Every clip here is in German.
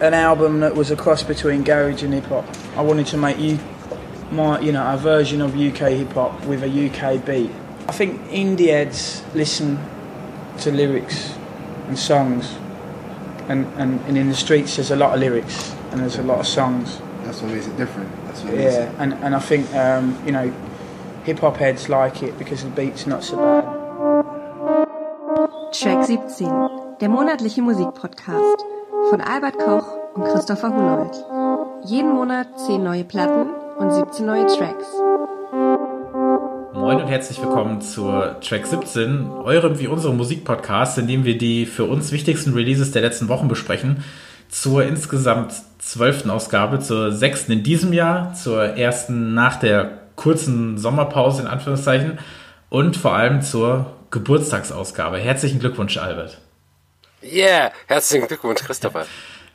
an album that was a cross between garage and hip hop. I wanted to make you my you know a version of UK hip hop with a UK beat. I think indie heads listen to lyrics and songs, and, and, and in the streets there's a lot of lyrics and there's a lot of songs. That's what makes it different. That's what Yeah, makes it. and, and I think um, you know hip hop heads like it because the beat's not so bad. Track 17, der monatliche Musikpodcast von Albert Koch und Christopher Hunold. Jeden Monat 10 neue Platten und 17 neue Tracks. Moin und herzlich willkommen zur Track 17, eurem wie unserem Musikpodcast, in dem wir die für uns wichtigsten Releases der letzten Wochen besprechen. Zur insgesamt zwölften Ausgabe, zur sechsten in diesem Jahr, zur ersten nach der kurzen Sommerpause in Anführungszeichen und vor allem zur Geburtstagsausgabe. Herzlichen Glückwunsch, Albert. Yeah, herzlichen Glückwunsch, Christopher.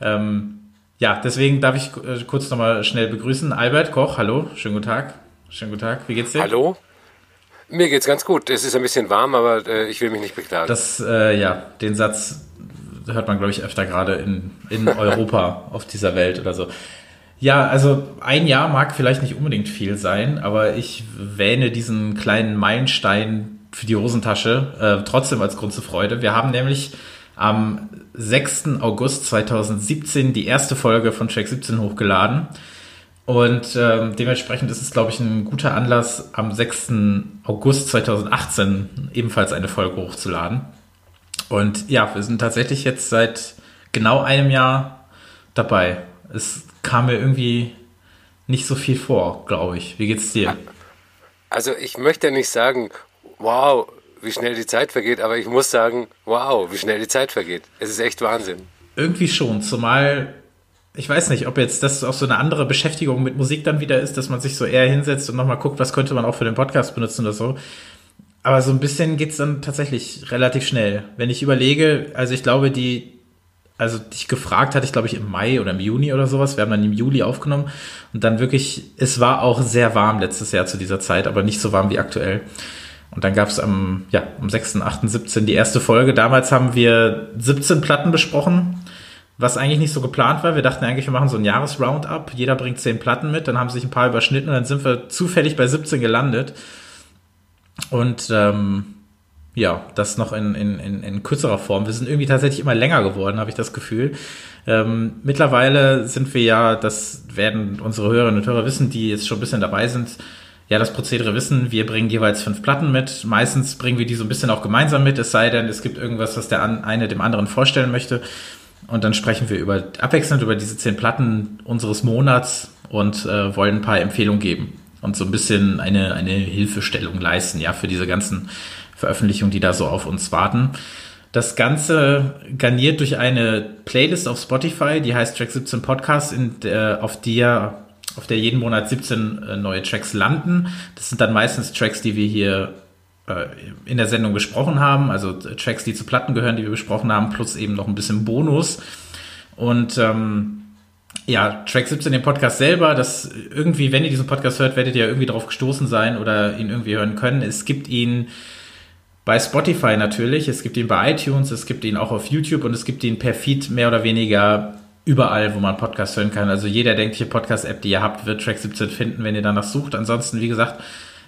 Ähm, ja, deswegen darf ich äh, kurz nochmal schnell begrüßen. Albert Koch, hallo, schönen guten Tag. Schönen guten Tag, wie geht's dir? Hallo? Mir geht's ganz gut. Es ist ein bisschen warm, aber äh, ich will mich nicht beklagen. Das, äh, ja, den Satz hört man, glaube ich, öfter gerade in, in Europa auf dieser Welt oder so. Ja, also ein Jahr mag vielleicht nicht unbedingt viel sein, aber ich wähne diesen kleinen Meilenstein für die Hosentasche äh, trotzdem als Grund zur Freude. Wir haben nämlich am 6. August 2017 die erste Folge von Track 17 hochgeladen. Und ähm, dementsprechend ist es, glaube ich, ein guter Anlass, am 6. August 2018 ebenfalls eine Folge hochzuladen. Und ja, wir sind tatsächlich jetzt seit genau einem Jahr dabei. Es kam mir irgendwie nicht so viel vor, glaube ich. Wie geht's dir? Also ich möchte nicht sagen, wow, wie schnell die Zeit vergeht, aber ich muss sagen, wow, wie schnell die Zeit vergeht. Es ist echt Wahnsinn. Irgendwie schon, zumal ich weiß nicht, ob jetzt das auch so eine andere Beschäftigung mit Musik dann wieder ist, dass man sich so eher hinsetzt und nochmal guckt, was könnte man auch für den Podcast benutzen oder so. Aber so ein bisschen geht's dann tatsächlich relativ schnell. Wenn ich überlege, also ich glaube, die, also dich gefragt hatte ich, glaube ich, im Mai oder im Juni oder sowas. Wir haben dann im Juli aufgenommen und dann wirklich, es war auch sehr warm letztes Jahr zu dieser Zeit, aber nicht so warm wie aktuell. Und dann gab's am, ja, am 6., 8., 17. die erste Folge. Damals haben wir 17 Platten besprochen was eigentlich nicht so geplant war. Wir dachten eigentlich, wir machen so ein Jahresroundup. Jeder bringt zehn Platten mit, dann haben sich ein paar überschnitten und dann sind wir zufällig bei 17 gelandet. Und ähm, ja, das noch in, in, in, in kürzerer Form. Wir sind irgendwie tatsächlich immer länger geworden, habe ich das Gefühl. Ähm, mittlerweile sind wir ja, das werden unsere Hörerinnen und Hörer wissen, die jetzt schon ein bisschen dabei sind, ja, das Prozedere wissen, wir bringen jeweils fünf Platten mit. Meistens bringen wir die so ein bisschen auch gemeinsam mit, es sei denn, es gibt irgendwas, was der eine dem anderen vorstellen möchte. Und dann sprechen wir über abwechselnd über diese zehn Platten unseres Monats und äh, wollen ein paar Empfehlungen geben und so ein bisschen eine, eine Hilfestellung leisten, ja, für diese ganzen Veröffentlichungen, die da so auf uns warten. Das Ganze garniert durch eine Playlist auf Spotify, die heißt Track 17 Podcast, in der, auf der auf der jeden Monat 17 äh, neue Tracks landen. Das sind dann meistens Tracks, die wir hier in der Sendung besprochen haben, also Tracks, die zu Platten gehören, die wir besprochen haben, plus eben noch ein bisschen Bonus. Und ähm, ja, Track 17, den Podcast selber, das irgendwie, wenn ihr diesen Podcast hört, werdet ihr irgendwie drauf gestoßen sein oder ihn irgendwie hören können. Es gibt ihn bei Spotify natürlich, es gibt ihn bei iTunes, es gibt ihn auch auf YouTube und es gibt ihn per Feed mehr oder weniger überall, wo man Podcast hören kann. Also jeder denkliche Podcast-App, die ihr habt, wird Track 17 finden, wenn ihr danach sucht. Ansonsten, wie gesagt,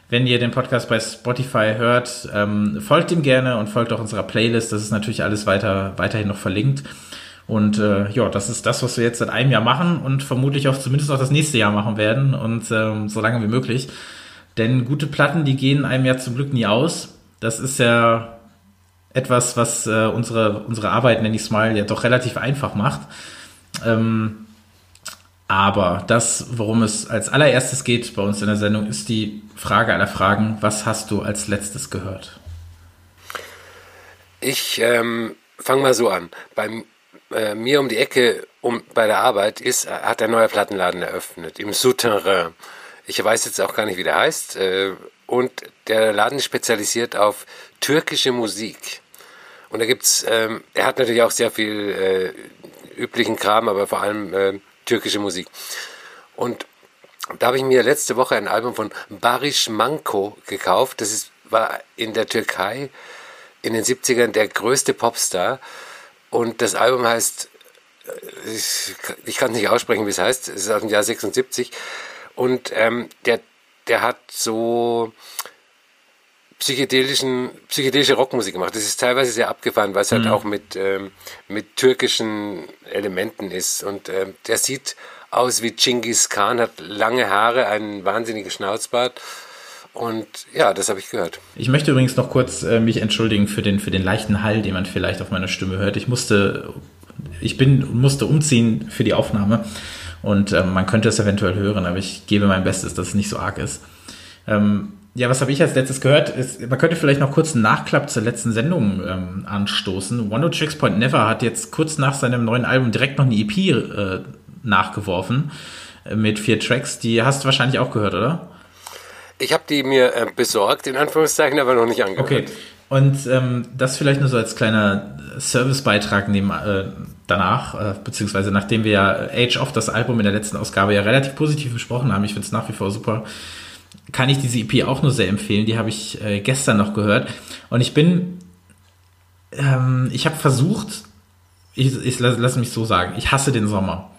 wenn ihr den Podcast bei Spotify hört, ähm, folgt ihm gerne und folgt auch unserer Playlist. Das ist natürlich alles weiter, weiterhin noch verlinkt. Und äh, ja, das ist das, was wir jetzt seit einem Jahr machen und vermutlich auch zumindest noch das nächste Jahr machen werden und ähm, so lange wie möglich. Denn gute Platten, die gehen einem ja zum Glück nie aus. Das ist ja etwas, was äh, unsere, unsere Arbeit, nenne ich es mal, ja doch relativ einfach macht. Ähm, aber das, worum es als allererstes geht bei uns in der Sendung, ist die Frage aller Fragen. Was hast du als letztes gehört? Ich ähm, fange mal so an. Bei äh, mir um die Ecke um, bei der Arbeit ist, hat ein neuer Plattenladen eröffnet, im Souterrain. Ich weiß jetzt auch gar nicht, wie der heißt. Äh, und der Laden ist spezialisiert auf türkische Musik. Und da gibt's, ähm, er hat natürlich auch sehr viel äh, üblichen Kram, aber vor allem äh, türkische Musik. Und da habe ich mir letzte Woche ein Album von Barish Manko gekauft. Das ist, war in der Türkei in den 70ern der größte Popstar. Und das Album heißt ich, ich kann nicht aussprechen, wie es heißt. Es ist aus dem Jahr 76. Und ähm, der, der hat so psychedelischen, psychedelische Rockmusik gemacht. Das ist teilweise sehr abgefahren, weil es halt mhm. auch mit, ähm, mit türkischen Elementen ist. Und ähm, der sieht aus wie Genghis Khan, hat lange Haare, einen wahnsinnigen Schnauzbart. Und ja, das habe ich gehört. Ich möchte übrigens noch kurz äh, mich entschuldigen für den, für den leichten Hall, den man vielleicht auf meiner Stimme hört. Ich musste, ich bin, musste umziehen für die Aufnahme und äh, man könnte es eventuell hören, aber ich gebe mein Bestes, dass es nicht so arg ist. Ähm, ja, was habe ich als letztes gehört? Ist, man könnte vielleicht noch kurz einen Nachklapp zur letzten Sendung ähm, anstoßen. One Tricks Point Never hat jetzt kurz nach seinem neuen Album direkt noch eine EP äh, nachgeworfen äh, mit vier Tracks. Die hast du wahrscheinlich auch gehört, oder? Ich habe die mir äh, besorgt, in Anführungszeichen, aber noch nicht angehört. Okay. Und ähm, das vielleicht nur so als kleiner Servicebeitrag neben, äh, danach, äh, beziehungsweise nachdem wir ja Age of, das Album in der letzten Ausgabe ja relativ positiv besprochen haben, ich finde es nach wie vor super, kann ich diese EP auch nur sehr empfehlen. Die habe ich äh, gestern noch gehört. Und ich bin, ähm, ich habe versucht, ich, ich lass, lass mich so sagen, ich hasse den Sommer.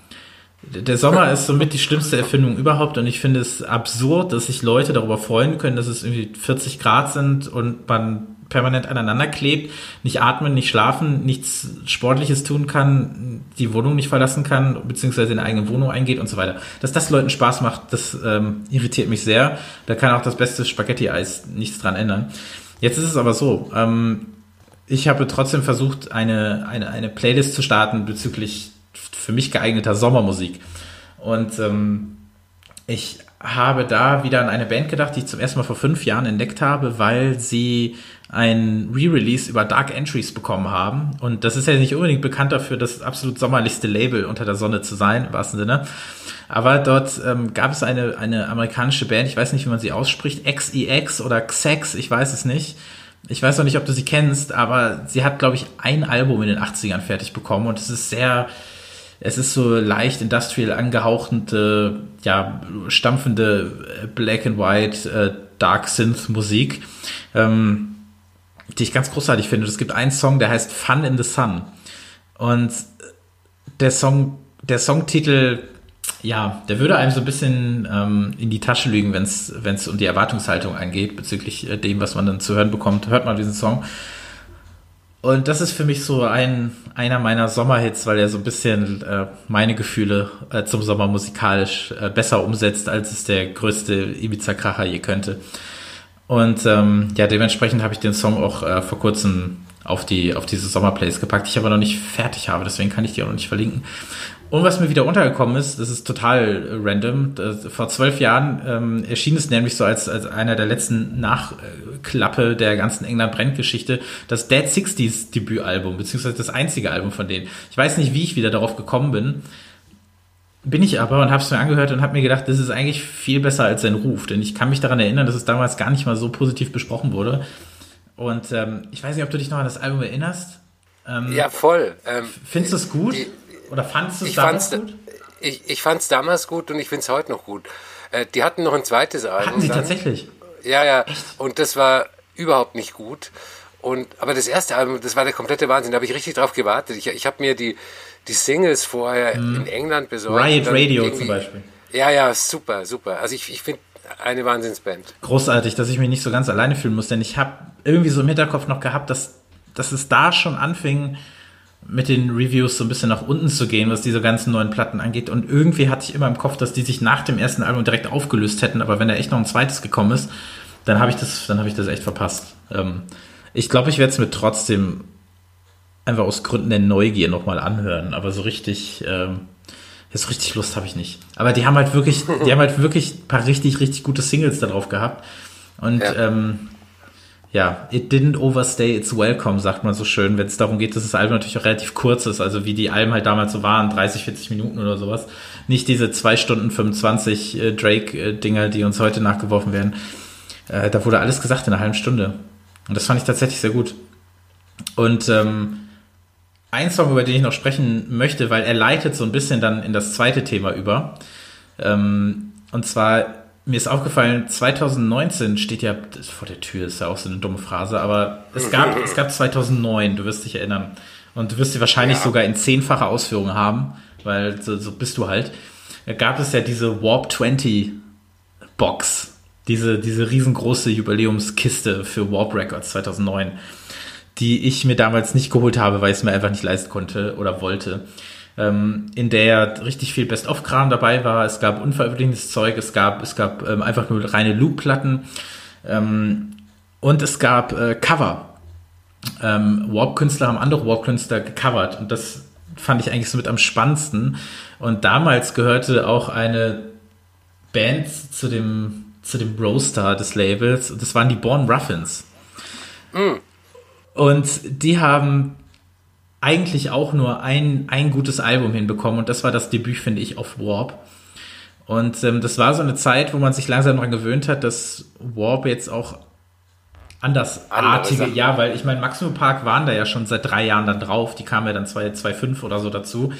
Der Sommer ist somit die schlimmste Erfindung überhaupt und ich finde es absurd, dass sich Leute darüber freuen können, dass es irgendwie 40 Grad sind und man permanent aneinander klebt, nicht atmen, nicht schlafen, nichts Sportliches tun kann, die Wohnung nicht verlassen kann, beziehungsweise in eine eigene Wohnung eingeht und so weiter. Dass das Leuten Spaß macht, das ähm, irritiert mich sehr. Da kann auch das beste Spaghetti-Eis nichts dran ändern. Jetzt ist es aber so, ähm, ich habe trotzdem versucht, eine, eine, eine Playlist zu starten bezüglich für mich geeigneter Sommermusik. Und ähm, ich habe da wieder an eine Band gedacht, die ich zum ersten Mal vor fünf Jahren entdeckt habe, weil sie ein Re-Release über Dark Entries bekommen haben. Und das ist ja nicht unbedingt bekannt dafür, das absolut sommerlichste Label unter der Sonne zu sein, im wahrsten Sinne. Aber dort ähm, gab es eine, eine amerikanische Band, ich weiß nicht, wie man sie ausspricht, XEX oder XEX, ich weiß es nicht. Ich weiß noch nicht, ob du sie kennst, aber sie hat, glaube ich, ein Album in den 80ern fertig bekommen und es ist sehr, es ist so leicht industrial angehauchte, ja, stampfende Black and White äh, Dark Synth Musik, ähm, die ich ganz großartig finde. Es gibt einen Song, der heißt Fun in the Sun. Und der Song, der Songtitel, ja, der würde einem so ein bisschen ähm, in die Tasche lügen, wenn es um die Erwartungshaltung angeht, bezüglich äh, dem, was man dann zu hören bekommt. Hört mal diesen Song. Und das ist für mich so ein, einer meiner Sommerhits, weil er so ein bisschen äh, meine Gefühle äh, zum Sommer musikalisch äh, besser umsetzt, als es der größte Ibiza-Kracher je könnte. Und ähm, ja, dementsprechend habe ich den Song auch äh, vor kurzem auf die auf diese Sommerplays gepackt, die ich aber noch nicht fertig habe, deswegen kann ich die auch noch nicht verlinken. Und was mir wieder untergekommen ist, das ist total äh, random. Vor zwölf Jahren ähm, erschien es nämlich so als, als einer der letzten Nachklappe der ganzen England-Brennt-Geschichte, das Dead Sixties Debütalbum, beziehungsweise das einzige Album von denen. Ich weiß nicht, wie ich wieder darauf gekommen bin. Bin ich aber und habe es mir angehört und habe mir gedacht, das ist eigentlich viel besser als sein Ruf. Denn ich kann mich daran erinnern, dass es damals gar nicht mal so positiv besprochen wurde. Und ähm, ich weiß nicht, ob du dich noch an das Album erinnerst. Ähm, ja, voll. Ähm, findest du es gut? Die, oder fandest du es damals gut? Ich, ich fand es damals gut und ich finde es heute noch gut. Äh, die hatten noch ein zweites Album. Hatten sie dann. tatsächlich? Ja, ja. Echt? Und das war überhaupt nicht gut. Und, aber das erste Album, das war der komplette Wahnsinn. Da habe ich richtig drauf gewartet. Ich, ich habe mir die, die Singles vorher hm. in England besorgt. Riot Radio zum Beispiel. Ja, ja, super, super. Also ich, ich finde eine Wahnsinnsband. Großartig, dass ich mich nicht so ganz alleine fühlen muss, denn ich habe irgendwie so im Hinterkopf noch gehabt, dass, dass es da schon anfing, mit den Reviews so ein bisschen nach unten zu gehen, was diese ganzen neuen Platten angeht. Und irgendwie hatte ich immer im Kopf, dass die sich nach dem ersten Album direkt aufgelöst hätten. Aber wenn da echt noch ein zweites gekommen ist, dann habe ich das, dann habe ich das echt verpasst. Ähm, ich glaube, ich werde es mir trotzdem einfach aus Gründen der Neugier nochmal anhören. Aber so richtig, ähm, so richtig Lust habe ich nicht. Aber die haben halt wirklich, die haben halt wirklich ein paar richtig, richtig gute Singles darauf gehabt. Und ja. ähm, ja, it didn't overstay its welcome, sagt man so schön, wenn es darum geht, dass das Album natürlich auch relativ kurz ist, also wie die Alben halt damals so waren, 30, 40 Minuten oder sowas. Nicht diese 2 Stunden 25 äh, Drake-Dinger, die uns heute nachgeworfen werden. Äh, da wurde alles gesagt in einer halben Stunde. Und das fand ich tatsächlich sehr gut. Und ähm, ein Song, über den ich noch sprechen möchte, weil er leitet so ein bisschen dann in das zweite Thema über. Ähm, und zwar mir ist aufgefallen, 2019 steht ja vor der Tür, ist ja auch so eine dumme Phrase, aber es gab, es gab 2009, du wirst dich erinnern. und du wirst sie wahrscheinlich ja. sogar in zehnfacher Ausführung haben, weil so, so bist du halt. Da gab es ja diese Warp 20 Box, diese, diese riesengroße Jubiläumskiste für Warp Records 2009, die ich mir damals nicht geholt habe, weil ich es mir einfach nicht leisten konnte oder wollte. Ähm, in der richtig viel Best-of-Kram dabei war. Es gab unveröffentlichtes Zeug, es gab, es gab ähm, einfach nur reine Loop-Platten ähm, und es gab äh, Cover ähm, Warp-Künstler haben andere Warp-Künstler gecovert und das fand ich eigentlich so mit am spannendsten. Und damals gehörte auch eine Band zu dem, zu dem Roaster des Labels und das waren die Born Ruffins. Mm. Und die haben eigentlich auch nur ein, ein gutes Album hinbekommen. Und das war das Debüt, finde ich, auf Warp. Und ähm, das war so eine Zeit, wo man sich langsam daran gewöhnt hat, dass Warp jetzt auch andersartige, ja, weil ich meine, Maximum Park waren da ja schon seit drei Jahren dann drauf, die kamen ja dann 2.5 oder so dazu.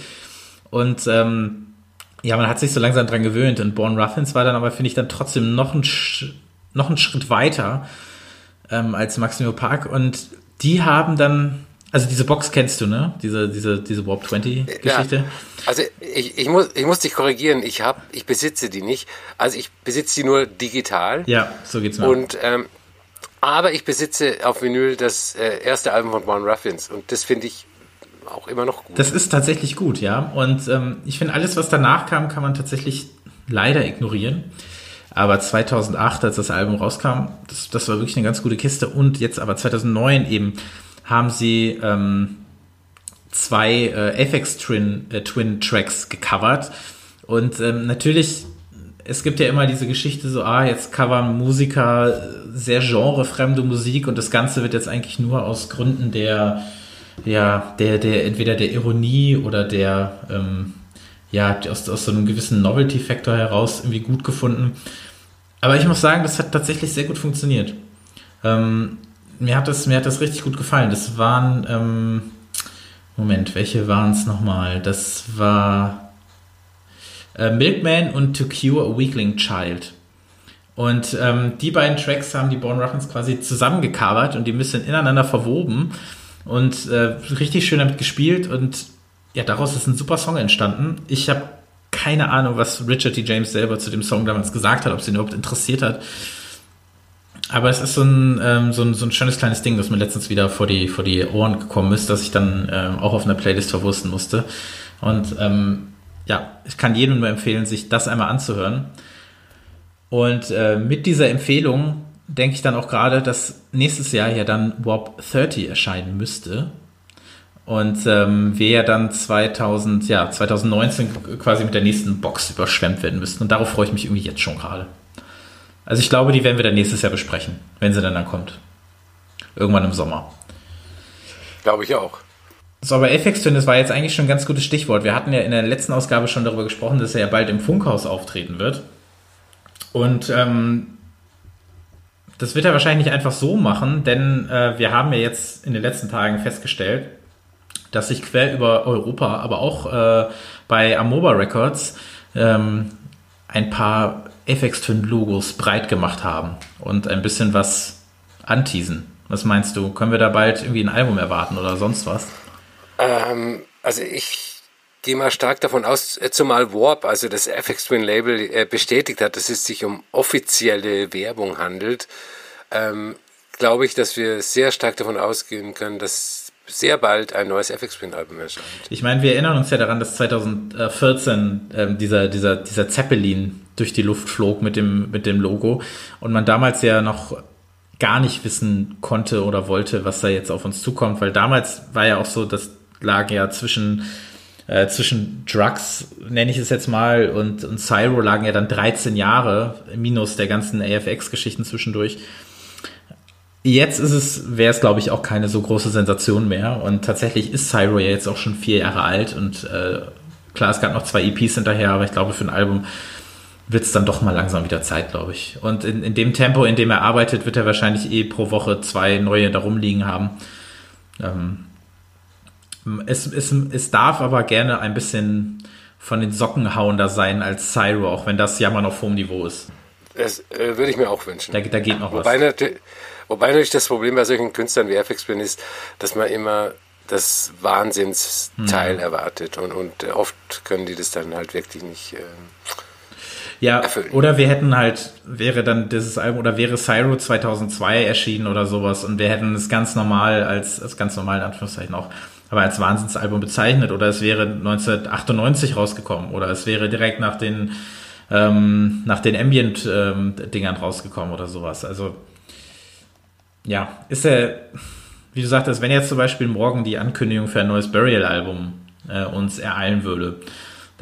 Und ähm, ja, man hat sich so langsam dran gewöhnt. Und Born Ruffins war dann aber, finde ich, dann trotzdem noch ein, noch einen Schritt weiter ähm, als Maximum Park. Und die haben dann, also diese Box kennst du, ne? Diese, diese, diese Warp 20 Geschichte. Ja, also ich, ich, muss, ich muss dich korrigieren, ich habe, ich besitze die nicht. Also ich besitze die nur digital. Ja, so geht's mir. Und ähm, aber ich besitze auf Vinyl das äh, erste Album von Born Ruffins und das finde ich auch immer noch gut. Das ist tatsächlich gut, ja. Und ähm, ich finde, alles, was danach kam, kann man tatsächlich leider ignorieren. Aber 2008, als das Album rauskam, das, das war wirklich eine ganz gute Kiste. Und jetzt aber 2009 eben haben sie ähm, zwei äh, FX Twin, äh, Twin Tracks gecovert. Und ähm, natürlich es gibt ja immer diese Geschichte so, ah, jetzt covern Musiker sehr genrefremde Musik und das Ganze wird jetzt eigentlich nur aus Gründen der, ja, der, der, entweder der Ironie oder der, ähm, ja, aus, aus so einem gewissen Novelty-Faktor heraus irgendwie gut gefunden. Aber ich muss sagen, das hat tatsächlich sehr gut funktioniert. Ähm, mir, hat das, mir hat das richtig gut gefallen. Das waren, ähm, Moment, welche waren es nochmal? Das war äh, Milkman und To Cure a Weakling Child. Und ähm, die beiden Tracks haben die Born Ruffins quasi zusammengecovert und die ein bisschen ineinander verwoben und äh, richtig schön damit gespielt und ja, daraus ist ein super Song entstanden. Ich habe keine Ahnung, was Richard D. James selber zu dem Song damals gesagt hat, ob es ihn überhaupt interessiert hat. Aber es ist so ein, ähm, so, ein, so ein schönes kleines Ding, das mir letztens wieder vor die, vor die Ohren gekommen ist, dass ich dann ähm, auch auf einer Playlist verwursten musste. Und ähm, ja, ich kann jedem nur empfehlen, sich das einmal anzuhören. Und äh, mit dieser Empfehlung denke ich dann auch gerade, dass nächstes Jahr ja dann Warp 30 erscheinen müsste. Und ähm, wir ja dann 2000, ja, 2019 quasi mit der nächsten Box überschwemmt werden müssten. Und darauf freue ich mich irgendwie jetzt schon gerade. Also ich glaube, die werden wir dann nächstes Jahr besprechen, wenn sie dann dann kommt. Irgendwann im Sommer. Glaube ich auch. So, aber FX Twin, das war jetzt eigentlich schon ein ganz gutes Stichwort. Wir hatten ja in der letzten Ausgabe schon darüber gesprochen, dass er ja bald im Funkhaus auftreten wird. Und ähm, das wird er wahrscheinlich nicht einfach so machen, denn äh, wir haben ja jetzt in den letzten Tagen festgestellt, dass sich quer über Europa, aber auch äh, bei Amoba Records ähm, ein paar FX Twin Logos breit gemacht haben und ein bisschen was anteasen. Was meinst du? Können wir da bald irgendwie ein Album erwarten oder sonst was? Ähm, also ich gehe mal stark davon aus, äh, zumal Warp, also das FX Twin Label, äh, bestätigt hat, dass es sich um offizielle Werbung handelt, ähm, glaube ich, dass wir sehr stark davon ausgehen können, dass sehr bald ein neues FX Twin Album erscheint. Ich meine, wir erinnern uns ja daran, dass 2014 ähm, dieser, dieser, dieser Zeppelin durch die Luft flog mit dem, mit dem Logo und man damals ja noch gar nicht wissen konnte oder wollte, was da jetzt auf uns zukommt, weil damals war ja auch so, dass lagen ja zwischen, äh, zwischen Drugs, nenne ich es jetzt mal, und, und Cyro lagen ja dann 13 Jahre, minus der ganzen AFX-Geschichten zwischendurch. Jetzt ist es, wäre es, glaube ich, auch keine so große Sensation mehr. Und tatsächlich ist Cyro ja jetzt auch schon vier Jahre alt. Und äh, klar, es gab noch zwei EPs hinterher, aber ich glaube, für ein Album wird es dann doch mal langsam wieder Zeit, glaube ich. Und in, in dem Tempo, in dem er arbeitet, wird er wahrscheinlich eh pro Woche zwei neue da rumliegen haben. Ähm, es, es, es darf aber gerne ein bisschen von den Socken hauender sein als Cyro, auch wenn das Jammern auf hohem Niveau ist. Das äh, würde ich mir auch wünschen. Da, da geht noch wobei was. Natürlich, wobei natürlich das Problem bei solchen Künstlern wie FX bin ist, dass man immer das Wahnsinnsteil hm. erwartet. Und, und oft können die das dann halt wirklich nicht. Äh, ja, erfüllen. oder wir hätten halt, wäre dann dieses Album, oder wäre Cyro 2002 erschienen oder sowas und wir hätten es ganz normal als, als ganz normal in Anführungszeichen auch, aber als Wahnsinnsalbum bezeichnet oder es wäre 1998 rausgekommen oder es wäre direkt nach den, ähm, nach den Ambient-Dingern ähm, rausgekommen oder sowas. Also, ja, ist er, wie du sagtest, wenn jetzt zum Beispiel morgen die Ankündigung für ein neues Burial-Album äh, uns ereilen würde,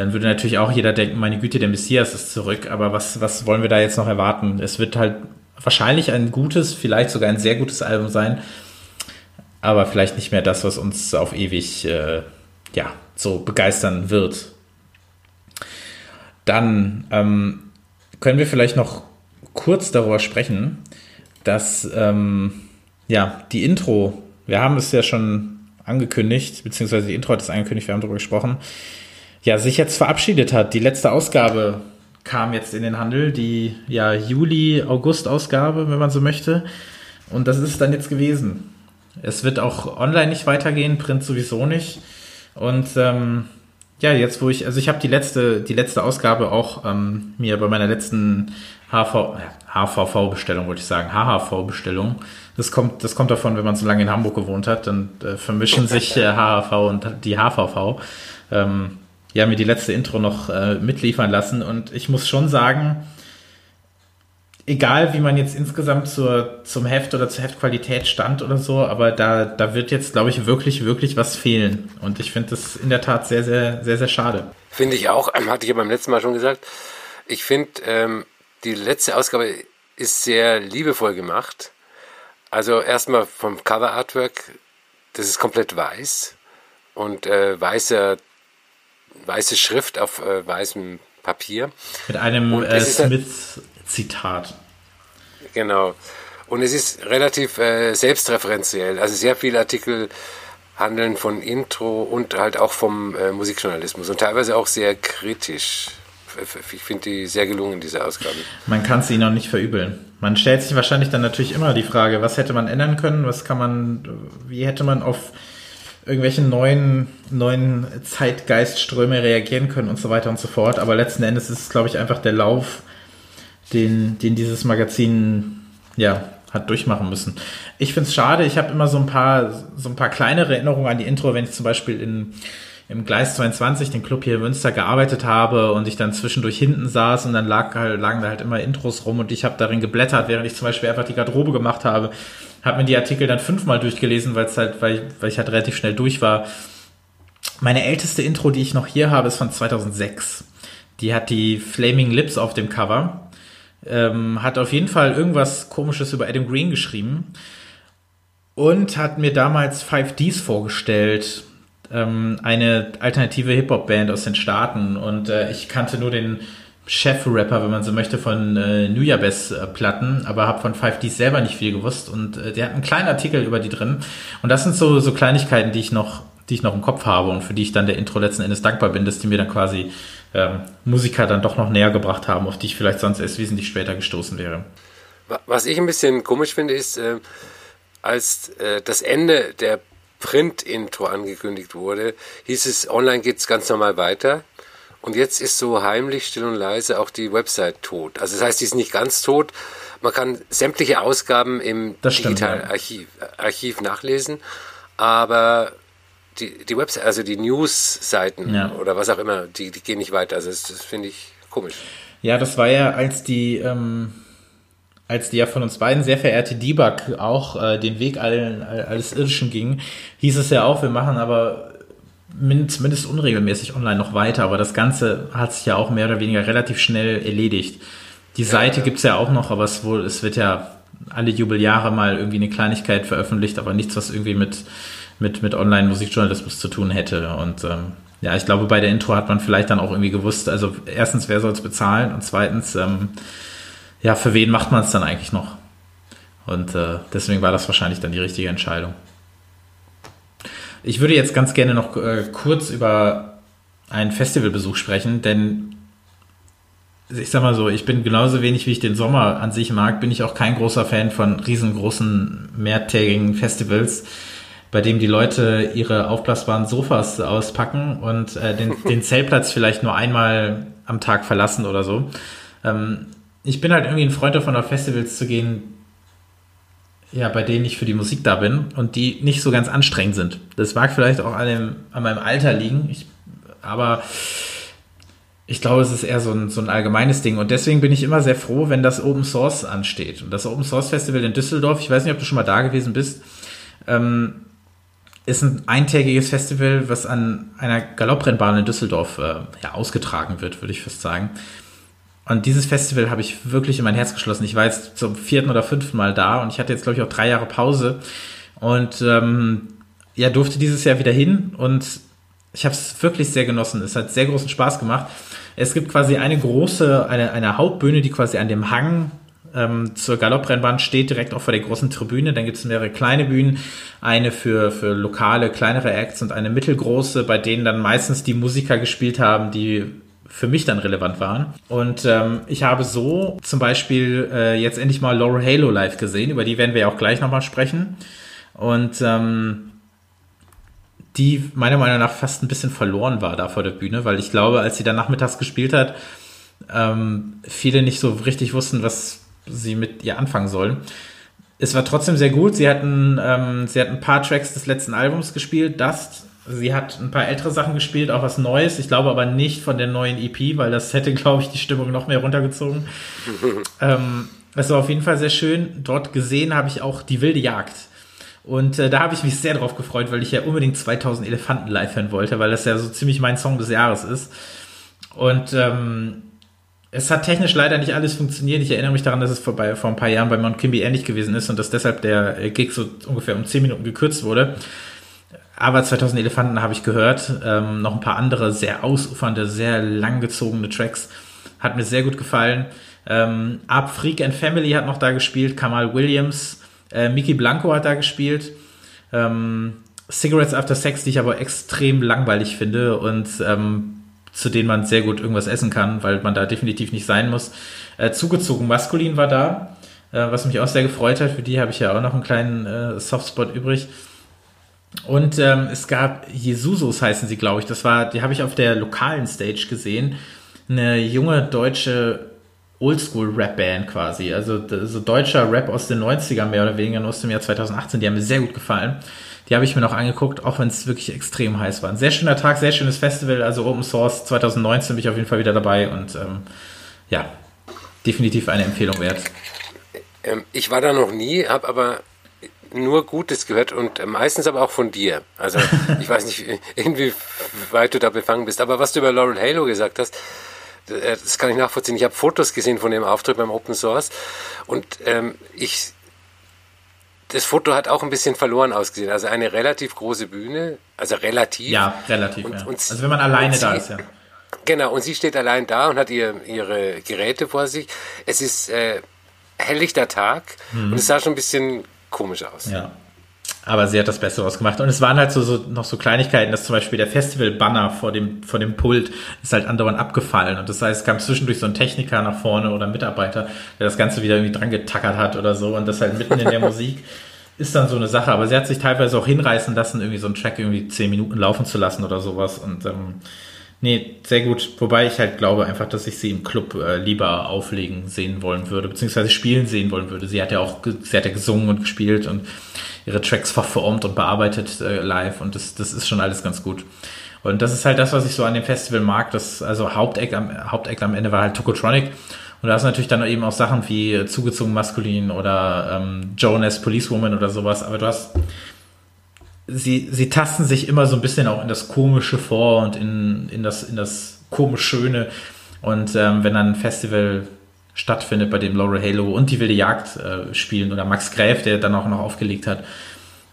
dann würde natürlich auch jeder denken, meine Güte, der Messias ist zurück, aber was, was wollen wir da jetzt noch erwarten? Es wird halt wahrscheinlich ein gutes, vielleicht sogar ein sehr gutes Album sein, aber vielleicht nicht mehr das, was uns auf ewig äh, ja, so begeistern wird. Dann ähm, können wir vielleicht noch kurz darüber sprechen, dass ähm, ja, die Intro, wir haben es ja schon angekündigt, beziehungsweise die Intro hat es angekündigt, wir haben darüber gesprochen, ja, sich jetzt verabschiedet hat. Die letzte Ausgabe kam jetzt in den Handel, die ja Juli-August-Ausgabe, wenn man so möchte. Und das ist es dann jetzt gewesen. Es wird auch online nicht weitergehen, Print sowieso nicht. Und ähm, ja, jetzt wo ich, also ich habe die letzte, die letzte Ausgabe auch ähm, mir bei meiner letzten HV, HVV-Bestellung, wollte ich sagen, HHV-Bestellung. Das kommt, das kommt davon, wenn man so lange in Hamburg gewohnt hat, dann äh, vermischen sich äh, HHV und die HVV. Ähm, ja, mir die letzte Intro noch äh, mitliefern lassen. Und ich muss schon sagen, egal wie man jetzt insgesamt zur, zum Heft oder zur Heftqualität stand oder so, aber da, da wird jetzt, glaube ich, wirklich, wirklich was fehlen. Und ich finde das in der Tat sehr, sehr, sehr, sehr schade. Finde ich auch, hatte ich ja beim letzten Mal schon gesagt. Ich finde, ähm, die letzte Ausgabe ist sehr liebevoll gemacht. Also erstmal vom Cover Artwork, das ist komplett weiß und äh, weißer weiße Schrift auf äh, weißem Papier. Mit einem äh, Smith-Zitat. Genau. Und es ist relativ äh, selbstreferenziell. Also sehr viele Artikel handeln von Intro und halt auch vom äh, Musikjournalismus und teilweise auch sehr kritisch. Ich finde die sehr gelungen, diese Ausgabe. Man kann sie noch nicht verübeln. Man stellt sich wahrscheinlich dann natürlich immer die Frage, was hätte man ändern können, was kann man, wie hätte man auf irgendwelche neuen, neuen Zeitgeistströme reagieren können und so weiter und so fort. Aber letzten Endes ist es, glaube ich, einfach der Lauf, den, den dieses Magazin ja, hat durchmachen müssen. Ich finde es schade, ich habe immer so ein paar, so ein paar kleinere Erinnerungen an die Intro, wenn ich zum Beispiel in, im Gleis 22, den Club hier in Münster, gearbeitet habe und ich dann zwischendurch hinten saß und dann lag, lagen da halt immer Intros rum und ich habe darin geblättert, während ich zum Beispiel einfach die Garderobe gemacht habe habe mir die Artikel dann fünfmal durchgelesen, halt, weil, weil ich halt relativ schnell durch war. Meine älteste Intro, die ich noch hier habe, ist von 2006. Die hat die Flaming Lips auf dem Cover. Ähm, hat auf jeden Fall irgendwas Komisches über Adam Green geschrieben und hat mir damals 5Ds vorgestellt, ähm, eine alternative Hip-Hop-Band aus den Staaten. Und äh, ich kannte nur den Chef-Rapper, wenn man so möchte, von äh, Nuyabes-Platten, aber habe von 5Ds selber nicht viel gewusst und äh, der hat einen kleinen Artikel über die drin und das sind so, so Kleinigkeiten, die ich noch die ich noch im Kopf habe und für die ich dann der Intro letzten Endes dankbar bin, dass die mir dann quasi ähm, Musiker dann doch noch näher gebracht haben, auf die ich vielleicht sonst erst wesentlich später gestoßen wäre. Was ich ein bisschen komisch finde, ist, äh, als äh, das Ende der Print-Intro angekündigt wurde, hieß es, online geht es ganz normal weiter. Und jetzt ist so heimlich, still und leise auch die Website tot. Also das heißt, die ist nicht ganz tot. Man kann sämtliche Ausgaben im Digitalarchiv ja. Archiv nachlesen, aber die, die Website, also die News-Seiten ja. oder was auch immer, die, die gehen nicht weiter. Also das, das finde ich komisch. Ja, das war ja, als die, ähm, als die ja von uns beiden sehr verehrte Debug auch äh, den Weg allen, alles Irdischen ging, hieß es ja auch, wir machen aber zumindest unregelmäßig online noch weiter, aber das Ganze hat sich ja auch mehr oder weniger relativ schnell erledigt. Die Seite gibt es ja auch noch, aber es, wohl, es wird ja alle Jubeljahre mal irgendwie eine Kleinigkeit veröffentlicht, aber nichts, was irgendwie mit, mit, mit Online-Musikjournalismus zu tun hätte. Und ähm, ja, ich glaube, bei der Intro hat man vielleicht dann auch irgendwie gewusst, also erstens, wer soll es bezahlen und zweitens, ähm, ja, für wen macht man es dann eigentlich noch? Und äh, deswegen war das wahrscheinlich dann die richtige Entscheidung. Ich würde jetzt ganz gerne noch äh, kurz über einen Festivalbesuch sprechen, denn ich sag mal so, ich bin genauso wenig wie ich den Sommer an sich mag, bin ich auch kein großer Fan von riesengroßen mehrtägigen Festivals. bei dem die Leute ihre aufblasbaren Sofas auspacken und äh, den, den Zeltplatz vielleicht nur einmal am Tag verlassen oder so. Ähm, ich bin halt irgendwie ein Freund davon, auf Festivals zu gehen, ja, bei denen ich für die Musik da bin und die nicht so ganz anstrengend sind. Das mag vielleicht auch an, dem, an meinem Alter liegen, ich, aber ich glaube, es ist eher so ein, so ein allgemeines Ding. Und deswegen bin ich immer sehr froh, wenn das Open Source ansteht. Und das Open Source Festival in Düsseldorf, ich weiß nicht, ob du schon mal da gewesen bist, ähm, ist ein eintägiges Festival, was an einer Galopprennbahn in Düsseldorf äh, ja, ausgetragen wird, würde ich fast sagen. Und dieses Festival habe ich wirklich in mein Herz geschlossen. Ich war jetzt zum vierten oder fünften Mal da und ich hatte jetzt, glaube ich, auch drei Jahre Pause. Und ähm, ja, durfte dieses Jahr wieder hin und ich habe es wirklich sehr genossen. Es hat sehr großen Spaß gemacht. Es gibt quasi eine große, eine, eine Hauptbühne, die quasi an dem Hang ähm, zur Galopprennbahn steht, direkt auch vor der großen Tribüne. Dann gibt es mehrere kleine Bühnen, eine für, für lokale, kleinere Acts und eine mittelgroße, bei denen dann meistens die Musiker gespielt haben, die für mich dann relevant waren. Und ähm, ich habe so zum Beispiel äh, jetzt endlich mal Laurel Halo live gesehen, über die werden wir ja auch gleich nochmal sprechen. Und ähm, die meiner Meinung nach fast ein bisschen verloren war da vor der Bühne, weil ich glaube, als sie dann nachmittags gespielt hat, ähm, viele nicht so richtig wussten, was sie mit ihr anfangen sollen. Es war trotzdem sehr gut. Sie hatten, ähm, sie hat ein paar Tracks des letzten Albums gespielt, Dust, Sie hat ein paar ältere Sachen gespielt, auch was Neues. Ich glaube aber nicht von der neuen EP, weil das hätte, glaube ich, die Stimmung noch mehr runtergezogen. ähm, es war auf jeden Fall sehr schön. Dort gesehen habe ich auch die wilde Jagd. Und äh, da habe ich mich sehr drauf gefreut, weil ich ja unbedingt 2000 Elefanten live hören wollte, weil das ja so ziemlich mein Song des Jahres ist. Und ähm, es hat technisch leider nicht alles funktioniert. Ich erinnere mich daran, dass es vor, bei, vor ein paar Jahren bei Mount Kimby ähnlich gewesen ist und dass deshalb der äh, Gig so ungefähr um 10 Minuten gekürzt wurde. Aber 2000 Elefanten habe ich gehört. Ähm, noch ein paar andere sehr ausufernde, sehr langgezogene Tracks. Hat mir sehr gut gefallen. Ähm, Ab Freak and Family hat noch da gespielt. Kamal Williams. Äh, Mickey Blanco hat da gespielt. Ähm, Cigarettes After Sex, die ich aber extrem langweilig finde und ähm, zu denen man sehr gut irgendwas essen kann, weil man da definitiv nicht sein muss. Äh, zugezogen Maskulin war da, äh, was mich auch sehr gefreut hat. Für die habe ich ja auch noch einen kleinen äh, Softspot übrig. Und ähm, es gab Jesusus heißen sie, glaube ich. Das war, die habe ich auf der lokalen Stage gesehen. Eine junge deutsche Oldschool-Rap-Band quasi. Also so deutscher Rap aus den 90ern mehr oder weniger aus dem Jahr 2018. Die haben mir sehr gut gefallen. Die habe ich mir noch angeguckt, auch wenn es wirklich extrem heiß war. Ein sehr schöner Tag, sehr schönes Festival. Also Open Source 2019 bin ich auf jeden Fall wieder dabei und ähm, ja, definitiv eine Empfehlung wert. Ähm, ich war da noch nie, habe aber nur Gutes gehört und meistens aber auch von dir. Also ich weiß nicht, irgendwie weit du da befangen bist. Aber was du über Laurel Halo gesagt hast, äh, das kann ich nachvollziehen. Ich habe Fotos gesehen von dem Auftritt beim Open Source und ähm, ich das Foto hat auch ein bisschen verloren ausgesehen. Also eine relativ große Bühne, also relativ. Ja, relativ. Und, ja. Und, also wenn man alleine da ist, ja. Genau, und sie steht allein da und hat ihr, ihre Geräte vor sich. Es ist äh, helllichter Tag mhm. und es sah schon ein bisschen komisch aus. Ja. Aber sie hat das Beste rausgemacht. Und es waren halt so, so noch so Kleinigkeiten, dass zum Beispiel der Festival-Banner vor dem, vor dem Pult ist halt andauernd abgefallen. Und das heißt, es kam zwischendurch so ein Techniker nach vorne oder ein Mitarbeiter, der das Ganze wieder irgendwie dran getackert hat oder so. Und das halt mitten in der Musik ist dann so eine Sache. Aber sie hat sich teilweise auch hinreißen lassen, irgendwie so einen Track irgendwie zehn Minuten laufen zu lassen oder sowas. Und ähm, Nee, sehr gut. Wobei ich halt glaube einfach, dass ich sie im Club äh, lieber auflegen sehen wollen würde, beziehungsweise spielen sehen wollen würde. Sie hat ja auch, sie hat ja gesungen und gespielt und ihre Tracks verformt und bearbeitet äh, live und das, das ist schon alles ganz gut. Und das ist halt das, was ich so an dem Festival mag. Das, also Haupteck am, Haupteck am Ende war halt Tokotronic. Und da ist natürlich dann eben auch Sachen wie zugezogen maskulin oder ähm, Jonas Policewoman oder sowas. Aber du hast sie, sie tasten sich immer so ein bisschen auch in das Komische vor und in, in, das, in das komisch Schöne. Und ähm, wenn dann ein Festival stattfindet, bei dem Laurel Halo und die Wilde Jagd äh, spielen oder Max Gräf, der dann auch noch aufgelegt hat,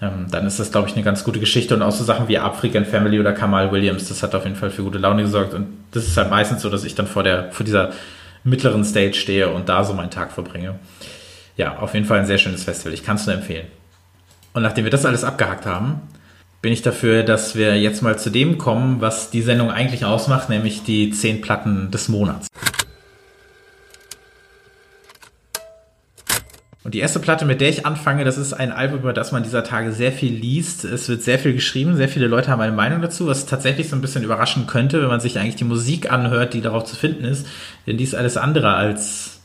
ähm, dann ist das, glaube ich, eine ganz gute Geschichte. Und auch so Sachen wie African Family oder Kamal Williams, das hat auf jeden Fall für gute Laune gesorgt. Und das ist halt meistens so, dass ich dann vor, der, vor dieser mittleren Stage stehe und da so meinen Tag verbringe. Ja, auf jeden Fall ein sehr schönes Festival. Ich kann es nur empfehlen. Und nachdem wir das alles abgehakt haben, bin ich dafür, dass wir jetzt mal zu dem kommen, was die Sendung eigentlich ausmacht, nämlich die zehn Platten des Monats. Und die erste Platte, mit der ich anfange, das ist ein Album, über das man dieser Tage sehr viel liest. Es wird sehr viel geschrieben, sehr viele Leute haben eine Meinung dazu, was tatsächlich so ein bisschen überraschen könnte, wenn man sich eigentlich die Musik anhört, die darauf zu finden ist. Denn die ist alles andere als,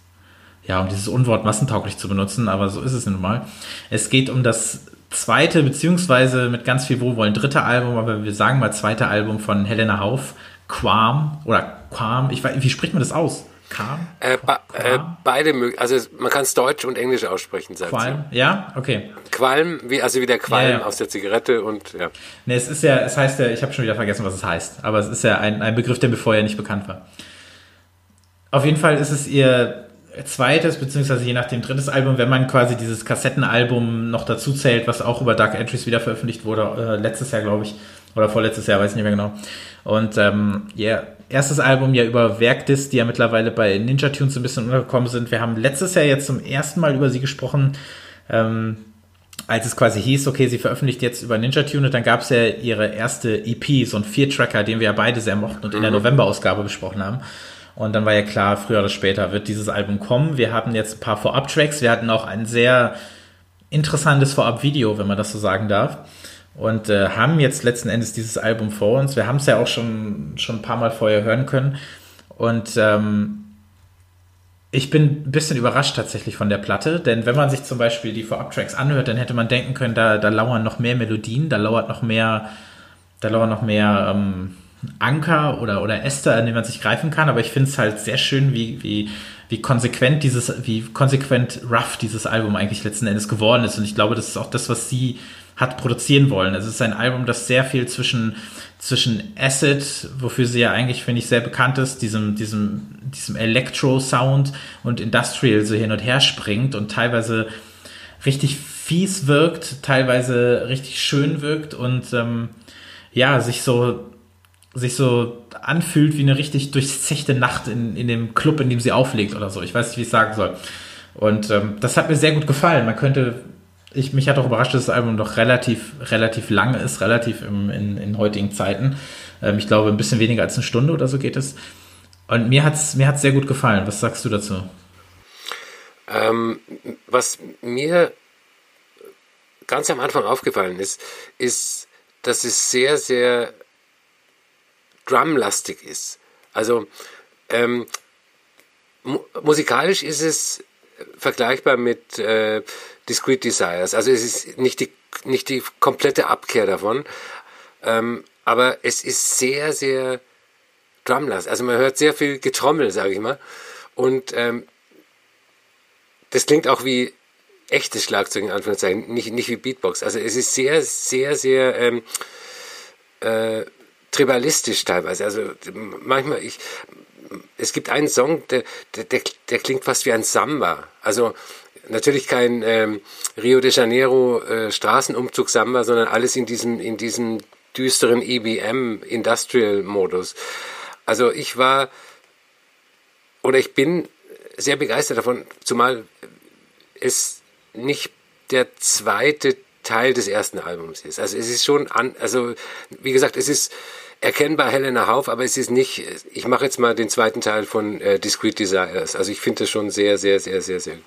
ja, um dieses Unwort massentauglich zu benutzen, aber so ist es nun mal. Es geht um das zweite, beziehungsweise mit ganz viel Wohlwollen dritte Album, aber wir sagen mal zweite Album von Helena Hauf, Quam oder Quam, ich weiß, wie spricht man das aus? Quam? Äh, äh, beide möglich, also man kann es Deutsch und Englisch aussprechen, sagt Qualm, sie. ja, okay. Qualm, wie, also wie der Qualm ja, ja. aus der Zigarette und ja. Ne, es ist ja, es heißt ja, ich habe schon wieder vergessen, was es heißt, aber es ist ja ein, ein Begriff, der mir vorher nicht bekannt war. Auf jeden Fall ist es ihr zweites, beziehungsweise je nachdem drittes Album, wenn man quasi dieses Kassettenalbum noch dazu zählt, was auch über Dark Entries wieder veröffentlicht wurde, äh, letztes Jahr, glaube ich, oder vorletztes Jahr, weiß ich nicht mehr genau. Und ähm, ja, erstes Album ja über Werkdis, die ja mittlerweile bei Ninja Tunes ein bisschen untergekommen sind. Wir haben letztes Jahr jetzt zum ersten Mal über sie gesprochen, ähm, als es quasi hieß, okay, sie veröffentlicht jetzt über Ninja Tune, dann gab es ja ihre erste EP, so ein Vier-Tracker, den wir ja beide sehr mochten und in der mhm. November-Ausgabe besprochen haben. Und dann war ja klar, früher oder später wird dieses Album kommen. Wir haben jetzt ein paar Vorab-Tracks. Wir hatten auch ein sehr interessantes Vorab-Video, wenn man das so sagen darf und äh, haben jetzt letzten Endes dieses Album vor uns. Wir haben es ja auch schon, schon ein paar Mal vorher hören können. Und ähm, ich bin ein bisschen überrascht tatsächlich von der Platte, denn wenn man sich zum Beispiel die Vorab-Tracks anhört, dann hätte man denken können, da, da lauern noch mehr Melodien, da lauert noch mehr, da lauern noch mehr ähm, Anker oder, oder Äste, an denen man sich greifen kann. Aber ich finde es halt sehr schön, wie, wie, wie konsequent dieses, wie konsequent rough dieses Album eigentlich letzten Endes geworden ist. Und ich glaube, das ist auch das, was sie hat produzieren wollen. Es ist ein Album, das sehr viel zwischen, zwischen Acid, wofür sie ja eigentlich, finde ich, sehr bekannt ist, diesem, diesem, diesem Electro-Sound und Industrial so hin und her springt und teilweise richtig fies wirkt, teilweise richtig schön wirkt und ähm, ja, sich so sich so anfühlt wie eine richtig durchzechte Nacht in, in dem Club, in dem sie auflegt oder so. Ich weiß nicht, wie ich sagen soll. Und ähm, das hat mir sehr gut gefallen. Man könnte ich, mich hat auch überrascht, dass das Album doch relativ, relativ lang ist, relativ im, in, in heutigen Zeiten. Ähm, ich glaube, ein bisschen weniger als eine Stunde oder so geht es. Und mir hat es mir hat's sehr gut gefallen. Was sagst du dazu? Ähm, was mir ganz am Anfang aufgefallen ist, ist, dass es sehr, sehr drumlastig ist. Also ähm, mu musikalisch ist es vergleichbar mit äh, Discrete Desires. Also es ist nicht die, nicht die komplette Abkehr davon, ähm, aber es ist sehr, sehr drumless. Also man hört sehr viel Getrommel, sage ich mal. Und ähm, das klingt auch wie echtes Schlagzeug in Anführungszeichen, nicht, nicht wie Beatbox. Also es ist sehr, sehr, sehr ähm, äh, tribalistisch teilweise. Also manchmal, ich, es gibt einen Song, der, der, der klingt fast wie ein Samba. Also natürlich kein ähm, Rio de Janeiro äh, Straßenumzug Samba, sondern alles in diesem, in diesem düsteren EBM Industrial Modus. Also ich war oder ich bin sehr begeistert davon, zumal es nicht der zweite Teil des ersten Albums ist. Also es ist schon an, also wie gesagt, es ist erkennbar Helena Hauf, aber es ist nicht, ich mache jetzt mal den zweiten Teil von äh, Discrete Desires. Also ich finde das schon sehr, sehr, sehr, sehr, sehr gut.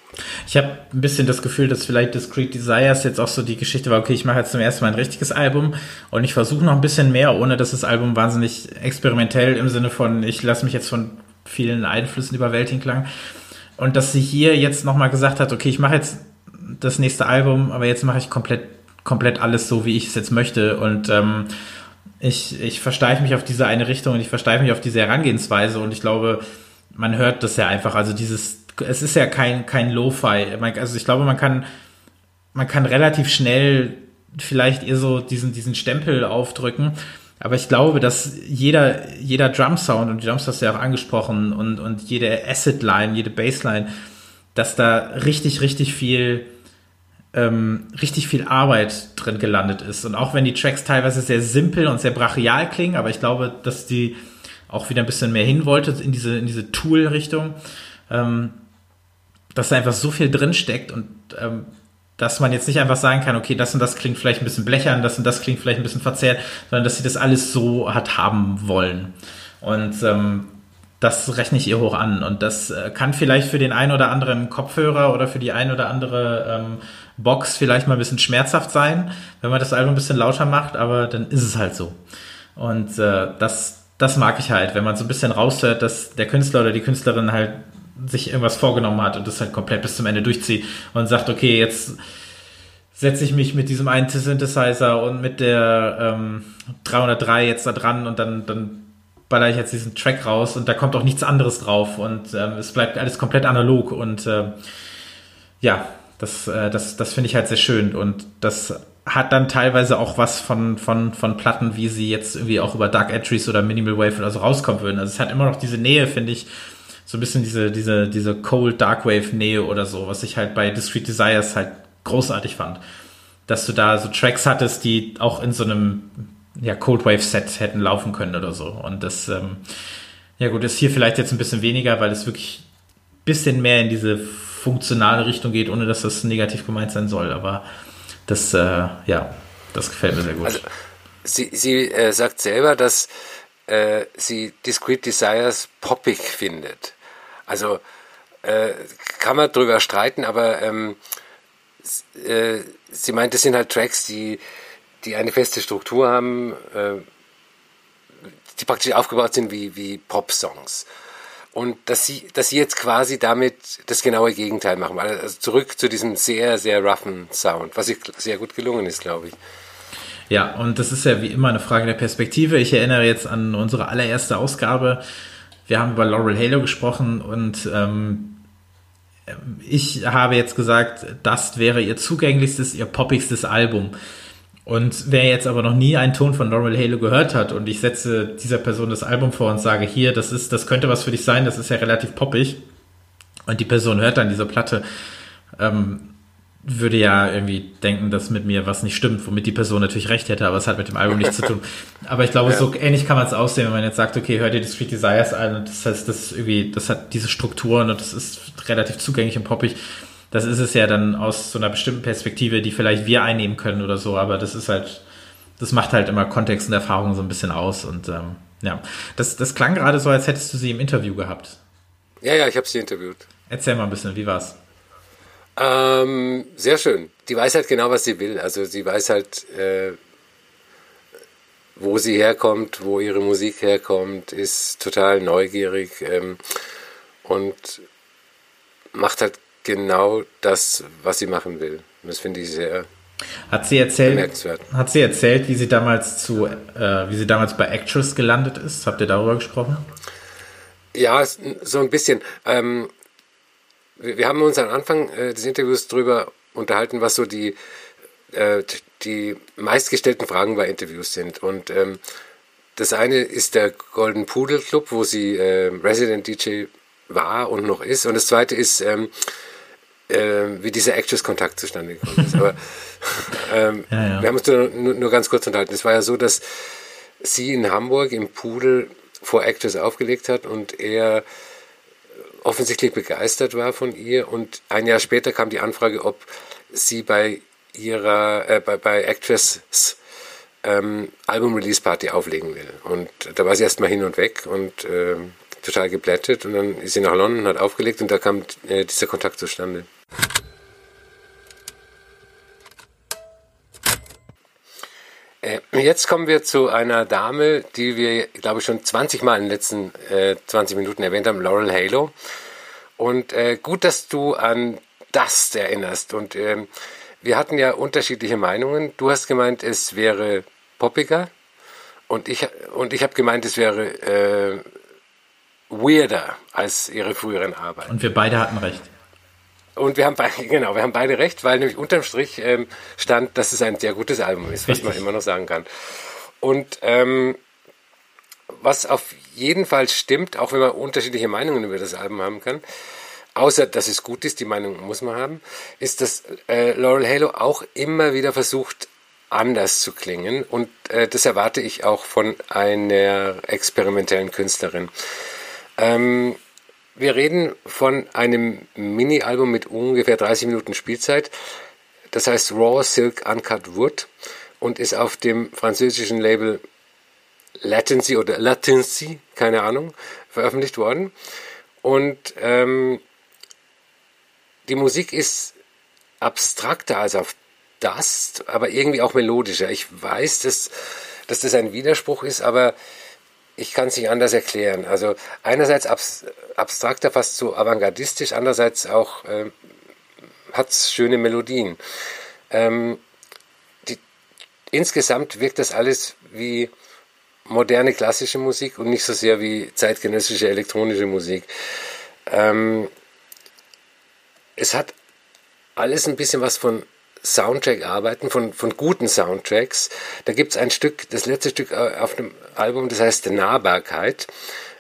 Ich habe ein bisschen das Gefühl, dass vielleicht Discrete Desires jetzt auch so die Geschichte war, okay, ich mache jetzt zum ersten Mal ein richtiges Album und ich versuche noch ein bisschen mehr, ohne dass das Album wahnsinnig experimentell im Sinne von, ich lasse mich jetzt von vielen Einflüssen überwältigen klang. Und dass sie hier jetzt nochmal gesagt hat, okay, ich mache jetzt das nächste Album, aber jetzt mache ich komplett, komplett alles so, wie ich es jetzt möchte und ähm, ich, ich versteife mich auf diese eine Richtung und ich versteife mich auf diese Herangehensweise und ich glaube, man hört das ja einfach. Also dieses, es ist ja kein, kein Lo-Fi. Also ich glaube, man kann, man kann relativ schnell vielleicht ihr so diesen, diesen Stempel aufdrücken. Aber ich glaube, dass jeder, jeder Drum-Sound, und die Drums hast du ja auch angesprochen, und, und jede Acid-Line, jede Bassline, dass da richtig, richtig viel ähm, richtig viel Arbeit drin gelandet ist. Und auch wenn die Tracks teilweise sehr simpel und sehr brachial klingen, aber ich glaube, dass die auch wieder ein bisschen mehr hin wollte in diese, in diese Tool-Richtung, ähm, dass da einfach so viel drin steckt und ähm, dass man jetzt nicht einfach sagen kann, okay, das und das klingt vielleicht ein bisschen blechern, das und das klingt vielleicht ein bisschen verzerrt, sondern dass sie das alles so hat haben wollen. Und ähm, das rechne ich ihr hoch an. Und das äh, kann vielleicht für den einen oder anderen Kopfhörer oder für die ein oder andere ähm, Box vielleicht mal ein bisschen schmerzhaft sein, wenn man das Album ein bisschen lauter macht, aber dann ist es halt so. Und äh, das, das mag ich halt, wenn man so ein bisschen raushört, dass der Künstler oder die Künstlerin halt sich irgendwas vorgenommen hat und das halt komplett bis zum Ende durchzieht und sagt, okay, jetzt setze ich mich mit diesem einen Synthesizer und mit der ähm, 303 jetzt da dran und dann, dann baller ich jetzt diesen Track raus und da kommt auch nichts anderes drauf und ähm, es bleibt alles komplett analog und äh, ja, das, äh, das, das finde ich halt sehr schön und das hat dann teilweise auch was von, von, von Platten, wie sie jetzt irgendwie auch über Dark Entries oder Minimal Wave oder so rauskommen würden. Also es hat immer noch diese Nähe, finde ich, so ein bisschen diese, diese, diese Cold Dark Wave Nähe oder so, was ich halt bei Discrete Desires halt großartig fand. Dass du da so Tracks hattest, die auch in so einem ja, Cold Wave Set hätten laufen können oder so. Und das, ähm, ja gut, ist hier vielleicht jetzt ein bisschen weniger, weil es wirklich ein bisschen mehr in diese funktionale Richtung geht, ohne dass das negativ gemeint sein soll. Aber das, äh, ja, das gefällt mir sehr gut. Also, sie sie äh, sagt selber, dass äh, sie Discrete Desires poppig findet. Also äh, kann man drüber streiten, aber ähm, äh, sie meint, es sind halt Tracks, die, die eine feste Struktur haben, äh, die praktisch aufgebaut sind wie, wie Pop-Songs. Und dass sie, dass sie jetzt quasi damit das genaue Gegenteil machen. Also zurück zu diesem sehr, sehr roughen Sound, was sehr gut gelungen ist, glaube ich. Ja, und das ist ja wie immer eine Frage der Perspektive. Ich erinnere jetzt an unsere allererste Ausgabe. Wir haben über Laurel Halo gesprochen und ähm, ich habe jetzt gesagt, das wäre ihr zugänglichstes, ihr poppigstes Album. Und wer jetzt aber noch nie einen Ton von Laurel Halo gehört hat und ich setze dieser Person das Album vor und sage, hier, das ist, das könnte was für dich sein, das ist ja relativ poppig. Und die Person hört dann diese Platte, ähm, würde ja irgendwie denken, dass mit mir was nicht stimmt, womit die Person natürlich recht hätte, aber es hat mit dem Album nichts zu tun. Aber ich glaube, ja. so ähnlich kann man es aussehen, wenn man jetzt sagt, okay, hör dir die Street Desires an und das heißt, das ist irgendwie, das hat diese Strukturen und das ist relativ zugänglich und poppig das ist es ja dann aus so einer bestimmten Perspektive, die vielleicht wir einnehmen können oder so, aber das ist halt, das macht halt immer Kontext und Erfahrung so ein bisschen aus und ähm, ja, das, das klang gerade so, als hättest du sie im Interview gehabt. Ja, ja, ich habe sie interviewt. Erzähl mal ein bisschen, wie war's? Ähm, sehr schön. Die weiß halt genau, was sie will. Also sie weiß halt, äh, wo sie herkommt, wo ihre Musik herkommt, ist total neugierig ähm, und macht halt genau das, was sie machen will. Das finde ich sehr hat sie erzählt, hat sie erzählt, wie sie damals zu, äh, wie sie damals bei Actress gelandet ist? Habt ihr darüber gesprochen? Ja, so ein bisschen. Ähm, wir haben uns am Anfang äh, des Interviews darüber unterhalten, was so die, äh, die meistgestellten Fragen bei Interviews sind. Und ähm, das eine ist der Golden Pudel Club, wo sie äh, Resident DJ war und noch ist. Und das zweite ist, ähm, äh, wie dieser Actress-Kontakt zustande gekommen ist. Aber ähm, ja, ja. wir haben uns nur, nur, ganz kurz unterhalten. Es war ja so, dass sie in Hamburg im Pudel vor Actress aufgelegt hat und er offensichtlich begeistert war von ihr. Und ein Jahr später kam die Anfrage, ob sie bei ihrer, äh, bei, bei Actress ähm, Album-Release-Party auflegen will. Und da war sie erstmal hin und weg und ähm, total geblättet. Und dann ist sie nach London, hat aufgelegt und da kam äh, dieser Kontakt zustande. Äh, jetzt kommen wir zu einer Dame, die wir, glaube ich, schon 20 Mal in den letzten äh, 20 Minuten erwähnt haben, Laurel Halo. Und äh, gut, dass du an das erinnerst. Und ähm, wir hatten ja unterschiedliche Meinungen. Du hast gemeint, es wäre poppiger. Und ich, und ich habe gemeint, es wäre äh, weirder als ihre früheren Arbeiten. Und wir beide hatten recht. Und wir haben beide, genau, wir haben beide recht, weil nämlich unterm Strich ähm, stand, dass es ein sehr gutes Album ist, was man immer noch sagen kann. Und ähm, was auf jeden Fall stimmt, auch wenn man unterschiedliche Meinungen über das Album haben kann, außer dass es gut ist, die Meinung muss man haben, ist, dass äh, Laurel Halo auch immer wieder versucht, anders zu klingen. Und äh, das erwarte ich auch von einer experimentellen Künstlerin. Ähm, wir reden von einem Mini-Album mit ungefähr 30 Minuten Spielzeit. Das heißt Raw Silk Uncut Wood und ist auf dem französischen Label Latency oder Latency, keine Ahnung, veröffentlicht worden. Und ähm, die Musik ist abstrakter als auf Dust, aber irgendwie auch melodischer. Ich weiß, dass, dass das ein Widerspruch ist, aber ich kann es nicht anders erklären. Also einerseits abstrakter, fast so avantgardistisch, andererseits auch äh, hat es schöne Melodien. Ähm, die, insgesamt wirkt das alles wie moderne klassische Musik und nicht so sehr wie zeitgenössische elektronische Musik. Ähm, es hat alles ein bisschen was von Soundtrack-Arbeiten, von, von guten Soundtracks. Da gibt es ein Stück, das letzte Stück äh, auf dem Album, das heißt Nahbarkeit.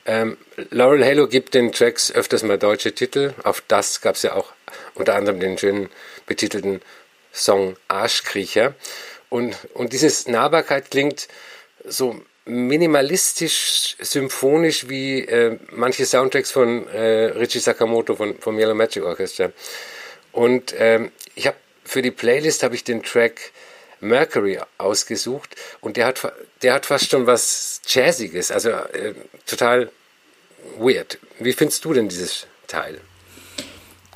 Ähm, Laurel Halo gibt den Tracks öfters mal deutsche Titel. Auf das gab es ja auch unter anderem den schönen betitelten Song Arschkriecher. Und, und dieses Nahbarkeit klingt so minimalistisch, symphonisch wie äh, manche Soundtracks von äh, Richie Sakamoto von, vom Yellow Magic Orchestra. Und ähm, ich habe für die Playlist habe ich den Track Mercury ausgesucht und der hat, der hat fast schon was Jazziges, also äh, total weird. Wie findest du denn dieses Teil?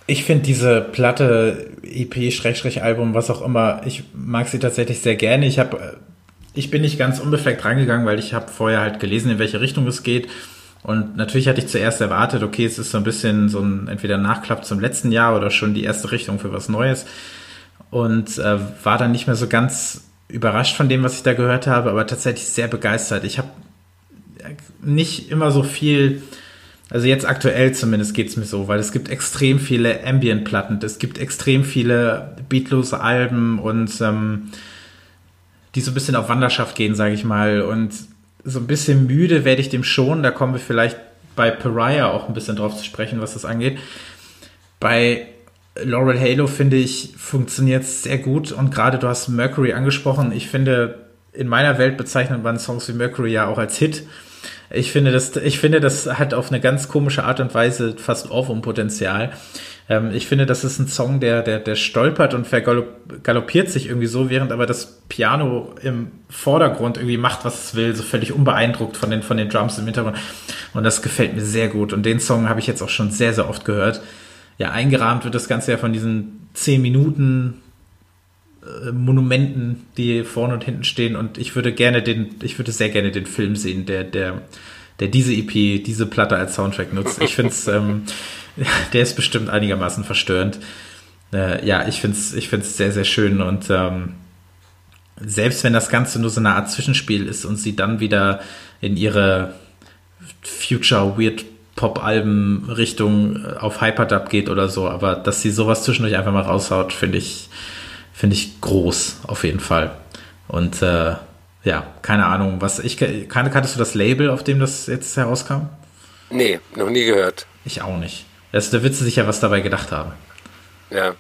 Ich finde diese Platte, EP, Album, was auch immer, ich mag sie tatsächlich sehr gerne. Ich habe, ich bin nicht ganz unbefleckt rangegangen, weil ich habe vorher halt gelesen, in welche Richtung es geht. Und natürlich hatte ich zuerst erwartet, okay, es ist so ein bisschen so ein entweder Nachklapp zum letzten Jahr oder schon die erste Richtung für was Neues und äh, war dann nicht mehr so ganz überrascht von dem, was ich da gehört habe, aber tatsächlich sehr begeistert. Ich habe nicht immer so viel, also jetzt aktuell zumindest geht es mir so, weil es gibt extrem viele Ambient-Platten, es gibt extrem viele beatlose Alben und ähm, die so ein bisschen auf Wanderschaft gehen, sage ich mal. Und so ein bisschen müde werde ich dem schon, da kommen wir vielleicht bei Pariah auch ein bisschen drauf zu sprechen, was das angeht. Bei Laurel Halo, finde ich, funktioniert sehr gut. Und gerade du hast Mercury angesprochen. Ich finde, in meiner Welt bezeichnet man Songs wie Mercury ja auch als Hit. Ich finde, das, ich finde, das hat auf eine ganz komische Art und Weise fast Ohrwurm-Potenzial. Ähm, ich finde, das ist ein Song, der, der, der stolpert und vergaloppiert sich irgendwie so, während aber das Piano im Vordergrund irgendwie macht, was es will, so völlig unbeeindruckt von den, von den Drums im Hintergrund. Und das gefällt mir sehr gut. Und den Song habe ich jetzt auch schon sehr, sehr oft gehört ja, eingerahmt wird das Ganze ja von diesen zehn Minuten äh, Monumenten, die vorne und hinten stehen. Und ich würde gerne den, ich würde sehr gerne den Film sehen, der, der, der diese EP, diese Platte als Soundtrack nutzt. Ich finde es, ähm, der ist bestimmt einigermaßen verstörend. Äh, ja, ich finde es ich find's sehr, sehr schön und ähm, selbst wenn das Ganze nur so eine Art Zwischenspiel ist und sie dann wieder in ihre Future Weird Pop-Alben Richtung äh, auf Hyperdub geht oder so, aber dass sie sowas zwischendurch einfach mal raushaut, finde ich, finde ich groß, auf jeden Fall. Und äh, ja, keine Ahnung, was ich kann, kanntest du das Label, auf dem das jetzt herauskam? Nee, noch nie gehört. Ich auch nicht. Also, da wird sie sicher was dabei gedacht haben. Ja,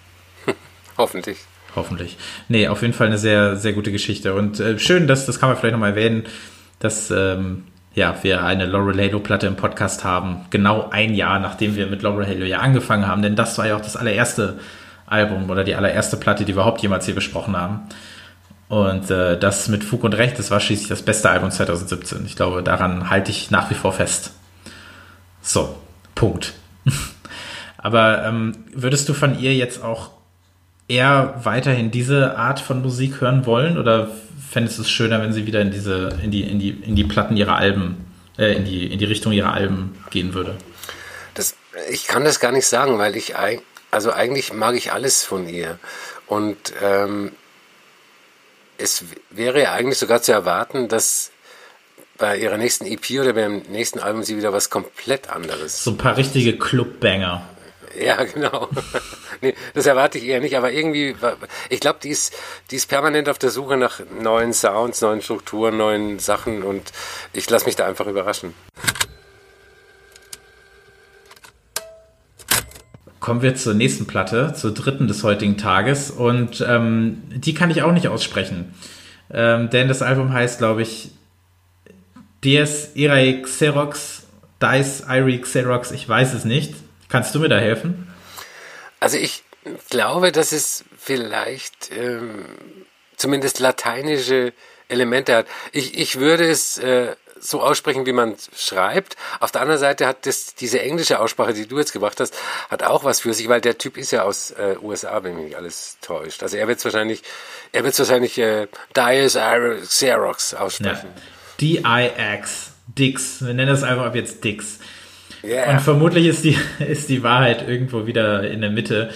hoffentlich. Hoffentlich. Nee, auf jeden Fall eine sehr, sehr gute Geschichte. Und äh, schön, dass, das kann man vielleicht nochmal erwähnen, dass ähm, ja, wir eine Laurel Halo Platte im Podcast haben, genau ein Jahr nachdem wir mit Laurel Halo ja angefangen haben, denn das war ja auch das allererste Album oder die allererste Platte, die wir überhaupt jemals hier besprochen haben. Und äh, das mit Fug und Recht, das war schließlich das beste Album 2017. Ich glaube, daran halte ich nach wie vor fest. So, Punkt. Aber ähm, würdest du von ihr jetzt auch eher weiterhin diese Art von Musik hören wollen oder fändest du es schöner, wenn sie wieder in diese, in die, in die, in die Platten ihrer Alben, äh, in die, in die Richtung ihrer Alben gehen würde? Das, ich kann das gar nicht sagen, weil ich also eigentlich mag ich alles von ihr. Und ähm, es wäre ja eigentlich sogar zu erwarten, dass bei ihrer nächsten EP oder beim nächsten Album sie wieder was komplett anderes. So ein paar richtige Clubbanger. Ja, genau. Nee, das erwarte ich eher nicht, aber irgendwie, ich glaube, die ist, die ist permanent auf der Suche nach neuen Sounds, neuen Strukturen, neuen Sachen und ich lasse mich da einfach überraschen. Kommen wir zur nächsten Platte, zur dritten des heutigen Tages und ähm, die kann ich auch nicht aussprechen, ähm, denn das Album heißt, glaube ich, Dies Irae Xerox, Dice Irae Xerox, ich weiß es nicht. Kannst du mir da helfen? Also ich glaube, dass es vielleicht ähm, zumindest lateinische Elemente hat. Ich, ich würde es äh, so aussprechen, wie man schreibt. Auf der anderen Seite hat das, diese englische Aussprache, die du jetzt gebracht hast, hat auch was für sich, weil der Typ ist ja aus äh, USA, wenn mich alles täuscht. Also er wird wahrscheinlich, er wird wahrscheinlich äh, Dias Xerox aussprechen. Ja. D-I-X, Dix. Wir nennen das einfach ab jetzt Dix. Yeah. Und vermutlich ist die, ist die Wahrheit irgendwo wieder in der Mitte,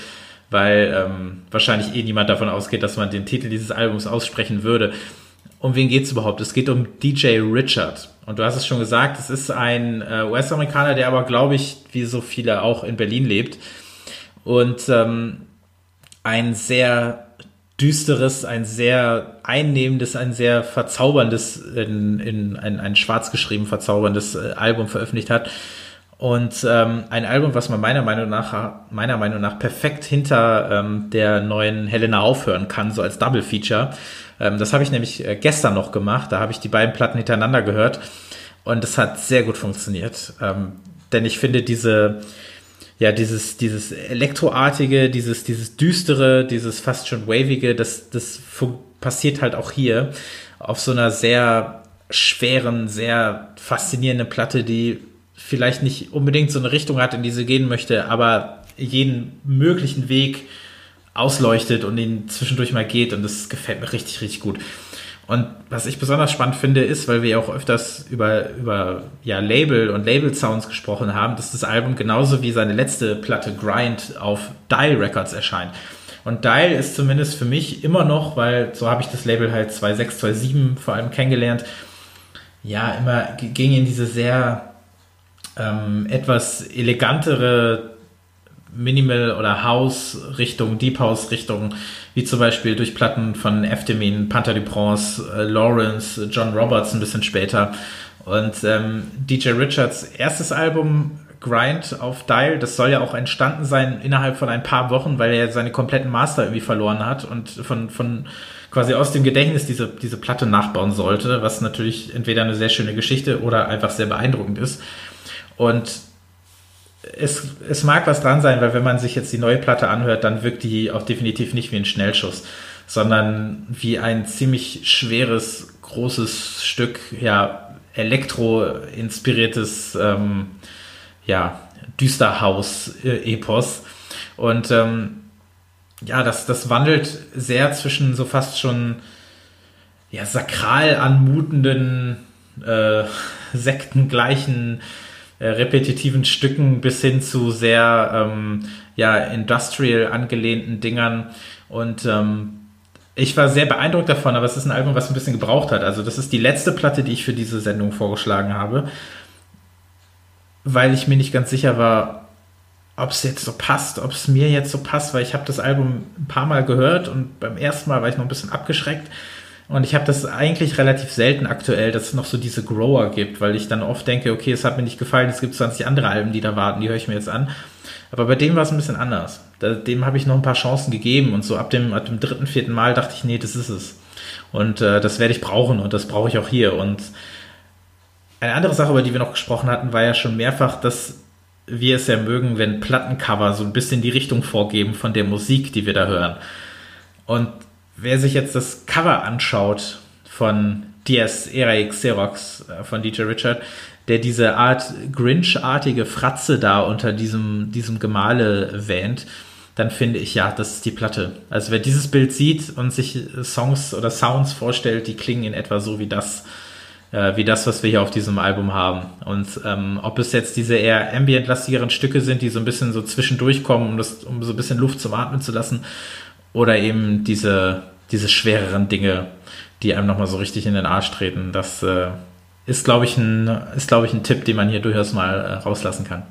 weil ähm, wahrscheinlich eh niemand davon ausgeht, dass man den Titel dieses Albums aussprechen würde. Um wen geht's überhaupt? Es geht um DJ Richard. Und du hast es schon gesagt, es ist ein äh, US-Amerikaner, der aber, glaube ich, wie so viele auch in Berlin lebt. Und ähm, ein sehr düsteres, ein sehr einnehmendes, ein sehr verzauberndes, in, in ein, ein schwarz geschrieben verzauberndes äh, Album veröffentlicht hat. Und ähm, ein Album, was man meiner Meinung nach, meiner Meinung nach perfekt hinter ähm, der neuen Helena aufhören kann, so als Double Feature. Ähm, das habe ich nämlich äh, gestern noch gemacht. Da habe ich die beiden Platten hintereinander gehört und es hat sehr gut funktioniert. Ähm, denn ich finde diese, ja, dieses, dieses Elektroartige, dieses, dieses Düstere, dieses fast schon Wavige, das, das passiert halt auch hier auf so einer sehr schweren, sehr faszinierenden Platte, die vielleicht nicht unbedingt so eine Richtung hat, in die sie gehen möchte, aber jeden möglichen Weg ausleuchtet und ihn zwischendurch mal geht und das gefällt mir richtig, richtig gut. Und was ich besonders spannend finde, ist, weil wir ja auch öfters über, über ja, Label und Label-Sounds gesprochen haben, dass das Album genauso wie seine letzte Platte Grind auf Dial Records erscheint. Und Dial ist zumindest für mich immer noch, weil so habe ich das Label halt 26, 27 vor allem kennengelernt, ja, immer ging in diese sehr ähm, etwas elegantere Minimal- oder House-Richtung, Deep House-Richtung, wie zum Beispiel durch Platten von Eftemin, Panther du Prince, äh, Lawrence, John Roberts ein bisschen später. Und ähm, DJ Richards erstes Album Grind auf Dial, das soll ja auch entstanden sein innerhalb von ein paar Wochen, weil er seine kompletten Master irgendwie verloren hat und von, von quasi aus dem Gedächtnis diese, diese Platte nachbauen sollte, was natürlich entweder eine sehr schöne Geschichte oder einfach sehr beeindruckend ist. Und es, es mag was dran sein, weil wenn man sich jetzt die neue Platte anhört, dann wirkt die auch definitiv nicht wie ein Schnellschuss, sondern wie ein ziemlich schweres, großes Stück, ja, elektro-inspiriertes, ähm, ja, Düsterhaus-Epos. Und ähm, ja, das, das wandelt sehr zwischen so fast schon ja, sakral anmutenden, äh, sektengleichen äh, repetitiven Stücken bis hin zu sehr ähm, ja, industrial angelehnten Dingern. Und ähm, ich war sehr beeindruckt davon, aber es ist ein Album, was ein bisschen gebraucht hat. Also das ist die letzte Platte, die ich für diese Sendung vorgeschlagen habe, weil ich mir nicht ganz sicher war, ob es jetzt so passt, ob es mir jetzt so passt, weil ich habe das Album ein paar Mal gehört und beim ersten Mal war ich noch ein bisschen abgeschreckt und ich habe das eigentlich relativ selten aktuell, dass es noch so diese Grower gibt, weil ich dann oft denke, okay, es hat mir nicht gefallen, es gibt 20 andere Alben, die da warten, die höre ich mir jetzt an. Aber bei dem war es ein bisschen anders. dem habe ich noch ein paar Chancen gegeben und so ab dem, ab dem dritten, vierten Mal dachte ich, nee, das ist es. Und äh, das werde ich brauchen und das brauche ich auch hier. Und eine andere Sache, über die wir noch gesprochen hatten, war ja schon mehrfach, dass wir es ja mögen, wenn Plattencover so ein bisschen die Richtung vorgeben von der Musik, die wir da hören. Und wer sich jetzt das Cover anschaut von Diaz Era Xerox äh, von DJ Richard, der diese Art Grinch-artige Fratze da unter diesem, diesem Gemale wähnt, dann finde ich, ja, das ist die Platte. Also wer dieses Bild sieht und sich Songs oder Sounds vorstellt, die klingen in etwa so wie das, äh, wie das, was wir hier auf diesem Album haben. Und ähm, ob es jetzt diese eher ambient-lastigeren Stücke sind, die so ein bisschen so zwischendurch kommen, um, das, um so ein bisschen Luft zum Atmen zu lassen, oder eben diese, diese schwereren Dinge, die einem nochmal so richtig in den Arsch treten. Das äh, ist, glaube ich, ein, ist, ich, ein Tipp, den man hier durchaus mal äh, rauslassen kann.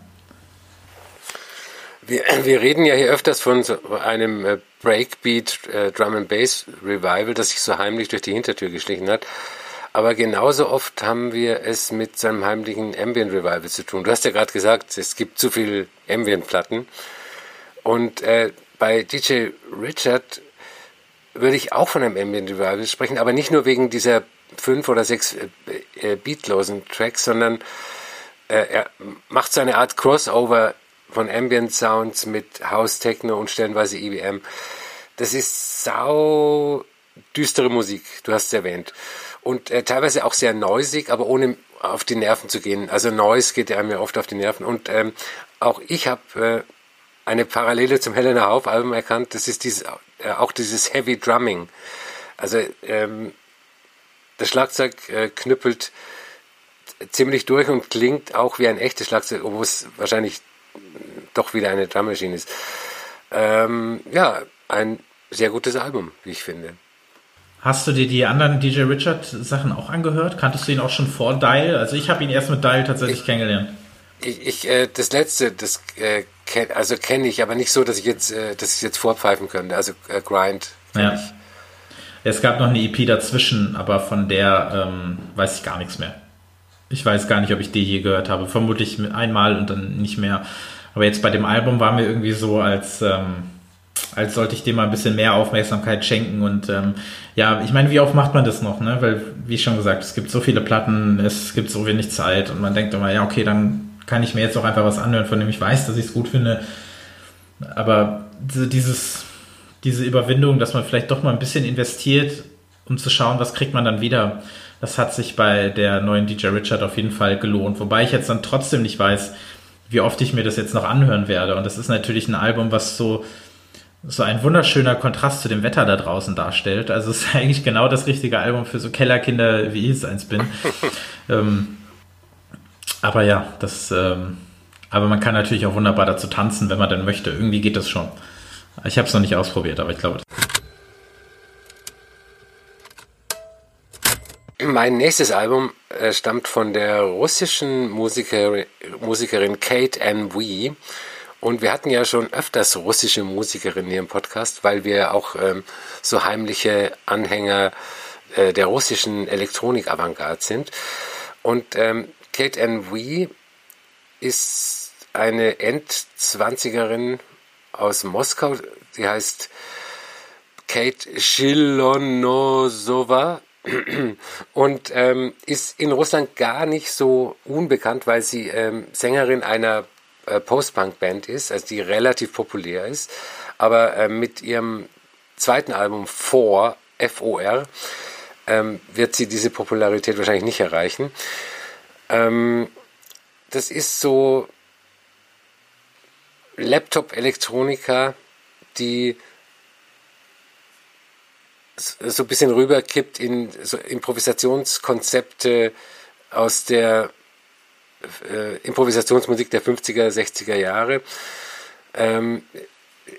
Wir, wir reden ja hier öfters von so einem äh, Breakbeat äh, Drum and Bass Revival, das sich so heimlich durch die Hintertür geschlichen hat. Aber genauso oft haben wir es mit seinem heimlichen Ambient Revival zu tun. Du hast ja gerade gesagt, es gibt zu viele Ambient Platten. Und äh, bei DJ Richard würde ich auch von einem Ambient Revival sprechen, aber nicht nur wegen dieser fünf oder sechs äh, äh, beatlosen Tracks, sondern äh, er macht so eine Art Crossover von Ambient Sounds mit House Techno und stellenweise EBM. Das ist sau düstere Musik, du hast es erwähnt. Und äh, teilweise auch sehr neusig, aber ohne auf die Nerven zu gehen. Also Noise geht einem ja oft auf die Nerven. Und ähm, auch ich habe äh, eine Parallele zum Helena Hauf Album erkannt. Das ist dieses, äh, auch dieses Heavy Drumming. Also ähm, das Schlagzeug äh, knüppelt ziemlich durch und klingt auch wie ein echtes Schlagzeug, obwohl es wahrscheinlich doch wieder eine Drummaschine ist. Ähm, ja, ein sehr gutes Album, wie ich finde. Hast du dir die anderen DJ Richard Sachen auch angehört? Kanntest du ihn auch schon vor Dial? Also ich habe ihn erst mit Dial tatsächlich ich, kennengelernt. Ich, ich äh, das letzte, das äh, kenn, also kenne ich, aber nicht so, dass ich jetzt, äh, dass ich jetzt vorpfeifen könnte. Also äh, Grind. Ja. Ich. Es gab noch eine EP dazwischen, aber von der ähm, weiß ich gar nichts mehr. Ich weiß gar nicht, ob ich die je gehört habe. Vermutlich einmal und dann nicht mehr. Aber jetzt bei dem Album war mir irgendwie so, als, ähm, als sollte ich dem mal ein bisschen mehr Aufmerksamkeit schenken. Und ähm, ja, ich meine, wie oft macht man das noch? Ne? Weil, wie schon gesagt, es gibt so viele Platten, es gibt so wenig Zeit und man denkt immer, ja, okay, dann kann ich mir jetzt auch einfach was anhören, von dem ich weiß, dass ich es gut finde. Aber dieses, diese Überwindung, dass man vielleicht doch mal ein bisschen investiert, um zu schauen, was kriegt man dann wieder das hat sich bei der neuen DJ Richard auf jeden Fall gelohnt. Wobei ich jetzt dann trotzdem nicht weiß, wie oft ich mir das jetzt noch anhören werde. Und das ist natürlich ein Album, was so, so ein wunderschöner Kontrast zu dem Wetter da draußen darstellt. Also es ist eigentlich genau das richtige Album für so Kellerkinder, wie ich es eins bin. ähm, aber ja, das, ähm, aber man kann natürlich auch wunderbar dazu tanzen, wenn man dann möchte. Irgendwie geht das schon. Ich habe es noch nicht ausprobiert, aber ich glaube. Mein nächstes Album äh, stammt von der russischen Musikerin, Musikerin Kate N. Wee. Und wir hatten ja schon öfters russische Musikerinnen hier im Podcast, weil wir auch ähm, so heimliche Anhänger äh, der russischen Elektronik-Avantgarde sind. Und ähm, Kate N. Wee ist eine Endzwanzigerin aus Moskau. Sie heißt Kate Shilonosova und ähm, ist in Russland gar nicht so unbekannt, weil sie ähm, Sängerin einer äh, Post-Punk-Band ist, also die relativ populär ist. Aber äh, mit ihrem zweiten Album For, F-O-R, ähm, wird sie diese Popularität wahrscheinlich nicht erreichen. Ähm, das ist so Laptop-Elektronika, die so ein bisschen rüberkippt in so Improvisationskonzepte aus der äh, Improvisationsmusik der 50er, 60er Jahre. Ähm,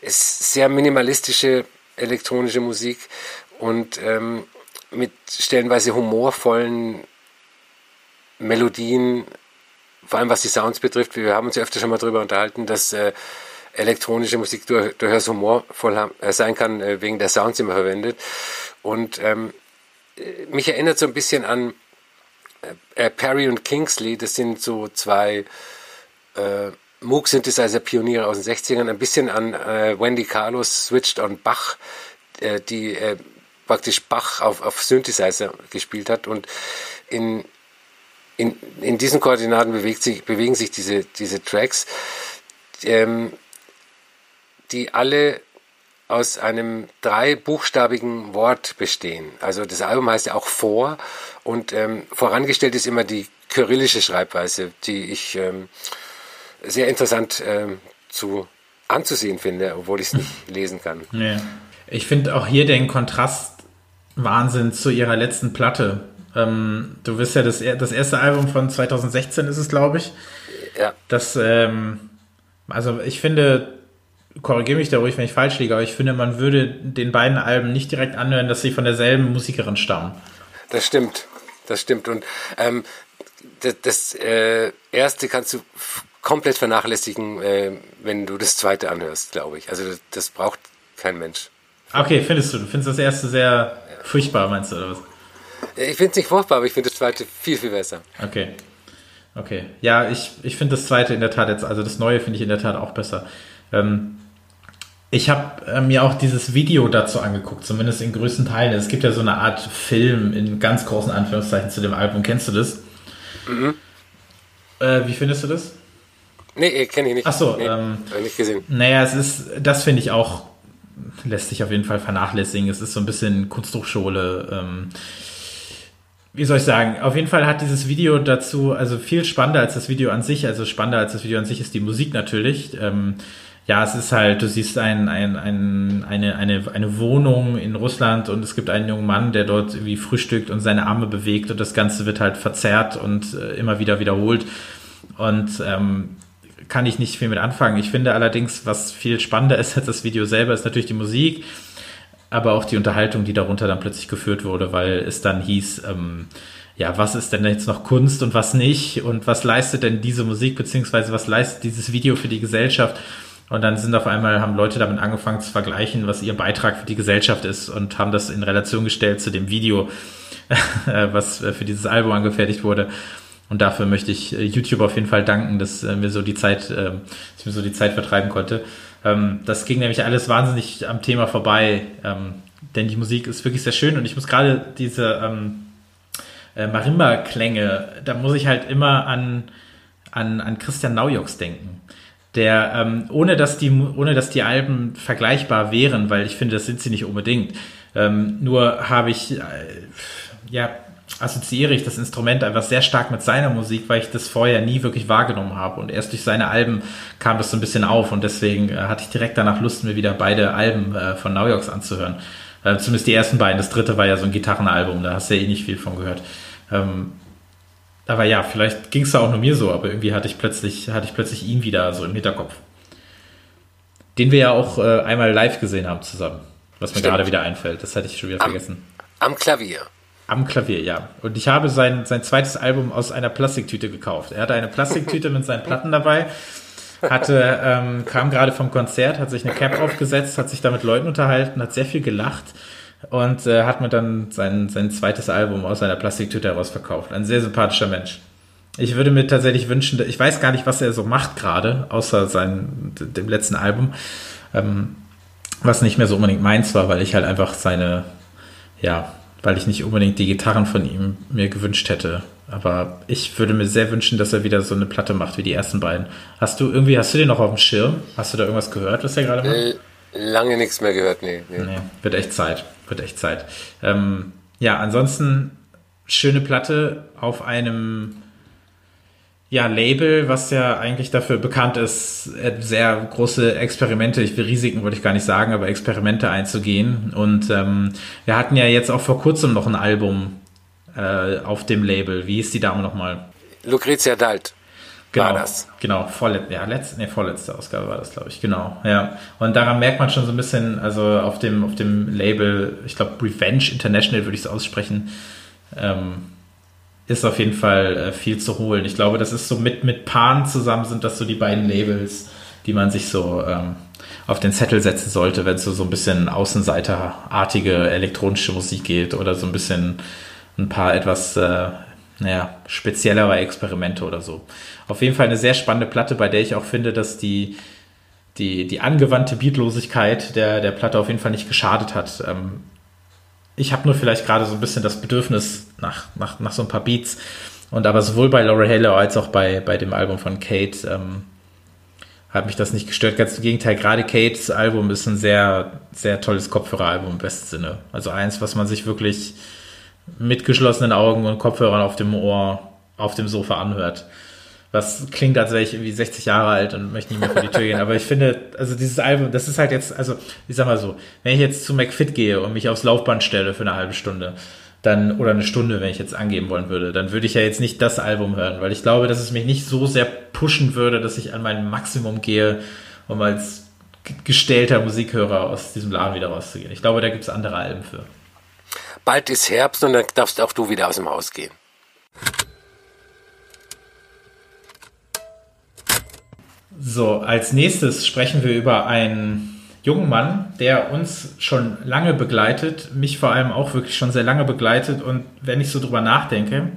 ist sehr minimalistische elektronische Musik und ähm, mit stellenweise humorvollen Melodien, vor allem was die Sounds betrifft. Wir haben uns ja öfter schon mal darüber unterhalten, dass äh, elektronische Musik durch, durchaus humorvoll äh, sein kann, äh, wegen der Sounds, die man verwendet. Und ähm, äh, mich erinnert so ein bisschen an äh, Perry und Kingsley, das sind so zwei äh, Moog-Synthesizer-Pioniere aus den 60ern, ein bisschen an äh, Wendy Carlos Switched on Bach, äh, die äh, praktisch Bach auf, auf Synthesizer gespielt hat und in, in, in diesen Koordinaten bewegt sich, bewegen sich diese, diese Tracks. Ähm, die alle aus einem dreibuchstabigen Wort bestehen. Also das Album heißt ja auch Vor und ähm, vorangestellt ist immer die kyrillische Schreibweise, die ich ähm, sehr interessant ähm, zu anzusehen finde, obwohl ich es nicht lesen kann. Ja. Ich finde auch hier den Kontrast Wahnsinn zu ihrer letzten Platte. Ähm, du wirst ja das, das erste Album von 2016 ist es, glaube ich. Ja. Das, ähm, also ich finde, korrigiere mich da ruhig, wenn ich falsch liege, aber ich finde, man würde den beiden Alben nicht direkt anhören, dass sie von derselben Musikerin stammen. Das stimmt, das stimmt. Und ähm, das, das äh, erste kannst du komplett vernachlässigen, äh, wenn du das zweite anhörst, glaube ich. Also das, das, braucht kein Mensch. Okay, findest du? Du findest das erste sehr furchtbar, meinst du, oder was? Ich finde es nicht furchtbar, aber ich finde das zweite viel, viel besser. Okay. Okay. Ja, ich, ich finde das zweite in der Tat jetzt, also das neue finde ich in der Tat auch besser. Ähm, ich habe äh, mir auch dieses Video dazu angeguckt, zumindest in größten Teilen. Es gibt ja so eine Art Film in ganz großen Anführungszeichen zu dem Album. Kennst du das? Mhm. Äh, wie findest du das? Nee, äh, kenne ich nicht. Achso, nee, ähm, nicht gesehen. Naja, es ist, das finde ich auch, lässt sich auf jeden Fall vernachlässigen. Es ist so ein bisschen Kunsthochschule. Ähm, wie soll ich sagen, auf jeden Fall hat dieses Video dazu, also viel spannender als das Video an sich, also spannender als das Video an sich ist die Musik natürlich. Ähm, ja, es ist halt, du siehst ein, ein, ein, eine, eine, eine Wohnung in Russland und es gibt einen jungen Mann, der dort irgendwie frühstückt und seine Arme bewegt und das Ganze wird halt verzerrt und äh, immer wieder wiederholt. Und ähm, kann ich nicht viel mit anfangen. Ich finde allerdings, was viel spannender ist als das Video selber, ist natürlich die Musik aber auch die Unterhaltung, die darunter dann plötzlich geführt wurde, weil es dann hieß, ähm, ja, was ist denn jetzt noch Kunst und was nicht und was leistet denn diese Musik beziehungsweise was leistet dieses Video für die Gesellschaft? Und dann sind auf einmal, haben Leute damit angefangen zu vergleichen, was ihr Beitrag für die Gesellschaft ist und haben das in Relation gestellt zu dem Video, was für dieses Album angefertigt wurde. Und dafür möchte ich äh, YouTube auf jeden Fall danken, dass äh, mir so die Zeit, äh, dass ich mir so die Zeit vertreiben konnte. Ähm, das ging nämlich alles wahnsinnig am Thema vorbei, ähm, denn die Musik ist wirklich sehr schön und ich muss gerade diese ähm, äh, Marimba-Klänge, da muss ich halt immer an, an, an Christian Naujoks denken. Der, ähm, ohne dass die, ohne dass die Alben vergleichbar wären, weil ich finde, das sind sie nicht unbedingt. Ähm, nur habe ich, äh, ja, assoziiere ich das Instrument einfach sehr stark mit seiner Musik, weil ich das vorher nie wirklich wahrgenommen habe. Und erst durch seine Alben kam das so ein bisschen auf und deswegen äh, hatte ich direkt danach Lust, mir wieder beide Alben äh, von New Yorks anzuhören. Äh, zumindest die ersten beiden. Das dritte war ja so ein Gitarrenalbum, da hast du ja eh nicht viel von gehört. Ähm, aber ja, vielleicht ging es da auch nur mir so, aber irgendwie hatte ich plötzlich, hatte ich plötzlich ihn wieder so im Hinterkopf. Den wir ja auch äh, einmal live gesehen haben zusammen. Was mir gerade wieder einfällt. Das hatte ich schon wieder am, vergessen. Am Klavier. Am Klavier, ja. Und ich habe sein, sein zweites Album aus einer Plastiktüte gekauft. Er hatte eine Plastiktüte mit seinen Platten dabei, hatte, ähm, kam gerade vom Konzert, hat sich eine Cap aufgesetzt, hat sich da mit Leuten unterhalten, hat sehr viel gelacht und äh, hat mir dann sein, sein zweites Album aus einer Plastiktüte heraus verkauft. Ein sehr sympathischer Mensch. Ich würde mir tatsächlich wünschen, ich weiß gar nicht, was er so macht gerade, außer sein, dem letzten Album, ähm, was nicht mehr so unbedingt meins war, weil ich halt einfach seine, ja, weil ich nicht unbedingt die Gitarren von ihm mir gewünscht hätte. Aber ich würde mir sehr wünschen, dass er wieder so eine Platte macht wie die ersten beiden. Hast du irgendwie, hast du den noch auf dem Schirm? Hast du da irgendwas gehört, was er gerade macht? Äh, lange nichts mehr gehört, nee, nee. nee. wird echt Zeit. Wird echt Zeit. Ähm, ja, ansonsten schöne Platte auf einem ja, Label, was ja eigentlich dafür bekannt ist, äh, sehr große Experimente, ich will Risiken wollte ich gar nicht sagen, aber Experimente einzugehen. Und ähm, wir hatten ja jetzt auch vor kurzem noch ein Album äh, auf dem Label. Wie hieß die Dame nochmal? Lucrezia Dalt. Genau, war das. Genau, vorlet ja, letzte, nee, vorletzte Ausgabe war das, glaube ich, genau, ja. Und daran merkt man schon so ein bisschen, also auf dem, auf dem Label, ich glaube, Revenge International würde ich es aussprechen, ähm, ist auf jeden Fall äh, viel zu holen. Ich glaube, das ist so mit, mit Pan zusammen sind das so die beiden Labels, die man sich so ähm, auf den Zettel setzen sollte, wenn es so, so ein bisschen außenseiterartige elektronische Musik geht oder so ein bisschen ein paar etwas äh, naja, speziellere Experimente oder so. Auf jeden Fall eine sehr spannende Platte, bei der ich auch finde, dass die, die, die angewandte Beatlosigkeit der, der Platte auf jeden Fall nicht geschadet hat. Ähm, ich habe nur vielleicht gerade so ein bisschen das Bedürfnis nach, nach, nach so ein paar Beats. Und aber sowohl bei Laura Halo als auch bei, bei dem Album von Kate ähm, hat mich das nicht gestört. Ganz im Gegenteil, gerade Kates Album ist ein sehr, sehr tolles Kopfhöreralbum im besten Sinne. Also eins, was man sich wirklich mit geschlossenen Augen und Kopfhörern auf dem Ohr auf dem Sofa anhört was klingt, als wäre ich irgendwie 60 Jahre alt und möchte nicht mehr vor die Tür gehen. Aber ich finde, also dieses Album, das ist halt jetzt, also ich sag mal so, wenn ich jetzt zu McFit gehe und mich aufs Laufband stelle für eine halbe Stunde, dann, oder eine Stunde, wenn ich jetzt angeben wollen würde, dann würde ich ja jetzt nicht das Album hören, weil ich glaube, dass es mich nicht so sehr pushen würde, dass ich an mein Maximum gehe, um als gestellter Musikhörer aus diesem Laden wieder rauszugehen. Ich glaube, da gibt es andere Alben für. Bald ist Herbst und dann darfst auch du wieder aus dem Haus gehen. So, als nächstes sprechen wir über einen jungen Mann, der uns schon lange begleitet, mich vor allem auch wirklich schon sehr lange begleitet und wenn ich so drüber nachdenke,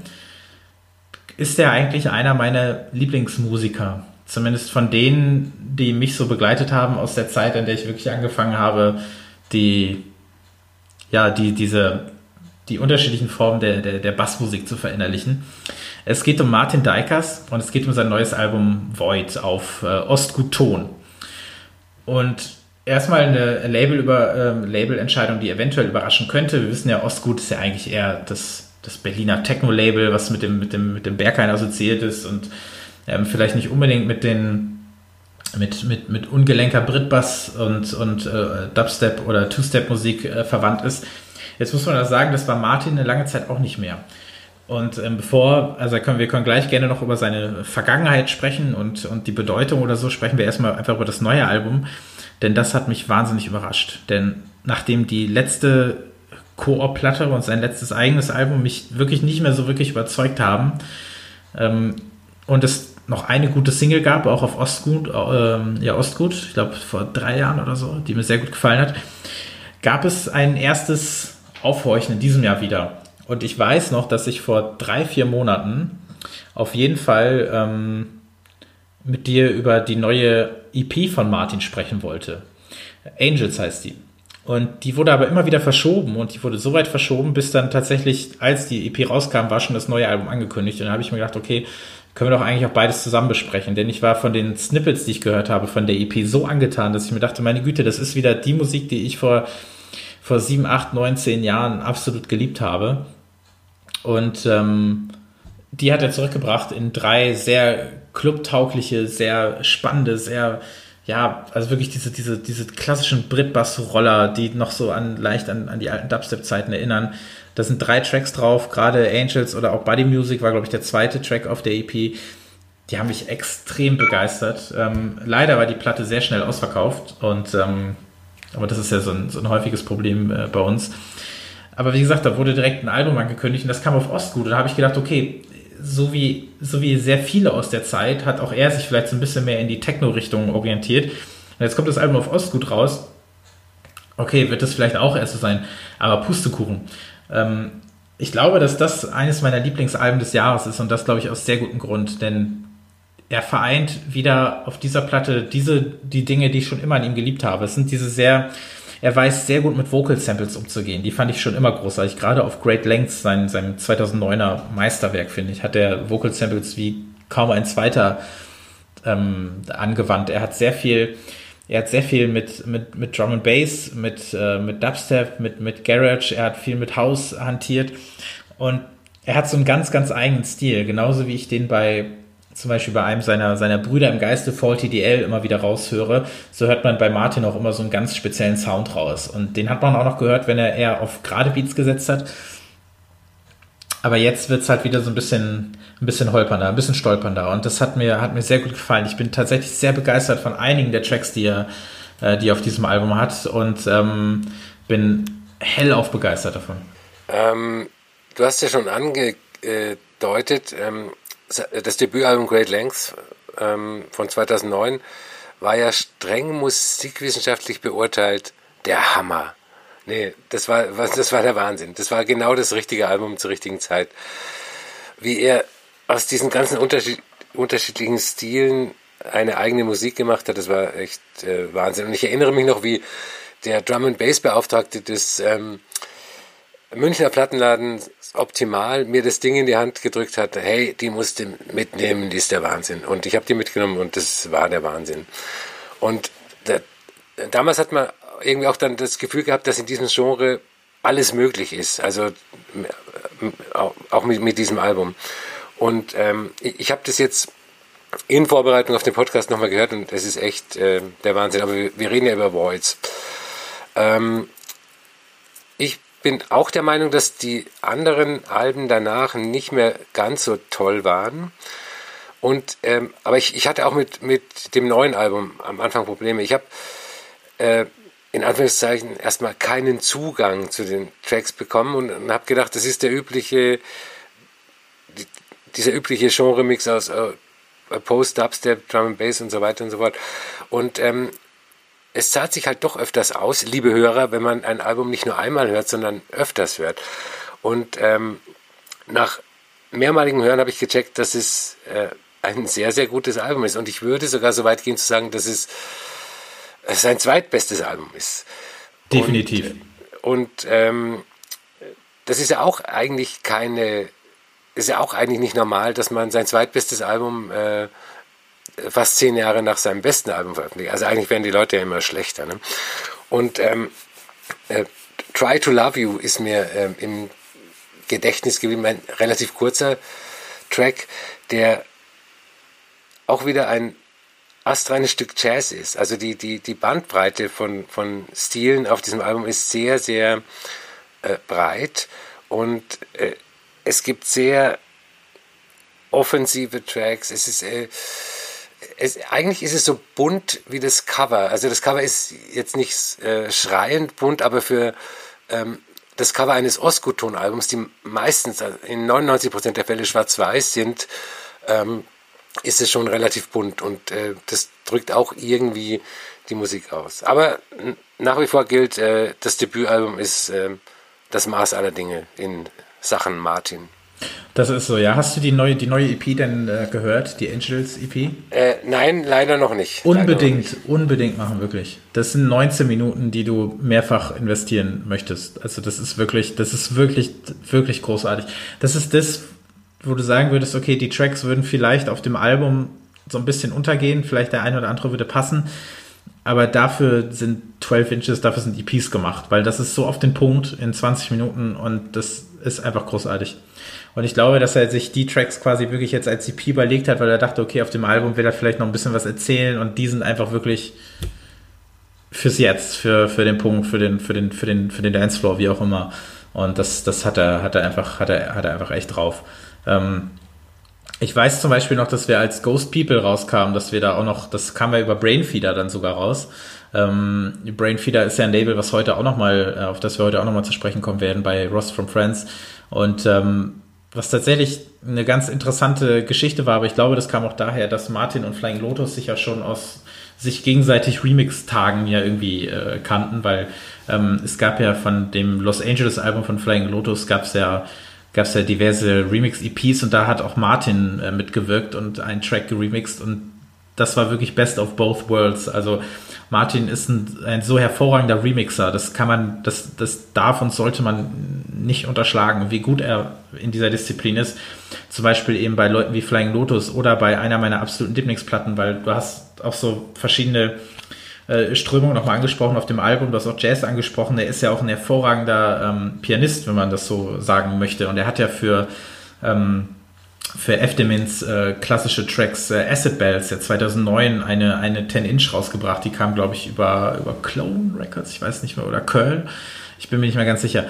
ist er eigentlich einer meiner Lieblingsmusiker. Zumindest von denen, die mich so begleitet haben aus der Zeit, in der ich wirklich angefangen habe, die, ja, die, diese, die unterschiedlichen Formen der, der, der Bassmusik zu verinnerlichen. Es geht um Martin Deikers und es geht um sein neues Album Void auf äh, Ostgut Ton. Und erstmal eine Label über, ähm, Labelentscheidung, die eventuell überraschen könnte. Wir wissen ja, Ostgut ist ja eigentlich eher das, das Berliner Techno-Label, was mit dem, mit dem, mit dem Berghain assoziiert ist und ähm, vielleicht nicht unbedingt mit den mit, mit, mit ungelenker Britbass und, und äh, Dubstep oder Two-Step-Musik äh, verwandt ist. Jetzt muss man da sagen, das war Martin eine lange Zeit auch nicht mehr. Und ähm, bevor, also können wir können gleich gerne noch über seine Vergangenheit sprechen und, und die Bedeutung oder so, sprechen wir erstmal einfach über das neue Album. Denn das hat mich wahnsinnig überrascht. Denn nachdem die letzte Koop-Platte und sein letztes eigenes Album mich wirklich nicht mehr so wirklich überzeugt haben ähm, und es noch eine gute Single gab, auch auf Ostgut, äh, ja Ostgut, ich glaube vor drei Jahren oder so, die mir sehr gut gefallen hat, gab es ein erstes Aufhorchen in diesem Jahr wieder. Und ich weiß noch, dass ich vor drei, vier Monaten auf jeden Fall ähm, mit dir über die neue EP von Martin sprechen wollte. Angels heißt die. Und die wurde aber immer wieder verschoben und die wurde so weit verschoben, bis dann tatsächlich, als die EP rauskam, war schon das neue Album angekündigt. Und dann habe ich mir gedacht, okay, können wir doch eigentlich auch beides zusammen besprechen. Denn ich war von den Snippets, die ich gehört habe, von der EP so angetan, dass ich mir dachte, meine Güte, das ist wieder die Musik, die ich vor, vor sieben, acht, neun, zehn Jahren absolut geliebt habe. Und ähm, die hat er zurückgebracht in drei sehr clubtaugliche, sehr spannende, sehr ja, also wirklich diese, diese, diese klassischen Britbass-Roller, die noch so an, leicht an, an die alten Dubstep-Zeiten erinnern. Da sind drei Tracks drauf, gerade Angels oder auch Buddy Music war, glaube ich, der zweite Track auf der EP. Die haben mich extrem begeistert. Ähm, leider war die Platte sehr schnell ausverkauft und ähm, aber das ist ja so ein, so ein häufiges Problem äh, bei uns. Aber wie gesagt, da wurde direkt ein Album angekündigt und das kam auf Ostgut. Und da habe ich gedacht, okay, so wie, so wie sehr viele aus der Zeit, hat auch er sich vielleicht so ein bisschen mehr in die Techno-Richtung orientiert. Und jetzt kommt das Album auf Ostgut raus. Okay, wird das vielleicht auch erst so sein, aber Pustekuchen. Ähm, ich glaube, dass das eines meiner Lieblingsalben des Jahres ist und das glaube ich aus sehr gutem Grund, denn er vereint wieder auf dieser Platte diese, die Dinge, die ich schon immer an ihm geliebt habe. Es sind diese sehr, er weiß sehr gut mit Vocal Samples umzugehen. Die fand ich schon immer großartig. Gerade auf Great Lengths, sein, seinem 2009er Meisterwerk, finde ich, hat er Vocal Samples wie kaum ein zweiter ähm, angewandt. Er hat sehr viel, er hat sehr viel mit, mit, mit Drum and Bass, mit, äh, mit Dubstep, mit, mit Garage, er hat viel mit House hantiert und er hat so einen ganz, ganz eigenen Stil, genauso wie ich den bei zum Beispiel bei einem seiner, seiner Brüder im Geiste, Faulty DL, immer wieder raushöre, so hört man bei Martin auch immer so einen ganz speziellen Sound raus. Und den hat man auch noch gehört, wenn er eher auf gerade Beats gesetzt hat. Aber jetzt wird es halt wieder so ein bisschen, ein bisschen holpernder, ein bisschen stolpernder. Und das hat mir, hat mir sehr gut gefallen. Ich bin tatsächlich sehr begeistert von einigen der Tracks, die er, äh, die er auf diesem Album hat. Und ähm, bin hellauf begeistert davon. Ähm, du hast ja schon angedeutet, ähm, das Debütalbum Great Lengths ähm, von 2009 war ja streng musikwissenschaftlich beurteilt der Hammer. Nee, das war, das war der Wahnsinn. Das war genau das richtige Album zur richtigen Zeit. Wie er aus diesen ganzen Unterschied, unterschiedlichen Stilen eine eigene Musik gemacht hat, das war echt äh, Wahnsinn. Und ich erinnere mich noch, wie der Drum and Bass Beauftragte des ähm, Münchner Plattenladen optimal mir das Ding in die Hand gedrückt hat, hey, die musst du mitnehmen, die ist der Wahnsinn. Und ich habe die mitgenommen und das war der Wahnsinn. Und der, damals hat man irgendwie auch dann das Gefühl gehabt, dass in diesem Genre alles möglich ist. Also auch mit, mit diesem Album. Und ähm, ich, ich habe das jetzt in Vorbereitung auf den Podcast nochmal gehört und es ist echt äh, der Wahnsinn. Aber wir, wir, reden ja über Voids. Ähm, bin auch der Meinung, dass die anderen Alben danach nicht mehr ganz so toll waren. Und ähm, aber ich, ich hatte auch mit, mit dem neuen Album am Anfang Probleme. Ich habe äh, in Anführungszeichen erstmal keinen Zugang zu den Tracks bekommen und, und habe gedacht, das ist der übliche, die, dieser übliche Genre-Mix aus äh, Post, Dubstep, Drum and Bass und so weiter und so fort. Und ähm, es zahlt sich halt doch öfters aus, liebe Hörer, wenn man ein Album nicht nur einmal hört, sondern öfters hört. Und ähm, nach mehrmaligen Hören habe ich gecheckt, dass es äh, ein sehr, sehr gutes Album ist. Und ich würde sogar so weit gehen zu sagen, dass es sein zweitbestes Album ist. Definitiv. Und, und ähm, das ist ja auch eigentlich keine, ist ja auch eigentlich nicht normal, dass man sein zweitbestes Album äh, fast zehn Jahre nach seinem besten Album veröffentlicht. Also eigentlich werden die Leute ja immer schlechter. Ne? Und ähm, äh, Try to Love You ist mir ähm, im Gedächtnis geblieben, ein relativ kurzer Track, der auch wieder ein astreines Stück Jazz ist. Also die, die, die Bandbreite von, von Stilen auf diesem Album ist sehr, sehr äh, breit und äh, es gibt sehr offensive Tracks. Es ist äh, es, eigentlich ist es so bunt wie das Cover. Also das Cover ist jetzt nicht äh, schreiend bunt, aber für ähm, das Cover eines Osco-Ton-Albums, die meistens also in 99% der Fälle schwarz-weiß sind, ähm, ist es schon relativ bunt und äh, das drückt auch irgendwie die Musik aus. Aber nach wie vor gilt, äh, das Debütalbum ist äh, das Maß aller Dinge in Sachen Martin. Das ist so, ja. Hast du die neue, die neue EP denn äh, gehört, die Angels EP? Äh, nein, leider noch nicht. Unbedingt, noch nicht. unbedingt machen, wirklich. Das sind 19 Minuten, die du mehrfach investieren möchtest. Also das ist wirklich, das ist wirklich, wirklich großartig. Das ist das, wo du sagen würdest, okay, die Tracks würden vielleicht auf dem Album so ein bisschen untergehen, vielleicht der eine oder andere würde passen. Aber dafür sind 12 Inches, dafür sind EPs gemacht, weil das ist so auf den Punkt in 20 Minuten und das ist einfach großartig. Und ich glaube, dass er sich die Tracks quasi wirklich jetzt als EP überlegt hat, weil er dachte, okay, auf dem Album will er vielleicht noch ein bisschen was erzählen und die sind einfach wirklich fürs Jetzt, für, für den Punkt, für den, für den, für den, für den Dancefloor, wie auch immer. Und das, das hat er, hat er einfach, hat er, hat er einfach echt drauf. Ähm, ich weiß zum Beispiel noch, dass wir als Ghost People rauskamen, dass wir da auch noch, das kam ja über Brainfeeder dann sogar raus. Ähm, Brainfeeder ist ja ein Label, was heute auch nochmal, äh, auf das wir heute auch nochmal zu sprechen kommen werden bei Ross from Friends. Und ähm, was tatsächlich eine ganz interessante Geschichte war, aber ich glaube, das kam auch daher, dass Martin und Flying Lotus sich ja schon aus sich gegenseitig Remix-Tagen ja irgendwie äh, kannten, weil ähm, es gab ja von dem Los Angeles-Album von Flying Lotus gab es ja gab ja diverse Remix-EPs und da hat auch Martin äh, mitgewirkt und einen Track geremixed und das war wirklich Best of Both Worlds. Also Martin ist ein, ein so hervorragender Remixer. Das kann man, das, das darf und sollte man nicht unterschlagen, wie gut er in dieser Disziplin ist. Zum Beispiel eben bei Leuten wie Flying Lotus oder bei einer meiner absoluten Lieblingsplatten, weil du hast auch so verschiedene äh, Strömungen nochmal angesprochen auf dem Album, du hast auch Jazz angesprochen. Er ist ja auch ein hervorragender ähm, Pianist, wenn man das so sagen möchte. Und er hat ja für ähm, für F-Demins äh, klassische Tracks äh, Acid Bells, ja 2009 eine, eine 10-Inch rausgebracht, die kam, glaube ich, über, über Clone Records, ich weiß nicht mehr, oder Curl, ich bin mir nicht mehr ganz sicher.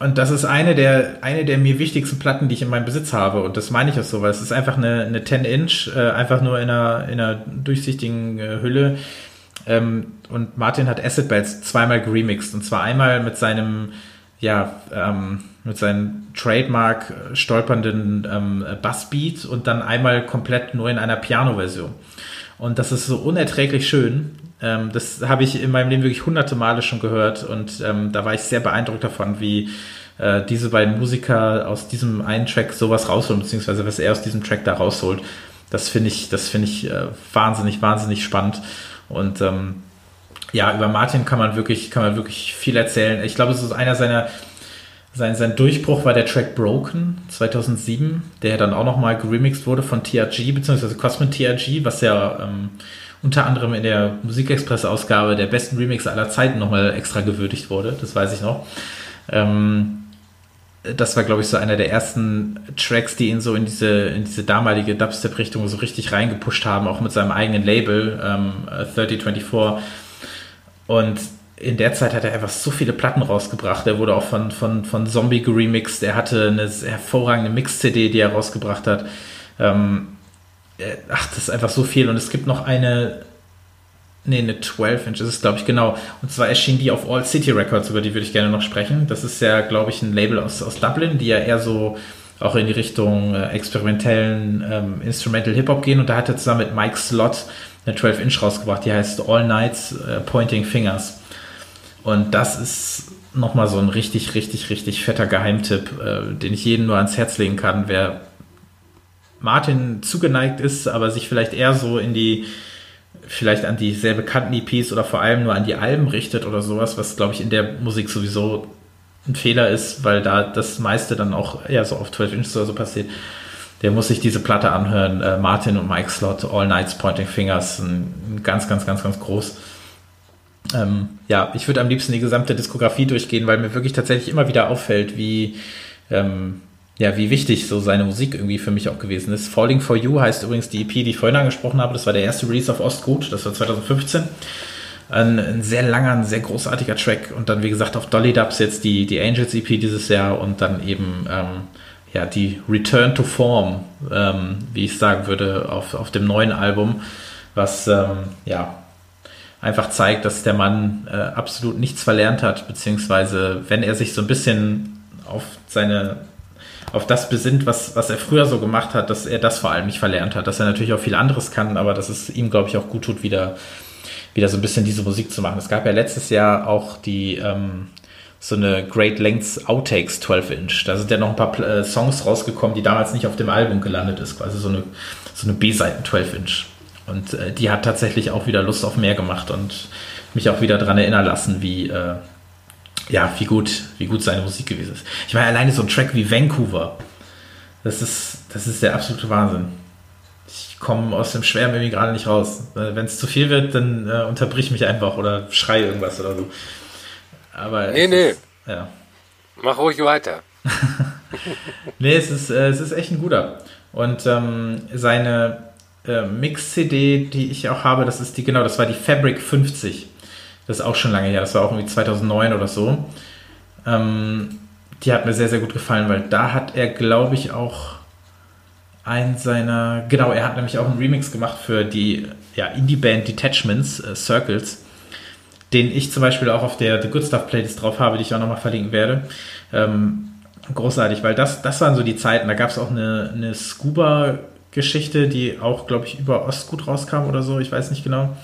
Und das ist eine der, eine der mir wichtigsten Platten, die ich in meinem Besitz habe. Und das meine ich auch so, weil es ist einfach eine, eine 10-Inch, äh, einfach nur in einer, in einer durchsichtigen äh, Hülle. Ähm, und Martin hat Acid Bells zweimal geremixed. Und zwar einmal mit seinem, ja, ähm, mit seinem Trademark äh, stolpernden ähm, Bassbeat und dann einmal komplett nur in einer Piano-Version. Und das ist so unerträglich schön. Ähm, das habe ich in meinem Leben wirklich hunderte Male schon gehört und ähm, da war ich sehr beeindruckt davon, wie äh, diese beiden Musiker aus diesem einen Track sowas rausholen, beziehungsweise was er aus diesem Track da rausholt. Das finde ich, das finde ich äh, wahnsinnig, wahnsinnig spannend. Und ähm, ja, über Martin kann man wirklich, kann man wirklich viel erzählen. Ich glaube, es ist einer seiner sein, sein Durchbruch war der Track Broken 2007, der dann auch nochmal geremixed wurde von TRG, beziehungsweise Cosmin TRG, was ja ähm, unter anderem in der Musikexpress-Ausgabe der besten Remixer aller Zeiten nochmal extra gewürdigt wurde, das weiß ich noch. Ähm, das war, glaube ich, so einer der ersten Tracks, die ihn so in diese, in diese damalige Dubstep-Richtung so richtig reingepusht haben, auch mit seinem eigenen Label, ähm, 3024. Und in der Zeit hat er einfach so viele Platten rausgebracht. Er wurde auch von, von, von Zombie geremixed. Er hatte eine hervorragende Mix-CD, die er rausgebracht hat. Ähm, äh, ach, das ist einfach so viel. Und es gibt noch eine, nee, eine 12-Inch, das ist glaube ich genau. Und zwar erschien die auf All City Records, über die würde ich gerne noch sprechen. Das ist ja, glaube ich, ein Label aus, aus Dublin, die ja eher so auch in die Richtung äh, experimentellen ähm, Instrumental Hip-Hop gehen. Und da hat er zusammen mit Mike Slot eine 12-Inch rausgebracht, die heißt All Nights äh, Pointing Fingers. Und das ist nochmal so ein richtig, richtig, richtig fetter Geheimtipp, äh, den ich jedem nur ans Herz legen kann, wer Martin zugeneigt ist, aber sich vielleicht eher so in die, vielleicht an die sehr bekannten EPs oder vor allem nur an die Alben richtet oder sowas, was glaube ich in der Musik sowieso ein Fehler ist, weil da das meiste dann auch eher so auf 12 Inches oder so passiert. Der muss sich diese Platte anhören. Äh, Martin und Mike Slot, All Nights Pointing Fingers, ein, ganz, ganz, ganz, ganz groß. Ähm, ja, ich würde am liebsten die gesamte Diskografie durchgehen, weil mir wirklich tatsächlich immer wieder auffällt, wie, ähm, ja, wie wichtig so seine Musik irgendwie für mich auch gewesen ist. Falling for You heißt übrigens die EP, die ich vorhin angesprochen habe. Das war der erste Release auf Ostgut, das war 2015. Ein, ein, sehr langer, ein sehr großartiger Track. Und dann, wie gesagt, auf Dolly Dubs jetzt die, die Angels EP dieses Jahr und dann eben ähm, ja, die Return to Form, ähm, wie ich sagen würde, auf, auf dem neuen Album, was ähm, ja einfach zeigt, dass der Mann äh, absolut nichts verlernt hat, beziehungsweise wenn er sich so ein bisschen auf seine auf das besinnt, was, was er früher so gemacht hat, dass er das vor allem nicht verlernt hat, dass er natürlich auch viel anderes kann, aber dass es ihm, glaube ich, auch gut tut, wieder, wieder so ein bisschen diese Musik zu machen. Es gab ja letztes Jahr auch die ähm, so eine Great Lengths Outtakes 12 Inch. Da sind ja noch ein paar äh, Songs rausgekommen, die damals nicht auf dem Album gelandet ist, quasi so eine, so eine B-Seiten 12 Inch. Und äh, die hat tatsächlich auch wieder Lust auf mehr gemacht und mich auch wieder daran erinnern lassen, wie, äh, ja, wie gut, wie gut seine Musik gewesen ist. Ich meine, alleine so ein Track wie Vancouver, das ist, das ist der absolute Wahnsinn. Ich komme aus dem Schwärmen irgendwie gerade nicht raus. Äh, Wenn es zu viel wird, dann äh, unterbrich mich einfach oder schrei irgendwas oder so. Aber nee, nee. Ist, ja. Mach ruhig weiter. nee, es ist, äh, es ist echt ein guter. Und ähm, seine äh, Mix-CD, die ich auch habe, das ist die, genau, das war die Fabric 50. Das ist auch schon lange her, das war auch irgendwie 2009 oder so. Ähm, die hat mir sehr, sehr gut gefallen, weil da hat er, glaube ich, auch ein seiner, genau, er hat nämlich auch einen Remix gemacht für die ja, Indie-Band Detachments, äh, Circles, den ich zum Beispiel auch auf der The Good Stuff Playlist drauf habe, die ich auch nochmal verlinken werde. Ähm, großartig, weil das, das waren so die Zeiten, da gab es auch eine, eine Scuba-Geschichte, die auch, glaube ich, über Ostgut rauskam oder so, ich weiß nicht genau.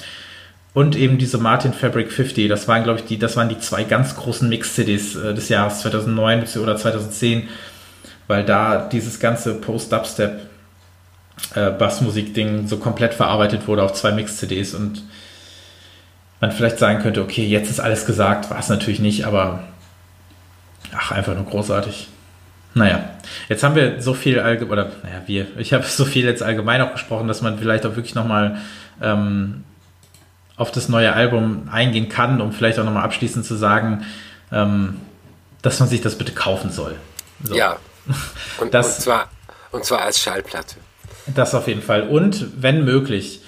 Und eben diese Martin Fabric 50, das waren, glaube ich, die, das waren die zwei ganz großen Mix-CDs äh, des Jahres 2009 oder 2010, weil da dieses ganze Post-Dubstep äh, so komplett verarbeitet wurde auf zwei Mix-CDs und man vielleicht sagen könnte, okay, jetzt ist alles gesagt, war es natürlich nicht, aber ach, einfach nur großartig. Naja, jetzt haben wir so viel, oder naja, wir, ich habe so viel jetzt allgemein auch gesprochen, dass man vielleicht auch wirklich nochmal ähm, auf das neue Album eingehen kann, um vielleicht auch nochmal abschließend zu sagen, ähm, dass man sich das bitte kaufen soll. So. Ja. Und, das, und, zwar, und zwar als Schallplatte. Das auf jeden Fall. Und wenn möglich,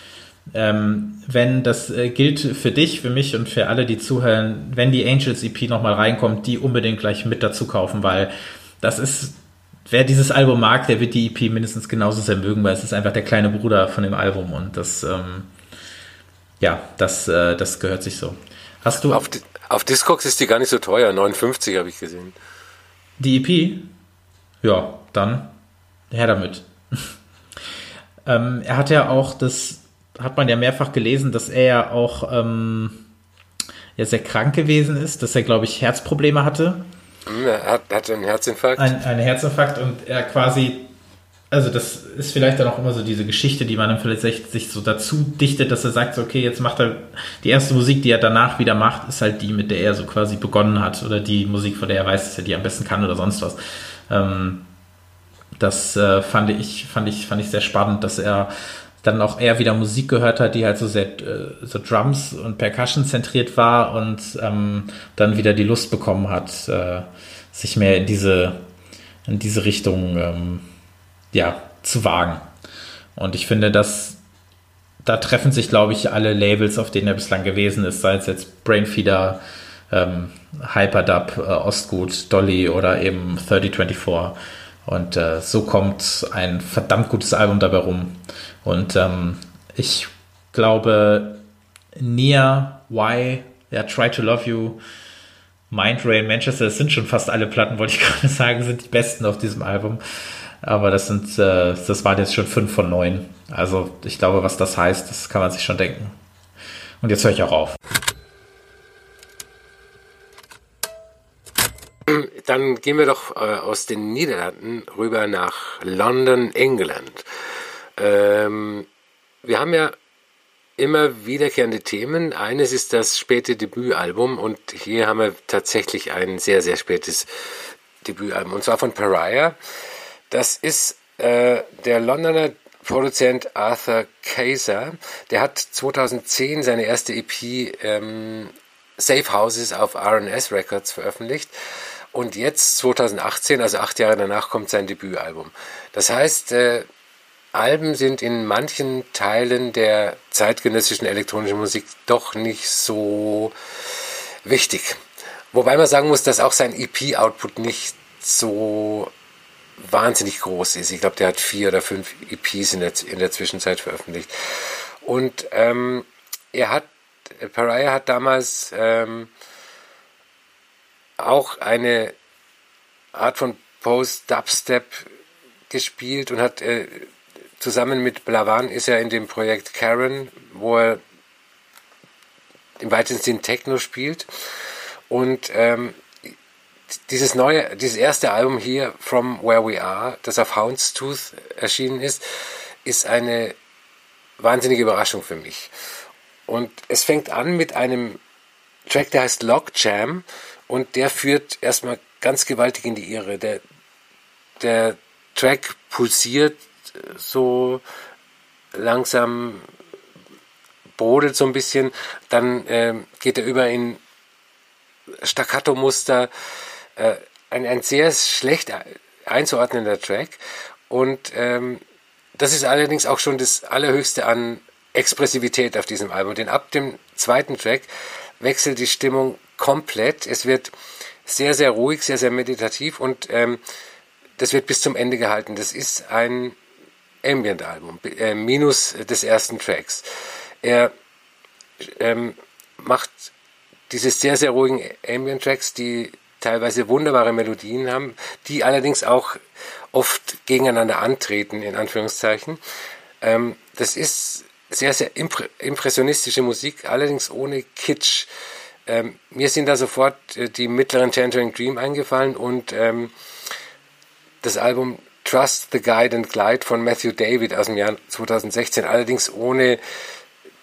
ähm, wenn das äh, gilt für dich, für mich und für alle, die zuhören, wenn die Angels EP nochmal reinkommt, die unbedingt gleich mit dazu kaufen, weil das ist, wer dieses Album mag, der wird die EP mindestens genauso sehr mögen, weil es ist einfach der kleine Bruder von dem Album und das, ähm, ja, das, äh, das gehört sich so. Hast du. Auf, auf Discogs ist die gar nicht so teuer, 59 habe ich gesehen. Die EP? Ja, dann her damit. ähm, er hat ja auch das, hat man ja mehrfach gelesen, dass er ja auch ähm, ja sehr krank gewesen ist, dass er, glaube ich, Herzprobleme hatte. Er hat, hatte einen Herzinfarkt. Ein, einen Herzinfarkt und er quasi also das ist vielleicht dann auch immer so diese Geschichte, die man dann vielleicht sich so dazu dichtet, dass er sagt, so, okay, jetzt macht er die erste Musik, die er danach wieder macht, ist halt die, mit der er so quasi begonnen hat oder die Musik, von der er weiß, dass er die am besten kann oder sonst was. Ähm, das äh, fand ich fand ich fand ich sehr spannend, dass er dann auch eher wieder Musik gehört hat, die halt so sehr äh, so Drums und Percussion zentriert war und ähm, dann wieder die Lust bekommen hat, äh, sich mehr in diese in diese Richtung ähm, ja, zu wagen. Und ich finde, dass da treffen sich, glaube ich, alle Labels, auf denen er bislang gewesen ist, sei es jetzt Brainfeeder, ähm, Hyperdub, äh, Ostgut, Dolly oder eben 3024. Und äh, so kommt ein verdammt gutes Album dabei rum. Und ähm, ich glaube, Nia, Why, ja, Try to Love You, Mind Rain, Manchester, das sind schon fast alle Platten, wollte ich gerade sagen, sind die besten auf diesem Album. Aber das sind, äh, das waren jetzt schon fünf von neun. Also ich glaube, was das heißt, das kann man sich schon denken. Und jetzt höre ich auch auf. Dann gehen wir doch äh, aus den Niederlanden rüber nach London, England. Ähm, wir haben ja immer wiederkehrende Themen. Eines ist das späte Debütalbum und hier haben wir tatsächlich ein sehr, sehr spätes Debütalbum und zwar von Pariah. Das ist äh, der Londoner Produzent Arthur Kaiser. Der hat 2010 seine erste EP ähm, Safe Houses auf RS Records veröffentlicht. Und jetzt, 2018, also acht Jahre danach, kommt sein Debütalbum. Das heißt, äh, Alben sind in manchen Teilen der zeitgenössischen elektronischen Musik doch nicht so wichtig. Wobei man sagen muss, dass auch sein EP-Output nicht so wahnsinnig groß ist. Ich glaube, der hat vier oder fünf EPs in der, in der Zwischenzeit veröffentlicht. Und ähm, er hat, Pariah hat damals ähm, auch eine Art von Post-Dubstep gespielt und hat äh, zusammen mit Blavan ist er in dem Projekt Karen, wo er im weitesten Sinn Techno spielt. Und ähm, dieses neue, dieses erste Album hier, From Where We Are, das auf Houndstooth erschienen ist, ist eine wahnsinnige Überraschung für mich. Und es fängt an mit einem Track, der heißt Lock Jam und der führt erstmal ganz gewaltig in die Irre. Der, der Track pulsiert so langsam, brodelt so ein bisschen, dann äh, geht er über in Staccato-Muster, äh, ein, ein sehr schlecht einzuordnender Track und ähm, das ist allerdings auch schon das Allerhöchste an Expressivität auf diesem Album, denn ab dem zweiten Track wechselt die Stimmung komplett. Es wird sehr, sehr ruhig, sehr, sehr meditativ und ähm, das wird bis zum Ende gehalten. Das ist ein Ambient-Album, äh, minus des ersten Tracks. Er ähm, macht diese sehr, sehr ruhigen Ambient-Tracks, die teilweise wunderbare Melodien haben, die allerdings auch oft gegeneinander antreten, in Anführungszeichen. Ähm, das ist sehr, sehr impre impressionistische Musik, allerdings ohne Kitsch. Ähm, mir sind da sofort äh, die mittleren Tangerine Dream eingefallen und ähm, das Album Trust the Guide and Glide von Matthew David aus dem Jahr 2016, allerdings ohne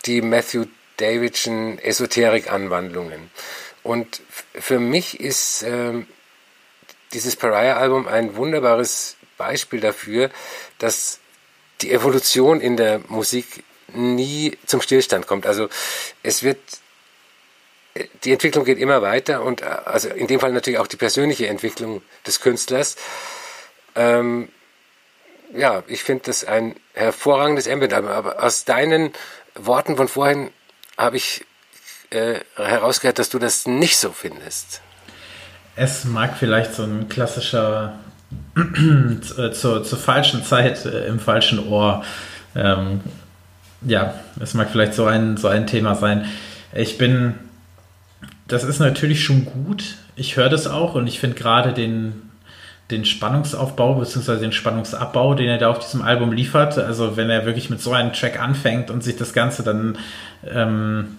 die Matthew Davidschen Esoterik-Anwandlungen. Und für mich ist ähm, dieses Pariah-Album ein wunderbares Beispiel dafür, dass die Evolution in der Musik nie zum Stillstand kommt. Also es wird die Entwicklung geht immer weiter und also in dem Fall natürlich auch die persönliche Entwicklung des Künstlers. Ähm, ja, ich finde das ein hervorragendes Ambient-Album. Aber aus deinen Worten von vorhin habe ich äh, herausgehört, dass du das nicht so findest. Es mag vielleicht so ein klassischer äh, zur, zur falschen Zeit äh, im falschen Ohr. Ähm, ja, es mag vielleicht so ein, so ein Thema sein. Ich bin, das ist natürlich schon gut. Ich höre das auch und ich finde gerade den den Spannungsaufbau bzw. den Spannungsabbau, den er da auf diesem Album liefert. Also wenn er wirklich mit so einem Track anfängt und sich das Ganze dann ähm,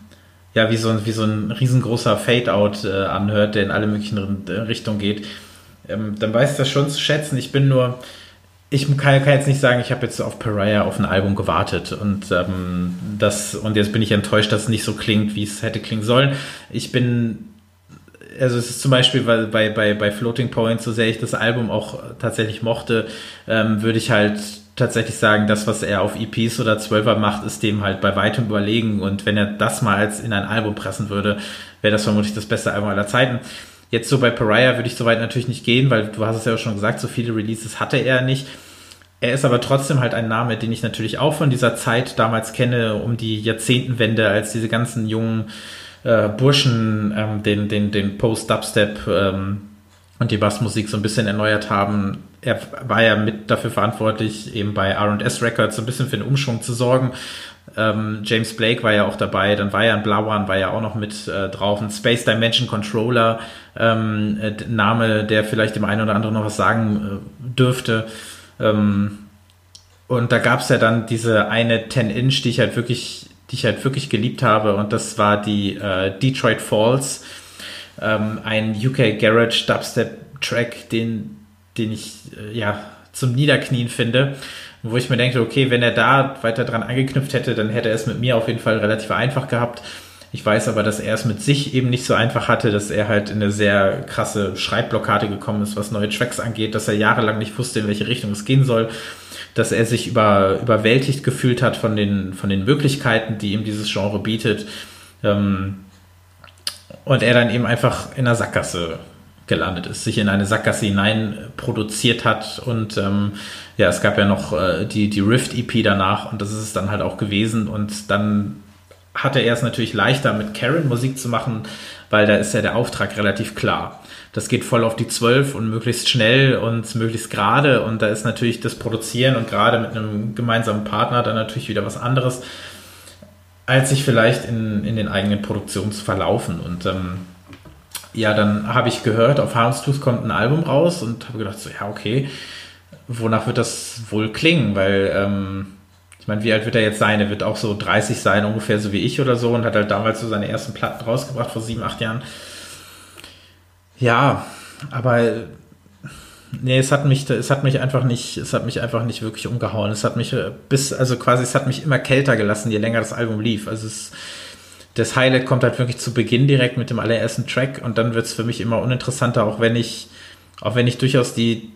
ja wie so, ein, wie so ein riesengroßer Fade-out äh, anhört, der in alle möglichen Richtungen geht, ähm, dann weiß ich das schon zu schätzen. Ich bin nur, ich kann, kann jetzt nicht sagen, ich habe jetzt auf Pariah auf ein Album gewartet und ähm, das und jetzt bin ich enttäuscht, dass es nicht so klingt, wie es hätte klingen sollen. Ich bin also es ist zum Beispiel bei, bei, bei, Floating Point, so sehr ich das Album auch tatsächlich mochte, ähm, würde ich halt tatsächlich sagen, das, was er auf EPs oder Zwölfer macht, ist dem halt bei weitem überlegen. Und wenn er das mal als in ein Album pressen würde, wäre das vermutlich das beste Album aller Zeiten. Jetzt so bei Pariah würde ich soweit natürlich nicht gehen, weil du hast es ja auch schon gesagt, so viele Releases hatte er nicht. Er ist aber trotzdem halt ein Name, den ich natürlich auch von dieser Zeit damals kenne, um die Jahrzehntenwende, als diese ganzen jungen äh, Burschen ähm, den, den, den Post-Dubstep ähm, und die Bassmusik so ein bisschen erneuert haben. Er war ja mit dafür verantwortlich, eben bei R&S Records so ein bisschen für den Umschwung zu sorgen. Ähm, James Blake war ja auch dabei, dann war ja ein Blauan, war ja auch noch mit äh, drauf, ein Space Dimension Controller, ähm, äh, Name, der vielleicht dem einen oder anderen noch was sagen äh, dürfte. Ähm, und da gab es ja dann diese eine 10-Inch, die ich halt wirklich die ich halt wirklich geliebt habe. Und das war die äh, Detroit Falls, ähm, ein UK Garage Dubstep Track, den, den ich äh, ja zum Niederknien finde. Wo ich mir denke, okay, wenn er da weiter dran angeknüpft hätte, dann hätte er es mit mir auf jeden Fall relativ einfach gehabt. Ich weiß aber, dass er es mit sich eben nicht so einfach hatte, dass er halt in eine sehr krasse Schreibblockade gekommen ist, was neue Tracks angeht, dass er jahrelang nicht wusste, in welche Richtung es gehen soll dass er sich über, überwältigt gefühlt hat von den, von den Möglichkeiten, die ihm dieses Genre bietet. Ähm, und er dann eben einfach in der Sackgasse gelandet ist, sich in eine Sackgasse hinein produziert hat und ähm, ja, es gab ja noch äh, die, die Rift-EP danach und das ist es dann halt auch gewesen und dann hatte er es natürlich leichter mit Karen Musik zu machen, weil da ist ja der Auftrag relativ klar. Das geht voll auf die Zwölf und möglichst schnell und möglichst gerade und da ist natürlich das Produzieren und gerade mit einem gemeinsamen Partner dann natürlich wieder was anderes, als sich vielleicht in, in den eigenen Produktionen zu verlaufen und ähm, ja, dann habe ich gehört, auf Harmstooth kommt ein Album raus und habe gedacht, so, ja, okay, wonach wird das wohl klingen? Weil, ähm, ich meine, wie alt wird er jetzt sein? Er wird auch so 30 sein, ungefähr so wie ich oder so und hat halt damals so seine ersten Platten rausgebracht vor sieben, acht Jahren. Ja, aber nee, es hat mich, es hat mich einfach nicht, es hat mich einfach nicht wirklich umgehauen. Es hat mich bis, also quasi, es hat mich immer kälter gelassen, je länger das Album lief. Also es das Highlight kommt halt wirklich zu Beginn direkt mit dem allerersten Track und dann wird es für mich immer uninteressanter, auch wenn ich, auch wenn ich durchaus die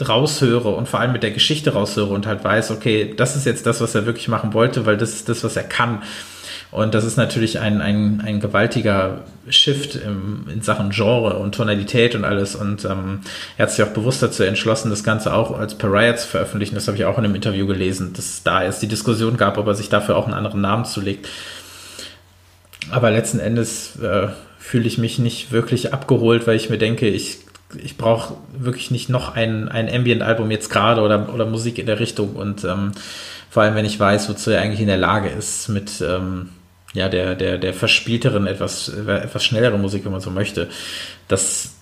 raushöre und vor allem mit der Geschichte raushöre und halt weiß, okay, das ist jetzt das, was er wirklich machen wollte, weil das ist das, was er kann. Und das ist natürlich ein, ein, ein gewaltiger Shift im, in Sachen Genre und Tonalität und alles. Und ähm, er hat sich auch bewusst dazu entschlossen, das Ganze auch als Pariah zu veröffentlichen. Das habe ich auch in einem Interview gelesen, dass da es die Diskussion gab, ob er sich dafür auch einen anderen Namen zulegt. Aber letzten Endes äh, fühle ich mich nicht wirklich abgeholt, weil ich mir denke, ich, ich brauche wirklich nicht noch ein, ein Ambient-Album jetzt gerade oder, oder Musik in der Richtung. Und ähm, vor allem, wenn ich weiß, wozu er eigentlich in der Lage ist, mit ähm, ja, der, der, der verspielteren, etwas, etwas schnelleren Musik, wenn man so möchte. Das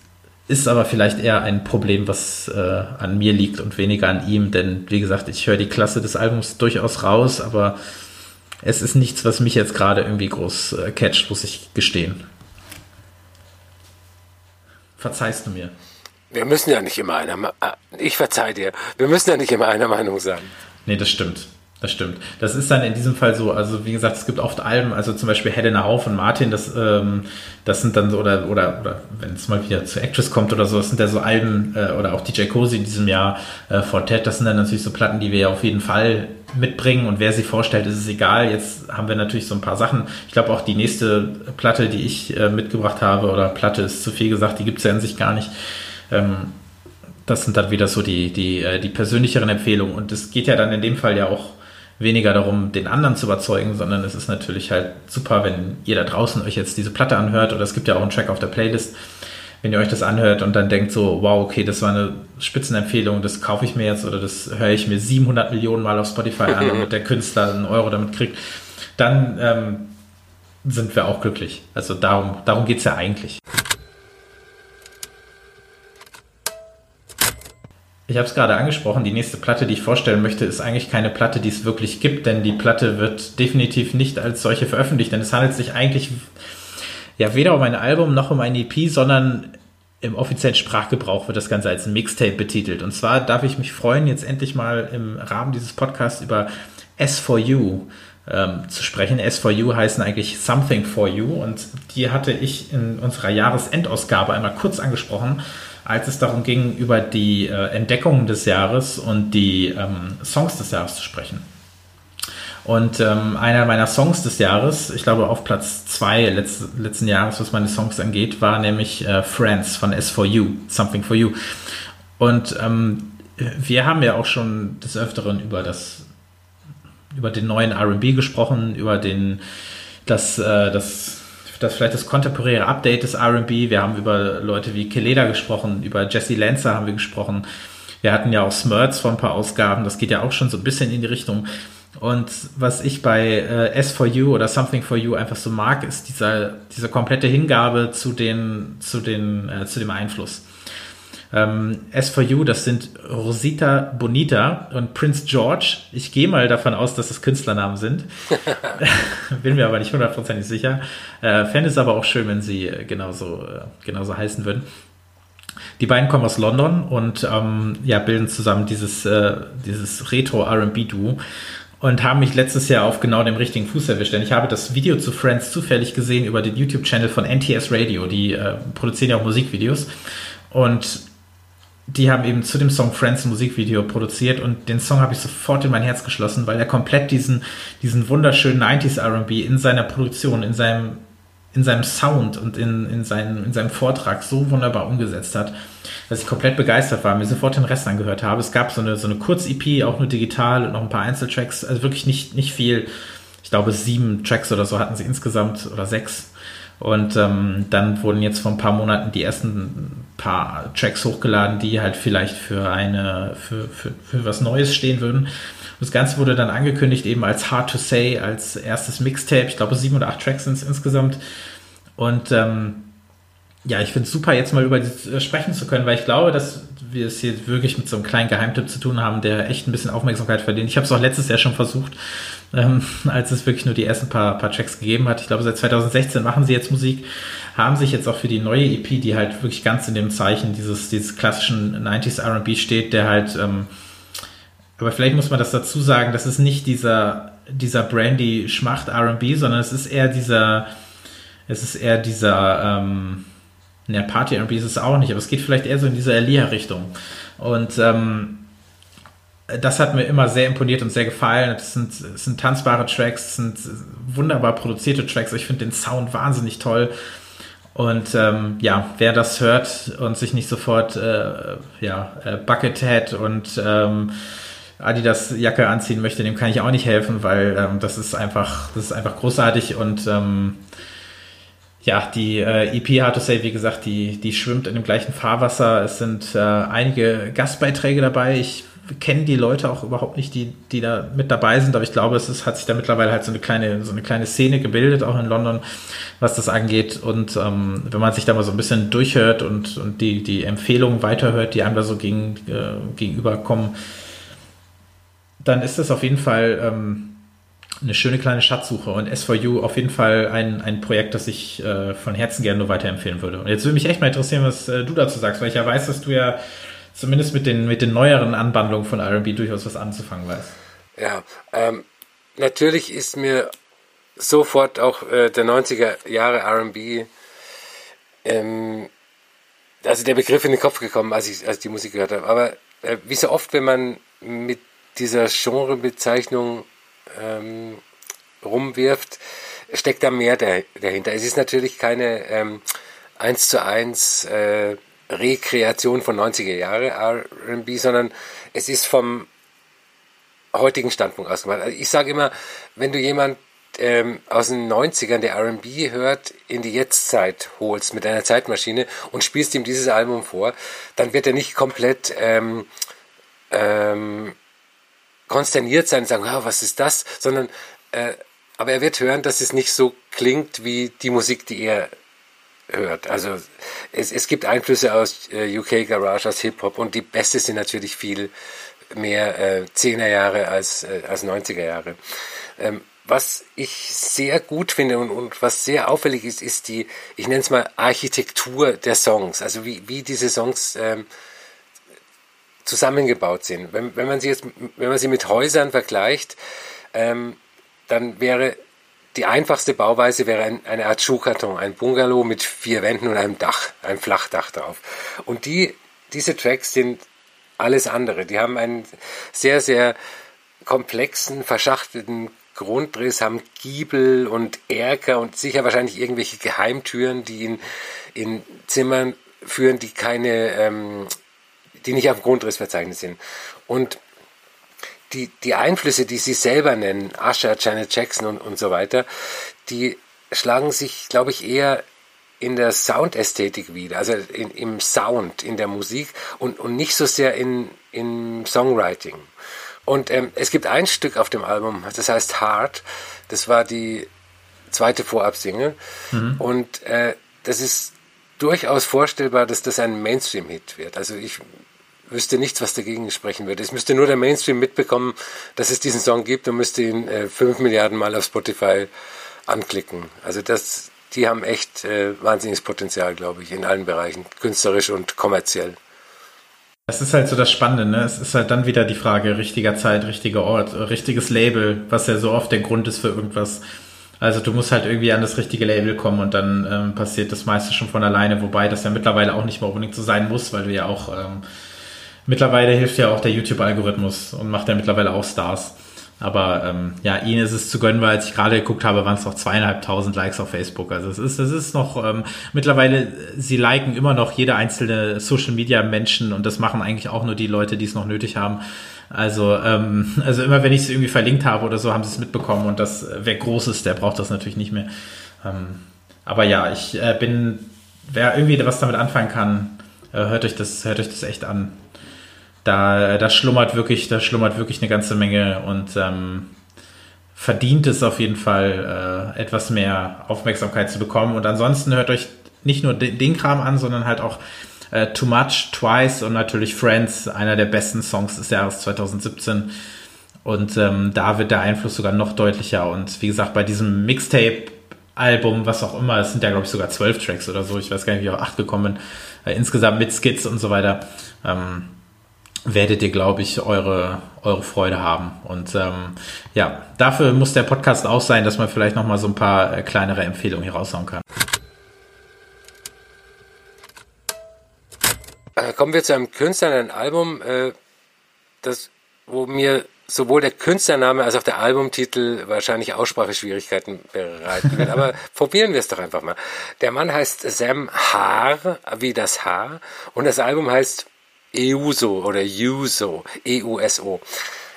ist aber vielleicht eher ein Problem, was äh, an mir liegt und weniger an ihm, denn wie gesagt, ich höre die Klasse des Albums durchaus raus, aber es ist nichts, was mich jetzt gerade irgendwie groß äh, catcht, muss ich gestehen. Verzeihst du mir? Wir müssen ja nicht immer einer, äh, ich verzeih dir, wir müssen ja nicht immer einer Meinung sein. Nee, das stimmt. Das stimmt. Das ist dann in diesem Fall so, also wie gesagt, es gibt oft Alben, also zum Beispiel Helena Hau von Martin, das, ähm, das sind dann so, oder, oder, oder wenn es mal wieder zu Actress kommt oder so, das sind ja so Alben, äh, oder auch DJ Cosi in diesem Jahr, äh, Fortet, das sind dann natürlich so Platten, die wir ja auf jeden Fall mitbringen und wer sie vorstellt, ist es egal. Jetzt haben wir natürlich so ein paar Sachen. Ich glaube auch die nächste Platte, die ich äh, mitgebracht habe, oder Platte ist zu viel gesagt, die gibt es ja in sich gar nicht. Ähm, das sind dann wieder so die, die, äh, die persönlicheren Empfehlungen und es geht ja dann in dem Fall ja auch weniger darum, den anderen zu überzeugen, sondern es ist natürlich halt super, wenn ihr da draußen euch jetzt diese Platte anhört oder es gibt ja auch einen Track auf der Playlist, wenn ihr euch das anhört und dann denkt so, wow, okay, das war eine Spitzenempfehlung, das kaufe ich mir jetzt oder das höre ich mir 700 Millionen Mal auf Spotify an, damit der Künstler einen Euro damit kriegt, dann ähm, sind wir auch glücklich. Also darum, darum geht es ja eigentlich. Ich habe es gerade angesprochen, die nächste Platte, die ich vorstellen möchte, ist eigentlich keine Platte, die es wirklich gibt, denn die Platte wird definitiv nicht als solche veröffentlicht, denn es handelt sich eigentlich ja weder um ein Album noch um ein EP, sondern im offiziellen Sprachgebrauch wird das Ganze als Mixtape betitelt. Und zwar darf ich mich freuen, jetzt endlich mal im Rahmen dieses Podcasts über S4U ähm, zu sprechen. S4U heißen eigentlich Something for You und die hatte ich in unserer Jahresendausgabe einmal kurz angesprochen als es darum ging, über die äh, Entdeckungen des Jahres und die ähm, Songs des Jahres zu sprechen. Und ähm, einer meiner Songs des Jahres, ich glaube auf Platz zwei letzt, letzten Jahres, was meine Songs angeht, war nämlich äh, Friends von S4U, Something for You. Und ähm, wir haben ja auch schon des Öfteren über das über den neuen R&B gesprochen, über den das, äh, das das vielleicht das kontemporäre Update des R&B. Wir haben über Leute wie Keleda gesprochen, über Jesse Lancer haben wir gesprochen. Wir hatten ja auch Smurz vor ein paar Ausgaben. Das geht ja auch schon so ein bisschen in die Richtung. Und was ich bei äh, S4U oder Something for You einfach so mag, ist dieser, diese komplette Hingabe zu den, zu den, äh, zu dem Einfluss. Ähm, S4U, das sind Rosita Bonita und Prince George. Ich gehe mal davon aus, dass es Künstlernamen sind. Bin mir aber nicht hundertprozentig sicher. Äh, Fände es aber auch schön, wenn sie äh, genauso, äh, genauso heißen würden. Die beiden kommen aus London und ähm, ja, bilden zusammen dieses, äh, dieses Retro-RB-Duo und haben mich letztes Jahr auf genau dem richtigen Fuß erwischt. Denn ich habe das Video zu Friends zufällig gesehen über den YouTube-Channel von NTS Radio. Die äh, produzieren ja auch Musikvideos. Und die haben eben zu dem Song Friends ein Musikvideo produziert und den Song habe ich sofort in mein Herz geschlossen, weil er komplett diesen, diesen wunderschönen 90s RB in seiner Produktion, in seinem in seinem Sound und in, in, seinen, in seinem Vortrag so wunderbar umgesetzt hat, dass ich komplett begeistert war, mir sofort den Rest angehört habe. Es gab so eine, so eine Kurz-EP, auch nur digital und noch ein paar Einzeltracks, also wirklich nicht, nicht viel. Ich glaube, sieben Tracks oder so hatten sie insgesamt oder sechs. Und ähm, dann wurden jetzt vor ein paar Monaten die ersten paar Tracks hochgeladen, die halt vielleicht für eine, für, für, für was Neues stehen würden. Das Ganze wurde dann angekündigt eben als Hard to Say, als erstes Mixtape. Ich glaube, sieben oder acht Tracks sind es insgesamt. Und ähm, ja, ich finde es super, jetzt mal über das äh, sprechen zu können, weil ich glaube, dass wir es hier wirklich mit so einem kleinen Geheimtipp zu tun haben, der echt ein bisschen Aufmerksamkeit verdient. Ich habe es auch letztes Jahr schon versucht, ähm, als es wirklich nur die ersten paar, paar Tracks gegeben hat. Ich glaube, seit 2016 machen sie jetzt Musik, haben sich jetzt auch für die neue EP, die halt wirklich ganz in dem Zeichen dieses, dieses klassischen 90s RB steht, der halt, ähm, aber vielleicht muss man das dazu sagen, das ist nicht dieser, dieser Brandy Schmacht RB, sondern es ist eher dieser, es ist eher dieser, ähm, Ne, Party R&B ist es auch nicht, aber es geht vielleicht eher so in diese Elia-Richtung. Und ähm, das hat mir immer sehr imponiert und sehr gefallen. Es sind, es sind tanzbare Tracks, es sind wunderbar produzierte Tracks. Ich finde den Sound wahnsinnig toll. Und ähm, ja, wer das hört und sich nicht sofort äh, ja, äh, Buckethead und ähm, Adidas Jacke anziehen möchte, dem kann ich auch nicht helfen, weil ähm, das ist einfach, das ist einfach großartig und ähm, ja, die äh, EP Hard to Say, wie gesagt, die, die schwimmt in dem gleichen Fahrwasser. Es sind äh, einige Gastbeiträge dabei. Ich kenne die Leute auch überhaupt nicht, die, die da mit dabei sind, aber ich glaube, es ist, hat sich da mittlerweile halt so eine kleine, so eine kleine Szene gebildet, auch in London, was das angeht. Und ähm, wenn man sich da mal so ein bisschen durchhört und, und die, die Empfehlungen weiterhört, die einem da so gegen, äh, gegenüberkommen, dann ist das auf jeden Fall ähm, eine schöne kleine Schatzsuche und S4U auf jeden Fall ein, ein Projekt, das ich äh, von Herzen gerne nur weiterempfehlen würde. Und jetzt würde mich echt mal interessieren, was äh, du dazu sagst, weil ich ja weiß, dass du ja zumindest mit den, mit den neueren Anwandlungen von RB durchaus was anzufangen weißt. Ja, ähm, natürlich ist mir sofort auch äh, der 90er Jahre RB, ähm, also der Begriff in den Kopf gekommen, als ich, als ich die Musik gehört habe. Aber äh, wie so oft, wenn man mit dieser Genrebezeichnung ähm, rumwirft, steckt da mehr dahinter. Es ist natürlich keine ähm, 1 zu 1 äh, Rekreation von 90er Jahre R&B, sondern es ist vom heutigen Standpunkt aus gemacht. Also ich sage immer, wenn du jemand ähm, aus den 90ern, der R&B hört, in die Jetztzeit holst mit einer Zeitmaschine und spielst ihm dieses Album vor, dann wird er nicht komplett ähm, ähm, konsterniert sein und sagen, oh, was ist das, sondern äh, aber er wird hören, dass es nicht so klingt wie die Musik, die er hört. Also es, es gibt Einflüsse aus äh, UK Garage, aus Hip-Hop und die Beste sind natürlich viel mehr äh, 10er Jahre als, äh, als 90er Jahre. Ähm, was ich sehr gut finde und, und was sehr auffällig ist, ist die, ich nenne es mal Architektur der Songs. Also wie, wie diese Songs ähm, zusammengebaut sind. Wenn, wenn man sie jetzt, wenn man sie mit Häusern vergleicht, ähm, dann wäre die einfachste Bauweise wäre ein, eine Art Schuhkarton, ein Bungalow mit vier Wänden und einem Dach, einem Flachdach drauf. Und die, diese Tracks sind alles andere. Die haben einen sehr, sehr komplexen, verschachtelten Grundriss, haben Giebel und Erker und sicher wahrscheinlich irgendwelche Geheimtüren, die in, in Zimmern führen, die keine ähm, die nicht auf dem Grundrissverzeichnis sind. Und die, die Einflüsse, die sie selber nennen, Usher, Janet Jackson und, und so weiter, die schlagen sich, glaube ich, eher in der Soundästhetik wieder, also in, im Sound, in der Musik und, und nicht so sehr in, in Songwriting. Und ähm, es gibt ein Stück auf dem Album, das heißt Heart, das war die zweite Vorabsingle mhm. und äh, das ist durchaus vorstellbar, dass das ein Mainstream-Hit wird. Also ich wüsste nichts, was dagegen sprechen würde. Es müsste nur der Mainstream mitbekommen, dass es diesen Song gibt und müsste ihn äh, Milliarden Mal auf Spotify anklicken. Also das, die haben echt äh, wahnsinniges Potenzial, glaube ich, in allen Bereichen, künstlerisch und kommerziell. Das ist halt so das Spannende, ne? Es ist halt dann wieder die Frage, richtiger Zeit, richtiger Ort, richtiges Label, was ja so oft der Grund ist für irgendwas. Also du musst halt irgendwie an das richtige Label kommen und dann ähm, passiert das meiste schon von alleine, wobei das ja mittlerweile auch nicht mehr unbedingt so sein muss, weil du ja auch ähm, mittlerweile hilft ja auch der YouTube-Algorithmus und macht ja mittlerweile auch Stars. Aber ähm, ja, ihnen ist es zu gönnen, weil als ich gerade geguckt habe, waren es noch zweieinhalbtausend Likes auf Facebook. Also es ist, es ist noch ähm, mittlerweile, sie liken immer noch jede einzelne Social Media Menschen und das machen eigentlich auch nur die Leute, die es noch nötig haben. Also, ähm, also immer wenn ich es irgendwie verlinkt habe oder so, haben sie es mitbekommen und das, wer groß ist, der braucht das natürlich nicht mehr. Ähm, aber ja, ich äh, bin, wer irgendwie was damit anfangen kann, äh, hört euch das, hört euch das echt an da, da schlummert wirklich, da schlummert wirklich eine ganze Menge und ähm, verdient es auf jeden Fall äh, etwas mehr Aufmerksamkeit zu bekommen. Und ansonsten hört euch nicht nur den, den Kram an, sondern halt auch äh, Too Much, Twice und natürlich Friends, einer der besten Songs des Jahres 2017. Und ähm, da wird der Einfluss sogar noch deutlicher. Und wie gesagt, bei diesem Mixtape-Album, was auch immer, es sind ja, glaube ich, sogar zwölf Tracks oder so, ich weiß gar nicht, wie ich auf acht gekommen bin, äh, insgesamt mit Skits und so weiter. Ähm, werdet ihr, glaube ich, eure, eure Freude haben. Und ähm, ja, dafür muss der Podcast auch sein, dass man vielleicht noch mal so ein paar äh, kleinere Empfehlungen hier raushauen kann. Äh, kommen wir zu einem Künstler, ein Album, äh, das, wo mir sowohl der Künstlername als auch der Albumtitel wahrscheinlich Ausspracheschwierigkeiten bereiten wird. Aber probieren wir es doch einfach mal. Der Mann heißt Sam Haar, wie das Haar, und das Album heißt EUSO oder USO, E-U-S-O.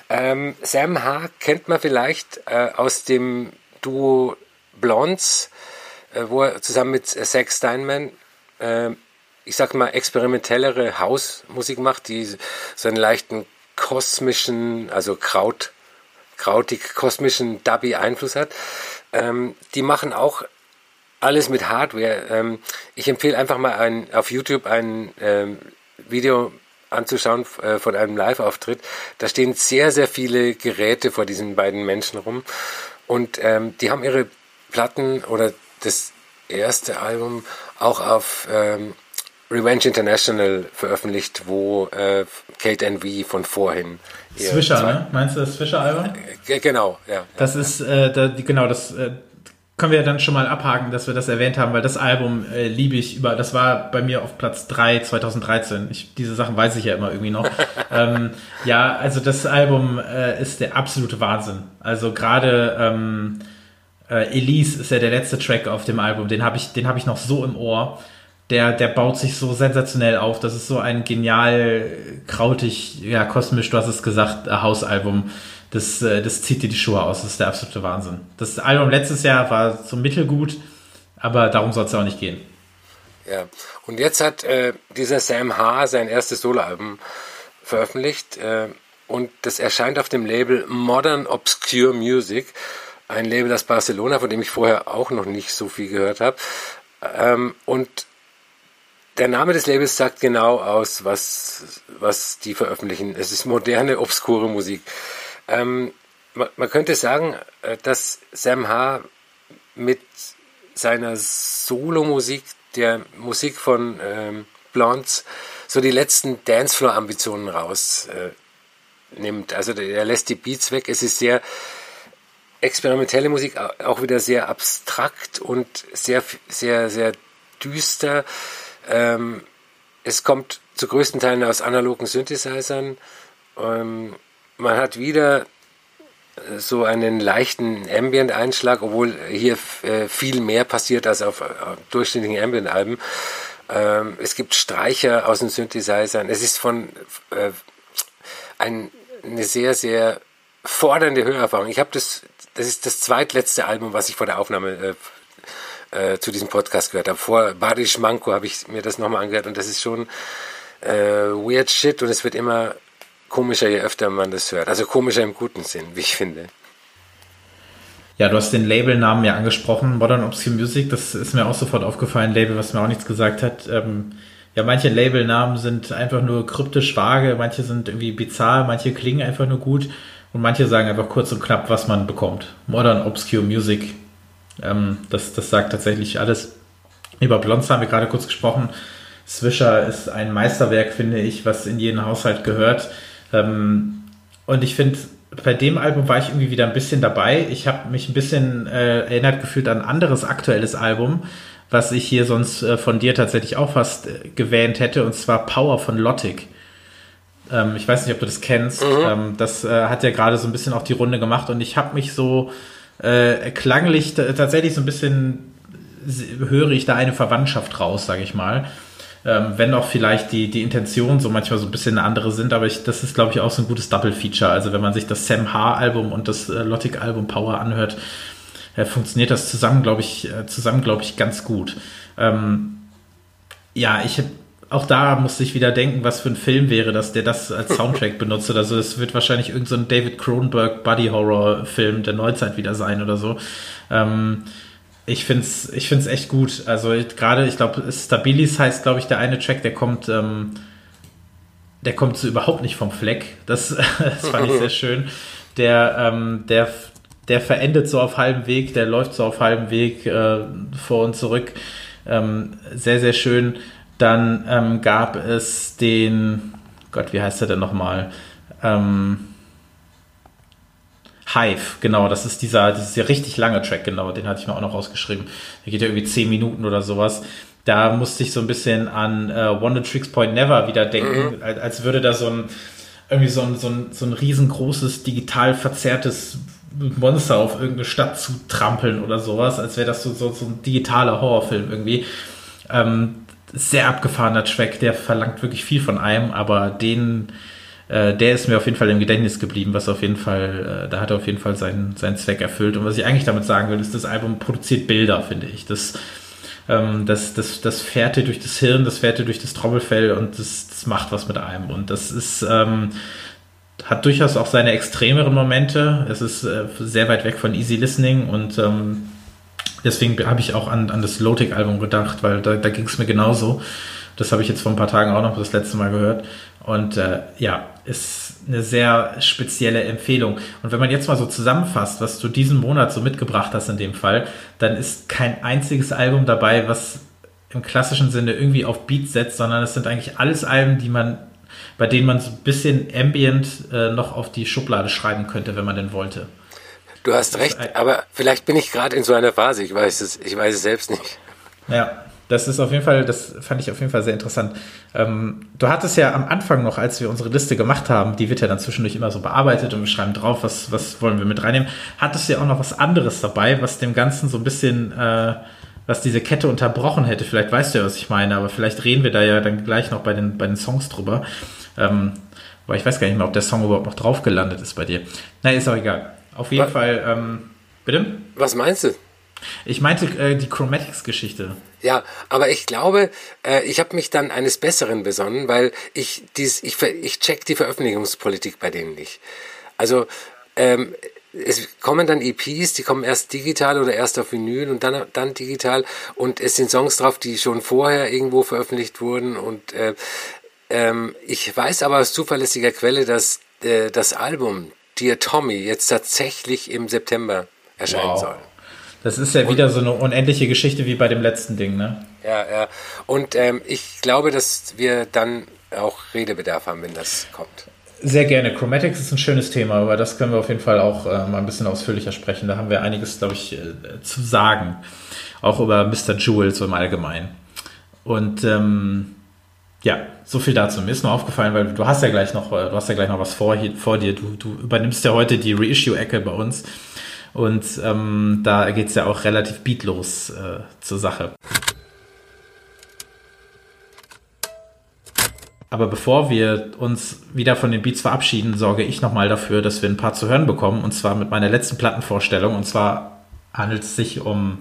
Ähm, Sam H. kennt man vielleicht äh, aus dem Duo Blondes, äh, wo er zusammen mit Zack Steinman, äh, ich sag mal, experimentellere Hausmusik macht, die so einen leichten kosmischen, also Kraut, krautig kosmischen Dubby-Einfluss hat. Ähm, die machen auch alles mit Hardware. Ähm, ich empfehle einfach mal ein, auf YouTube ein ähm, Video anzuschauen äh, von einem Live-Auftritt. Da stehen sehr, sehr viele Geräte vor diesen beiden Menschen rum. Und ähm, die haben ihre Platten oder das erste Album auch auf ähm, Revenge International veröffentlicht, wo äh, Kate NV von vorhin. Swisher, ne? Meinst du das Swisher-Album? Äh, genau, ja. Das ja, ist, äh, da, genau, das äh, können wir dann schon mal abhaken, dass wir das erwähnt haben, weil das Album äh, liebe ich über, das war bei mir auf Platz 3 2013. Ich, diese Sachen weiß ich ja immer irgendwie noch. ähm, ja, also das Album äh, ist der absolute Wahnsinn. Also gerade ähm, äh, Elise ist ja der letzte Track auf dem Album, den habe ich, den habe ich noch so im Ohr. Der, der baut sich so sensationell auf. Das ist so ein genial, krautig, ja, kosmisch, du hast es gesagt, Hausalbum das, äh, das zieht dir die Schuhe aus. Das ist der absolute Wahnsinn. Das Album letztes Jahr war so mittelgut, aber darum soll es auch nicht gehen. Ja, und jetzt hat äh, dieser Sam H. sein erstes Soloalbum veröffentlicht äh, und das erscheint auf dem Label Modern Obscure Music, ein Label aus Barcelona, von dem ich vorher auch noch nicht so viel gehört habe. Ähm, und der Name des Labels sagt genau aus, was, was die veröffentlichen. Es ist moderne, obskure Musik. Ähm, man, man, könnte sagen, äh, dass Sam H. mit seiner Solo-Musik, der Musik von ähm, Blondes, so die letzten Dancefloor-Ambitionen rausnimmt. Äh, also der lässt die Beats weg. Es ist sehr experimentelle Musik, auch wieder sehr abstrakt und sehr, sehr, sehr düster. Ähm, es kommt zu größten Teilen aus analogen Synthesizern. Ähm, man hat wieder äh, so einen leichten Ambient-Einschlag, obwohl hier äh, viel mehr passiert als auf äh, durchschnittlichen Ambient-Alben. Ähm, es gibt Streicher aus den Synthesizern. Es ist von ein, eine sehr, sehr fordernde Hörerfahrung. Ich habe das, das ist das zweitletzte Album, was ich vor der Aufnahme äh, zu diesem Podcast gehört habe. Vor Badisch Manko habe ich mir das nochmal angehört und das ist schon äh, weird shit und es wird immer komischer, je öfter man das hört. Also komischer im guten Sinn, wie ich finde. Ja, du hast den Labelnamen ja angesprochen, Modern Obscure Music, das ist mir auch sofort aufgefallen, Label, was mir auch nichts gesagt hat. Ähm, ja, manche Labelnamen sind einfach nur kryptisch vage, manche sind irgendwie bizarr, manche klingen einfach nur gut und manche sagen einfach kurz und knapp, was man bekommt. Modern Obscure Music, ähm, das, das sagt tatsächlich alles. Über Blondes haben wir gerade kurz gesprochen. Swisher ist ein Meisterwerk, finde ich, was in jeden Haushalt gehört. Ähm, und ich finde, bei dem Album war ich irgendwie wieder ein bisschen dabei. Ich habe mich ein bisschen äh, erinnert gefühlt an ein anderes aktuelles Album, was ich hier sonst äh, von dir tatsächlich auch fast äh, gewähnt hätte, und zwar Power von Lottig. Ähm, ich weiß nicht, ob du das kennst. Mhm. Ähm, das äh, hat ja gerade so ein bisschen auch die Runde gemacht und ich habe mich so äh, klanglich t- tatsächlich so ein bisschen höre ich da eine Verwandtschaft raus, sage ich mal. Ähm, wenn auch vielleicht die, die Intentionen so manchmal so ein bisschen andere sind, aber ich, das ist, glaube ich, auch so ein gutes Double-Feature. Also wenn man sich das Sam H-Album und das äh, Logic-Album Power anhört, äh, funktioniert das zusammen, glaube ich, äh, zusammen, glaube ich, ganz gut. Ähm, ja, ich hab, auch da musste ich wieder denken, was für ein Film wäre das, der das als Soundtrack benutzt oder so. Es wird wahrscheinlich irgendein so ein David Cronenberg Buddy Horror Film der Neuzeit wieder sein oder so. Ähm, ich find's, ich find's echt gut. Also gerade, ich glaube, Stabilis heißt, glaube ich, der eine Track, der kommt, ähm, der kommt so überhaupt nicht vom Fleck. Das, das fand ich sehr schön. Der, ähm, der, der verendet so auf halbem Weg, der läuft so auf halbem Weg äh, vor und zurück. Ähm, sehr, sehr schön. Dann ähm, gab es den, Gott, wie heißt er denn nochmal? Ähm, Hive, genau, das ist dieser, das ist der richtig lange Track, genau, den hatte ich mir auch noch rausgeschrieben. Der geht ja irgendwie 10 Minuten oder sowas. Da musste ich so ein bisschen an äh, One Tricks Point Never wieder denken, als, als würde da so ein, irgendwie so ein, so ein, so ein riesengroßes, digital verzerrtes Monster auf irgendeine Stadt zu trampeln oder sowas, als wäre das so, so, so ein digitaler Horrorfilm irgendwie. Ähm, sehr abgefahrener Track, der verlangt wirklich viel von einem, aber den, äh, der ist mir auf jeden Fall im Gedächtnis geblieben, was auf jeden Fall, äh, da hat er auf jeden Fall seinen, seinen Zweck erfüllt. Und was ich eigentlich damit sagen will, ist, das Album produziert Bilder, finde ich. Das, ähm, das, das, das fährt dir durch das Hirn, das fährt dir durch das Trommelfell und das, das macht was mit einem. Und das ist, ähm, hat durchaus auch seine extremeren Momente. Es ist äh, sehr weit weg von Easy Listening und ähm, deswegen habe ich auch an, an das Lotic-Album gedacht, weil da, da ging es mir genauso. Das habe ich jetzt vor ein paar Tagen auch noch das letzte Mal gehört. Und äh, ja, ist eine sehr spezielle Empfehlung. Und wenn man jetzt mal so zusammenfasst, was du diesen Monat so mitgebracht hast in dem Fall, dann ist kein einziges Album dabei, was im klassischen Sinne irgendwie auf Beat setzt, sondern es sind eigentlich alles Alben, die man, bei denen man so ein bisschen ambient äh, noch auf die Schublade schreiben könnte, wenn man denn wollte. Du hast recht, aber vielleicht bin ich gerade in so einer Phase, ich weiß es, ich weiß es selbst nicht. Ja, das ist auf jeden Fall, das fand ich auf jeden Fall sehr interessant. Ähm, du hattest ja am Anfang noch, als wir unsere Liste gemacht haben, die wird ja dann zwischendurch immer so bearbeitet und wir schreiben drauf, was, was wollen wir mit reinnehmen, hattest du ja auch noch was anderes dabei, was dem Ganzen so ein bisschen, äh, was diese Kette unterbrochen hätte. Vielleicht weißt du ja, was ich meine, aber vielleicht reden wir da ja dann gleich noch bei den, bei den Songs drüber. Ähm, aber ich weiß gar nicht mehr, ob der Song überhaupt noch drauf gelandet ist bei dir. Na, ist auch egal. Auf jeden Was? Fall, ähm, bitte? Was meinst du? Ich meinte äh, die Chromatics-Geschichte. Ja, aber ich glaube, äh, ich habe mich dann eines Besseren besonnen, weil ich dies, ich, ich check die Veröffentlichungspolitik bei denen nicht. Also ähm, es kommen dann EPs, die kommen erst digital oder erst auf Vinyl und dann dann digital und es sind Songs drauf, die schon vorher irgendwo veröffentlicht wurden und äh, ähm, ich weiß aber aus zuverlässiger Quelle, dass äh, das Album Dear Tommy jetzt tatsächlich im September erscheinen Wow. soll. Das ist ja wieder so eine unendliche Geschichte wie bei dem letzten Ding, ne? Ja, ja. Und ähm, ich glaube, dass wir dann auch Redebedarf haben, wenn das kommt. Sehr gerne. Chromatics ist ein schönes Thema, aber das können wir auf jeden Fall auch äh, mal ein bisschen ausführlicher sprechen. Da haben wir einiges, glaube ich, äh, zu sagen. Auch über Mr. Jewel so im Allgemeinen. Und ähm, ja, so viel dazu. Mir ist nur aufgefallen, weil du hast ja gleich noch, äh, du hast ja gleich noch was vor, hier, vor dir. Du, du übernimmst ja heute die Reissue-Ecke bei uns. Und ähm, da geht es ja auch relativ beatlos äh, zur Sache. Aber bevor wir uns wieder von den Beats verabschieden, sorge ich nochmal dafür, dass wir ein paar zu hören bekommen. Und zwar mit meiner letzten Plattenvorstellung. Und zwar handelt es sich um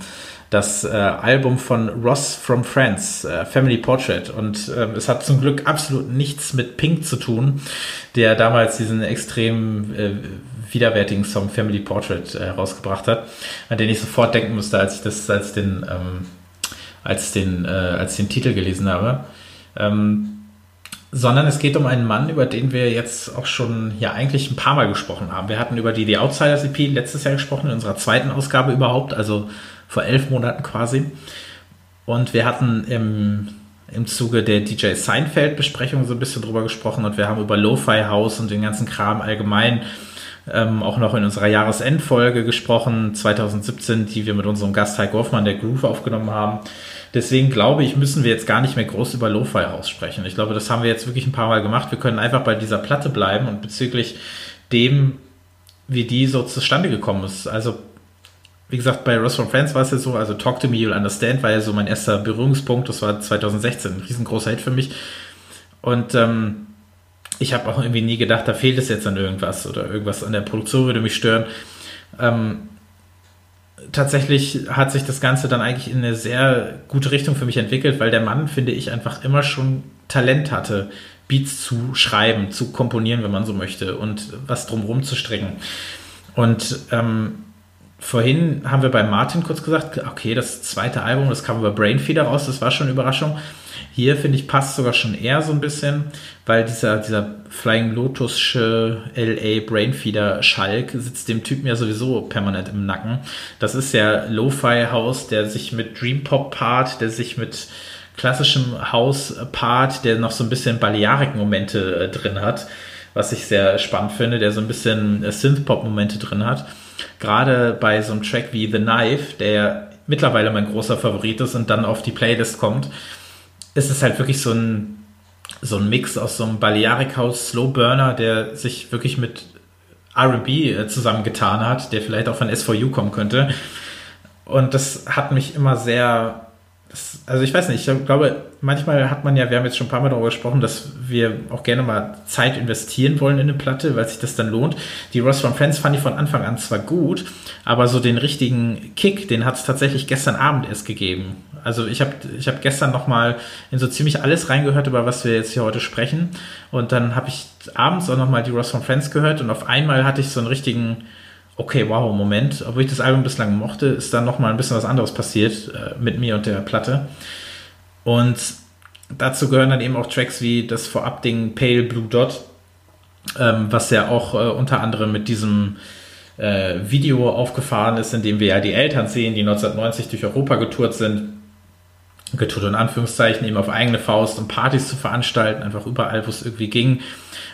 das äh, Album von Ross from France, äh, Family Portrait. Und ähm, es hat zum Glück absolut nichts mit Pink zu tun, der damals diesen extrem äh, widerwärtigen Song Family Portrait äh, herausgebracht hat, an den ich sofort denken musste, als ich das, als den, ähm, als den, äh, als den Titel gelesen habe. Ähm, sondern es geht um einen Mann, über den wir jetzt auch schon ja eigentlich ein paar Mal gesprochen haben. Wir hatten über die The Outsiders EP letztes Jahr gesprochen, in unserer zweiten Ausgabe überhaupt, also vor elf Monaten quasi. Und wir hatten im, im Zuge der DJ Seinfeld-Besprechung so ein bisschen drüber gesprochen und wir haben über Lo-Fi House und den ganzen Kram allgemein ähm, auch noch in unserer Jahresendfolge gesprochen, 2017, die wir mit unserem Gast Heiko Hoffmann, der Groove, aufgenommen haben. Deswegen glaube ich, müssen wir jetzt gar nicht mehr groß über Lo-Fi aussprechen. Ich glaube, das haben wir jetzt wirklich ein paar Mal gemacht. Wir können einfach bei dieser Platte bleiben und bezüglich dem, wie die so zustande gekommen ist. Also, wie gesagt, bei Ross from Friends war es ja so, also Talk to Me, You'll Understand war ja so mein erster Berührungspunkt. Das war 2016, ein riesengroßer Hit für mich. Und ähm, ich habe auch irgendwie nie gedacht, da fehlt es jetzt an irgendwas oder irgendwas an der Produktion würde mich stören. Ähm, tatsächlich hat sich das Ganze dann eigentlich in eine sehr gute Richtung für mich entwickelt, weil der Mann, finde ich, einfach immer schon Talent hatte, Beats zu schreiben, zu komponieren, wenn man so möchte, und was drumherum zu stricken. Und ähm, vorhin haben wir bei Martin kurz gesagt, okay, das zweite Album, das kam über Brainfeeder raus, das war schon eine Überraschung. Hier finde ich passt sogar schon eher so ein bisschen, weil dieser, dieser Flying Lotusche LA Brainfeeder Schalk sitzt dem Typen ja sowieso permanent im Nacken. Das ist ja Lo-Fi House, der sich mit Dream Pop paart, der sich mit klassischem House paart, der noch so ein bisschen Balearic-Momente äh, drin hat, was ich sehr spannend finde, der so ein bisschen äh, Synth-Pop-Momente drin hat. Gerade bei so einem Track wie The Knife, der mittlerweile mein großer Favorit ist und dann auf die Playlist kommt, ist es halt wirklich so ein, so ein Mix aus so einem Balearic House Slow Burner, der sich wirklich mit RB äh, zusammengetan hat, der vielleicht auch von S4U kommen könnte. Und das hat mich immer sehr das, also ich weiß nicht, ich glaube, manchmal hat man ja, wir haben jetzt schon ein paar Mal darüber gesprochen, dass wir auch gerne mal Zeit investieren wollen in eine Platte, weil sich das dann lohnt. Die Ross from Friends fand ich von Anfang an zwar gut, aber so den richtigen Kick, den hat es tatsächlich gestern Abend erst gegeben. Also ich habe ich hab gestern nochmal in so ziemlich alles reingehört, über was wir jetzt hier heute sprechen. Und dann habe ich abends auch nochmal die Ross from Friends gehört und auf einmal hatte ich so einen richtigen okay, wow, Moment, obwohl ich das Album bislang mochte, ist dann nochmal ein bisschen was anderes passiert äh, mit mir und der Platte. Und dazu gehören dann eben auch Tracks wie das Vorabding Pale Blue Dot, ähm, was ja auch äh, unter anderem mit diesem äh, Video aufgefahren ist, in dem wir ja die Eltern sehen, die 1990 durch Europa getourt sind. Getourt in Anführungszeichen, eben auf eigene Faust, um Partys zu veranstalten, einfach überall, wo es irgendwie ging.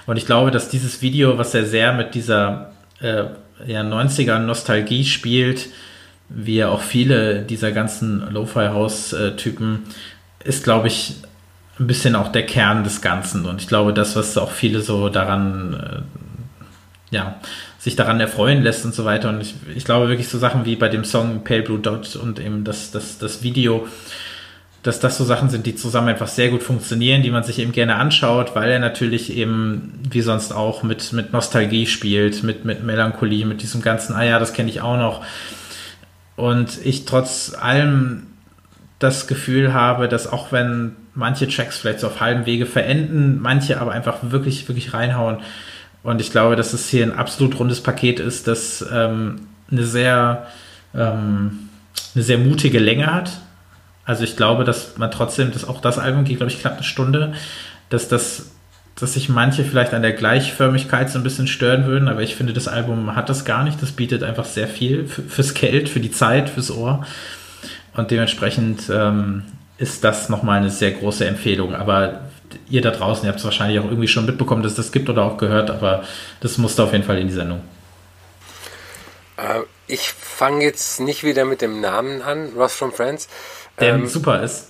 Und ich glaube, dass dieses Video, was ja sehr mit dieser äh, ja, 90er Nostalgie spielt, wie ja auch viele dieser ganzen Lo-Fi-House-Typen, ist, glaube ich, ein bisschen auch der Kern des Ganzen. Und ich glaube, das, was auch viele so daran, äh, ja, sich daran erfreuen lässt und so weiter. Und ich, ich glaube wirklich so Sachen wie bei dem Song Pale Blue Dot und eben das, das, das Video, dass das so Sachen sind, die zusammen einfach sehr gut funktionieren, die man sich eben gerne anschaut, weil er natürlich eben wie sonst auch mit, mit Nostalgie spielt, mit, mit Melancholie, mit diesem ganzen, ah ja, das kenne ich auch noch. Und ich trotz allem das Gefühl habe, dass auch wenn manche Tracks vielleicht so auf halbem Wege verenden, manche aber einfach wirklich, wirklich reinhauen. Und ich glaube, dass es hier ein absolut rundes Paket ist, das ähm, eine sehr, ähm, eine sehr mutige Länge hat also ich glaube, dass man trotzdem, dass auch das Album geht, glaube ich, knapp eine Stunde, dass das, dass sich manche vielleicht an der Gleichförmigkeit so ein bisschen stören würden, aber ich finde, das Album hat das gar nicht. Das bietet einfach sehr viel fürs Geld, für die Zeit, fürs Ohr. Und dementsprechend ähm, ist das nochmal eine sehr große Empfehlung. Aber ihr da draußen, ihr habt es wahrscheinlich auch irgendwie schon mitbekommen, dass es das gibt oder auch gehört, aber das musste auf jeden Fall in die Sendung. Äh, ich fange jetzt nicht wieder mit dem Namen an, Ross from Friends, der ähm, super ist.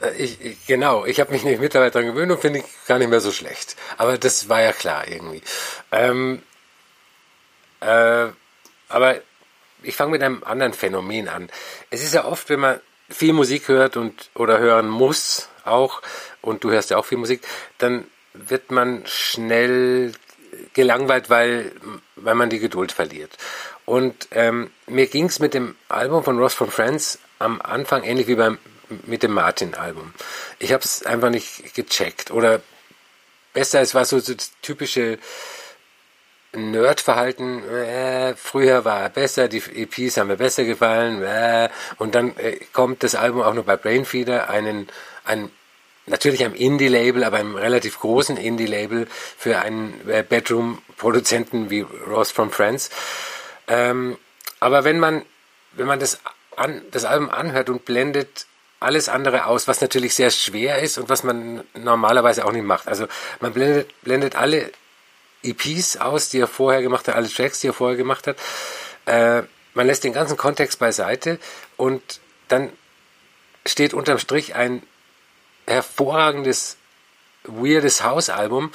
Äh, ich, ich, genau, ich habe mich nicht mittlerweile daran gewöhnt und finde ich gar nicht mehr so schlecht. Aber das war ja klar irgendwie. Ähm, äh, aber ich fange mit einem anderen Phänomen an. Es ist ja oft, wenn man viel Musik hört und oder hören muss auch, und du hörst ja auch viel Musik, dann wird man schnell gelangweilt, weil, weil man die Geduld verliert. Und ähm, mir ging es mit dem Album von Ross from Friends am Anfang ähnlich wie beim mit dem Martin-Album. Ich habe es einfach nicht gecheckt. Oder besser, es war so, so das typische Nerd-Verhalten. Äh, früher war er besser, die EPs haben mir besser gefallen. Äh, und dann äh, kommt das Album auch noch bei Brainfeeder, einen, ein, natürlich einem Indie-Label, aber einem relativ großen Indie-Label für einen äh, Bedroom-Produzenten wie Ross from Friends. Ähm, aber wenn man, wenn man das an, das Album anhört und blendet alles andere aus, was natürlich sehr schwer ist und was man normalerweise auch nicht macht. Also man blendet, blendet alle EPs aus, die er vorher gemacht hat, alle Tracks, die er vorher gemacht hat. Äh, man lässt den ganzen Kontext beiseite und dann steht unterm Strich ein hervorragendes, weirdes House-Album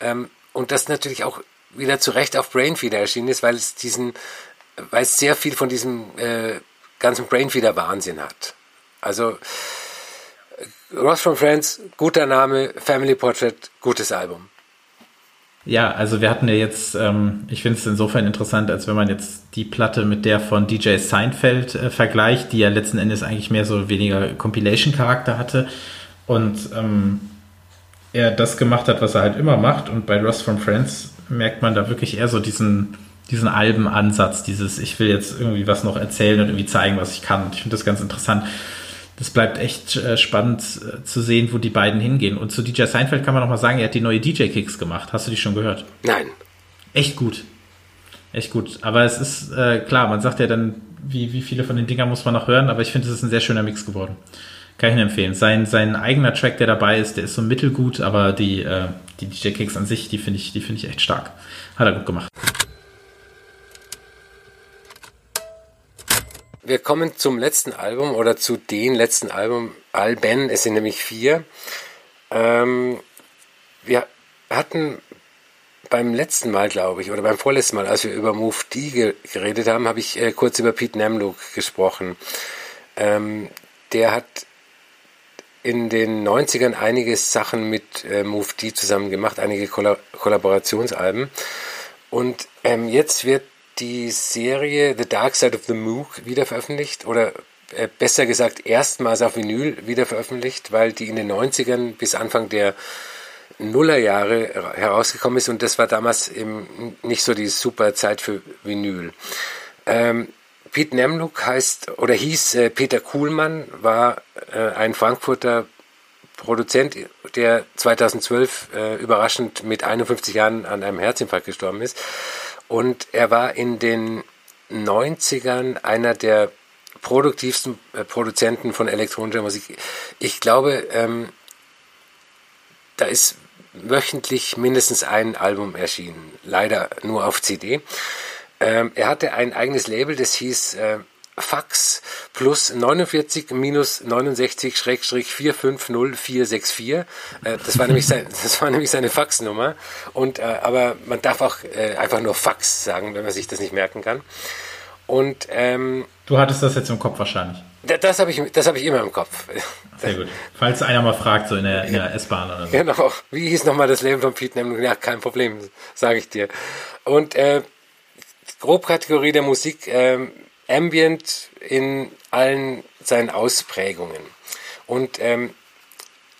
ähm, und das natürlich auch wieder zu Recht auf Brainfeeder erschienen ist, weil es diesen, weil es sehr viel von diesem äh, ganzen Brainfeeder-Wahnsinn hat. Also Ross from Friends, guter Name, Family Portrait, gutes Album. Ja, also wir hatten ja jetzt, ähm, ich finde es insofern interessant, als wenn man jetzt die Platte mit der von DJ Seinfeld äh, vergleicht, die ja letzten Endes eigentlich mehr so weniger Compilation-Charakter hatte und ähm, er das gemacht hat, was er halt immer macht und bei Ross from Friends merkt man da wirklich eher so diesen, diesen Albenansatz, dieses ich will jetzt irgendwie was noch erzählen und irgendwie zeigen, was ich kann. Ich finde das ganz interessant das bleibt echt äh, spannend äh, zu sehen, wo die beiden hingehen. Und zu DJ Seinfeld kann man noch mal sagen, er hat die neue DJ-Kicks gemacht. Hast du die schon gehört? Nein. Echt gut. Echt gut. Aber es ist äh, klar, man sagt ja dann, wie, wie viele von den Dingern muss man noch hören, aber ich finde, es ist ein sehr schöner Mix geworden. Kann ich Ihnen empfehlen. Sein, sein eigener Track, der dabei ist, der ist so mittelgut, aber die, äh, die DJ-Kicks an sich, die finde ich, die finde ich echt stark. Hat er gut gemacht. Wir kommen zum letzten Album oder zu den letzten Album, Alben, es sind nämlich vier. Ähm, wir hatten beim letzten Mal, glaube ich, oder beim vorletzten Mal, als wir über Move D geredet haben, habe ich äh, kurz über Pete Namlook gesprochen. Ähm, der hat in den 90ern einige Sachen mit äh, Move D zusammen gemacht, einige Kolla Kollaborationsalben. Und ähm, jetzt wird die Serie The Dark Side of the Mook wieder veröffentlicht oder äh, besser gesagt erstmals auf Vinyl wieder veröffentlicht, weil die in den 90ern bis Anfang der Nullerjahre herausgekommen ist und das war damals eben nicht so die super Zeit für Vinyl. Ähm, Pete Nemluk heißt oder hieß äh, Peter Kuhlmann, war äh, ein Frankfurter Produzent, der 2012 äh, überraschend mit 51 Jahren an einem Herzinfarkt gestorben ist. Und er war in den 90ern einer der produktivsten äh, Produzenten von elektronischer Musik. Ich glaube, ähm, da ist wöchentlich mindestens ein Album erschienen. Leider nur auf CD. Ähm, er hatte ein eigenes Label, das hieß äh, Fax plus 49 minus 69 Schrägstrich 450464. Äh, das war nämlich sein, das war nämlich seine Faxnummer. Und, äh, aber man darf auch äh, einfach nur Fax sagen, wenn man sich das nicht merken kann. Und, ähm, du hattest das jetzt im Kopf wahrscheinlich. Das habe ich, das habe ich immer im Kopf. Sehr gut. Falls einer mal fragt, so in der, in der S-Bahn oder so. Genau. Wie hieß nochmal das Leben von Pete Nemlung? Ja, kein Problem, sage ich dir. Und äh, Grobkategorie der Musik, äh, Ambient in allen seinen Ausprägungen. Und ähm,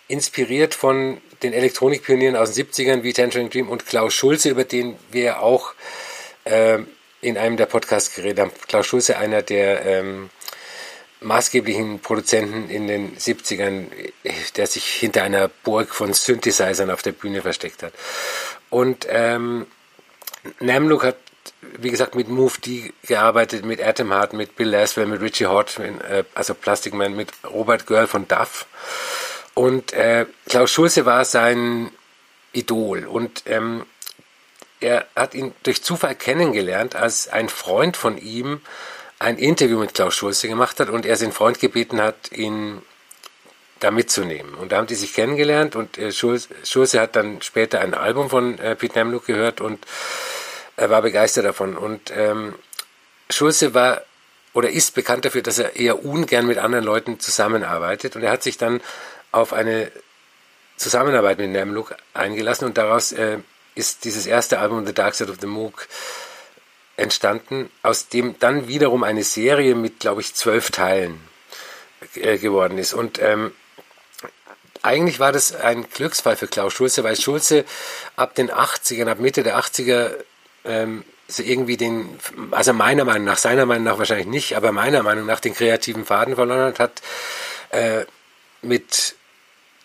inspiriert von den Elektronikpionieren aus den 70ern wie Tangerine Dream und Klaus Schulze, über den wir auch äh, in einem der Podcasts geredet haben. Klaus Schulze, einer der ähm, maßgeblichen Produzenten in den 70ern, der sich hinter einer Burg von Synthesizern auf der Bühne versteckt hat. Und ähm, Namlook hat wie gesagt, mit Move D gearbeitet, mit Atom Heart, mit Bill Laswell, mit Richie Hort, äh, also Plastic Man, mit Robert Girl von Duff. Und äh, Klaus Schulze war sein Idol. Und ähm, er hat ihn durch Zufall kennengelernt, als ein Freund von ihm ein Interview mit Klaus Schulze gemacht hat und er seinen Freund gebeten hat, ihn da mitzunehmen. Und da haben die sich kennengelernt und äh, Schulze, Schulze hat dann später ein Album von äh, Pete Namlook gehört und er war begeistert davon. Und ähm, Schulze war oder ist bekannt dafür, dass er eher ungern mit anderen Leuten zusammenarbeitet. Und er hat sich dann auf eine Zusammenarbeit mit Namlook eingelassen und daraus äh, ist dieses erste Album The Dark Side of the Mook entstanden, aus dem dann wiederum eine Serie mit, glaube ich, zwölf Teilen äh, geworden ist. Und ähm, eigentlich war das ein Glücksfall für Klaus Schulze, weil Schulze ab den 80ern, ab Mitte der 80er ähm, so irgendwie den, also meiner Meinung nach, seiner Meinung nach wahrscheinlich nicht, aber meiner Meinung nach den kreativen Faden verloren hat, hat äh, mit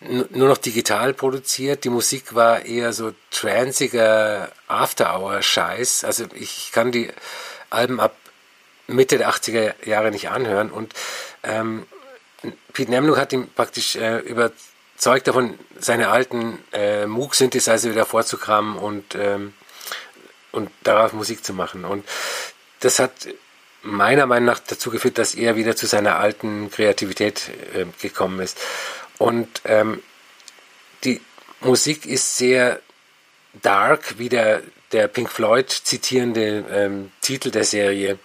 nur noch digital produziert. Die Musik war eher so transiger After-Hour-Scheiß. Also ich kann die Alben ab Mitte der 80er Jahre nicht anhören. Und ähm, Pete Nemluk hat ihn praktisch äh, überzeugt davon, seine alten äh, Moog-Synthesizer wieder vorzukramen und ähm, und darauf Musik zu machen. Und das hat meiner Meinung nach dazu geführt, dass er wieder zu seiner alten Kreativität äh, gekommen ist. Und ähm, die Musik ist sehr dark, wie der, der Pink Floyd zitierende ähm, Titel der Serie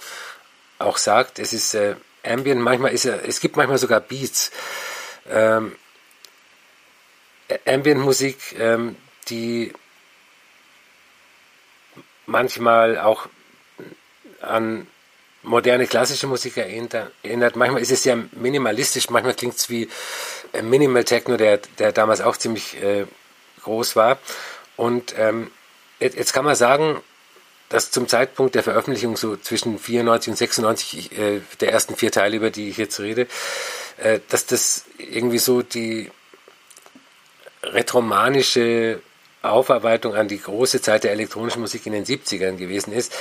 auch sagt. Es ist äh, Ambient, manchmal ist er, es gibt manchmal sogar Beats. Ähm, Ambient-Musik, ähm, die manchmal auch an moderne klassische Musik erinnert. Manchmal ist es ja minimalistisch, manchmal klingt es wie äh, Minimal Techno, der, der damals auch ziemlich äh, groß war. Und ähm, jetzt kann man sagen, dass zum Zeitpunkt der Veröffentlichung so zwischen 94 und 96 äh, der ersten vier Teile, über die ich jetzt rede, äh, dass das irgendwie so die retromanische Aufarbeitung an die große Zeit der elektronischen Musik in den 70ern gewesen ist.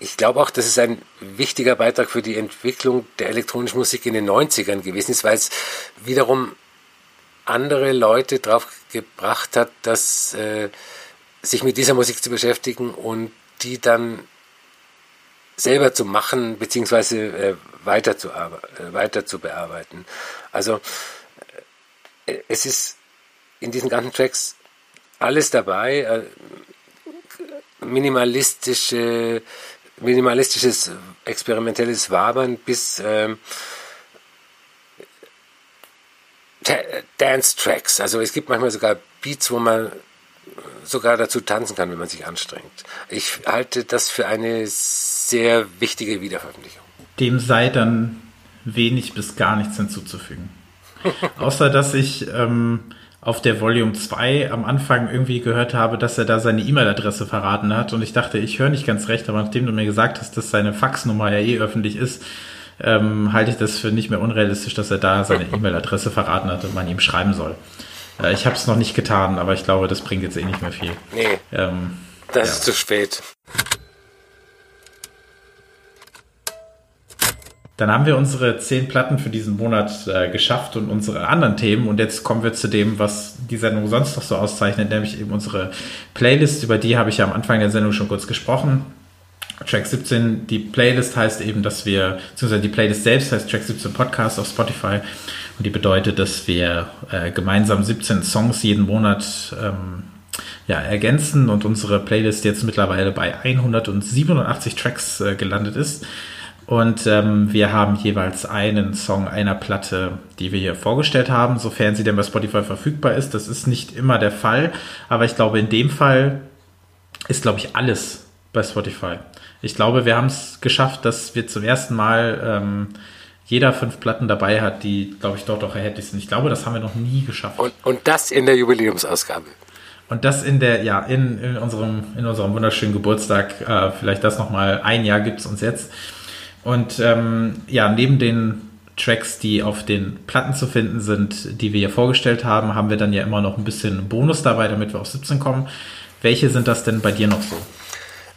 Ich glaube auch, dass es ein wichtiger Beitrag für die Entwicklung der elektronischen Musik in den 90ern gewesen ist, weil es wiederum andere Leute drauf gebracht hat, dass äh, sich mit dieser Musik zu beschäftigen und die dann selber zu machen beziehungsweise äh, weiter, äh, weiter zu bearbeiten. Also äh, es ist in diesen ganzen Tracks alles dabei, äh, minimalistische, minimalistisches experimentelles Wabern bis ähm, Dance-Tracks. Also es gibt manchmal sogar Beats, wo man sogar dazu tanzen kann, wenn man sich anstrengt. Ich halte das für eine sehr wichtige Wiederveröffentlichung. Dem sei dann wenig bis gar nichts hinzuzufügen. Außer dass ich ähm, auf der Volume 2 am Anfang irgendwie gehört habe, dass er da seine E-Mail-Adresse verraten hat und ich dachte, ich höre nicht ganz recht, aber nachdem du mir gesagt hast, dass seine Faxnummer ja eh öffentlich ist, ähm, halte ich das für nicht mehr unrealistisch, dass er da seine E-Mail-Adresse verraten hat und man ihm schreiben soll. Äh, ich habe es noch nicht getan, aber ich glaube, das bringt jetzt eh nicht mehr viel. Nee. Ähm, das ja. ist zu spät. Dann haben wir unsere zehn Platten für diesen Monat äh, geschafft und unsere anderen Themen. Und jetzt kommen wir zu dem, was die Sendung sonst noch so auszeichnet, nämlich eben unsere Playlist. Über die habe ich ja am Anfang der Sendung schon kurz gesprochen. Track 17, die Playlist heißt eben, dass wir, beziehungsweise die Playlist selbst heißt Track 17 Podcast auf Spotify. Und die bedeutet, dass wir äh, gemeinsam 17 Songs jeden Monat ähm, ja, ergänzen und unsere Playlist jetzt mittlerweile bei 187 Tracks äh, gelandet ist. Und ähm, wir haben jeweils einen Song einer Platte, die wir hier vorgestellt haben, sofern sie denn bei Spotify verfügbar ist. Das ist nicht immer der Fall, aber ich glaube, in dem Fall ist, glaube ich, alles bei Spotify. Ich glaube, wir haben es geschafft, dass wir zum ersten Mal ähm, jeder fünf Platten dabei hat, die, glaube ich, dort auch erhältlich sind. Ich glaube, das haben wir noch nie geschafft. Und, und das in der Jubiläumsausgabe. Und das in der, ja, in, in unserem, in unserem wunderschönen Geburtstag, äh, vielleicht das nochmal, ein Jahr gibt es uns jetzt. Und ähm, ja, neben den Tracks, die auf den Platten zu finden sind, die wir hier vorgestellt haben, haben wir dann ja immer noch ein bisschen Bonus dabei, damit wir auf 17 kommen. Welche sind das denn bei dir noch so?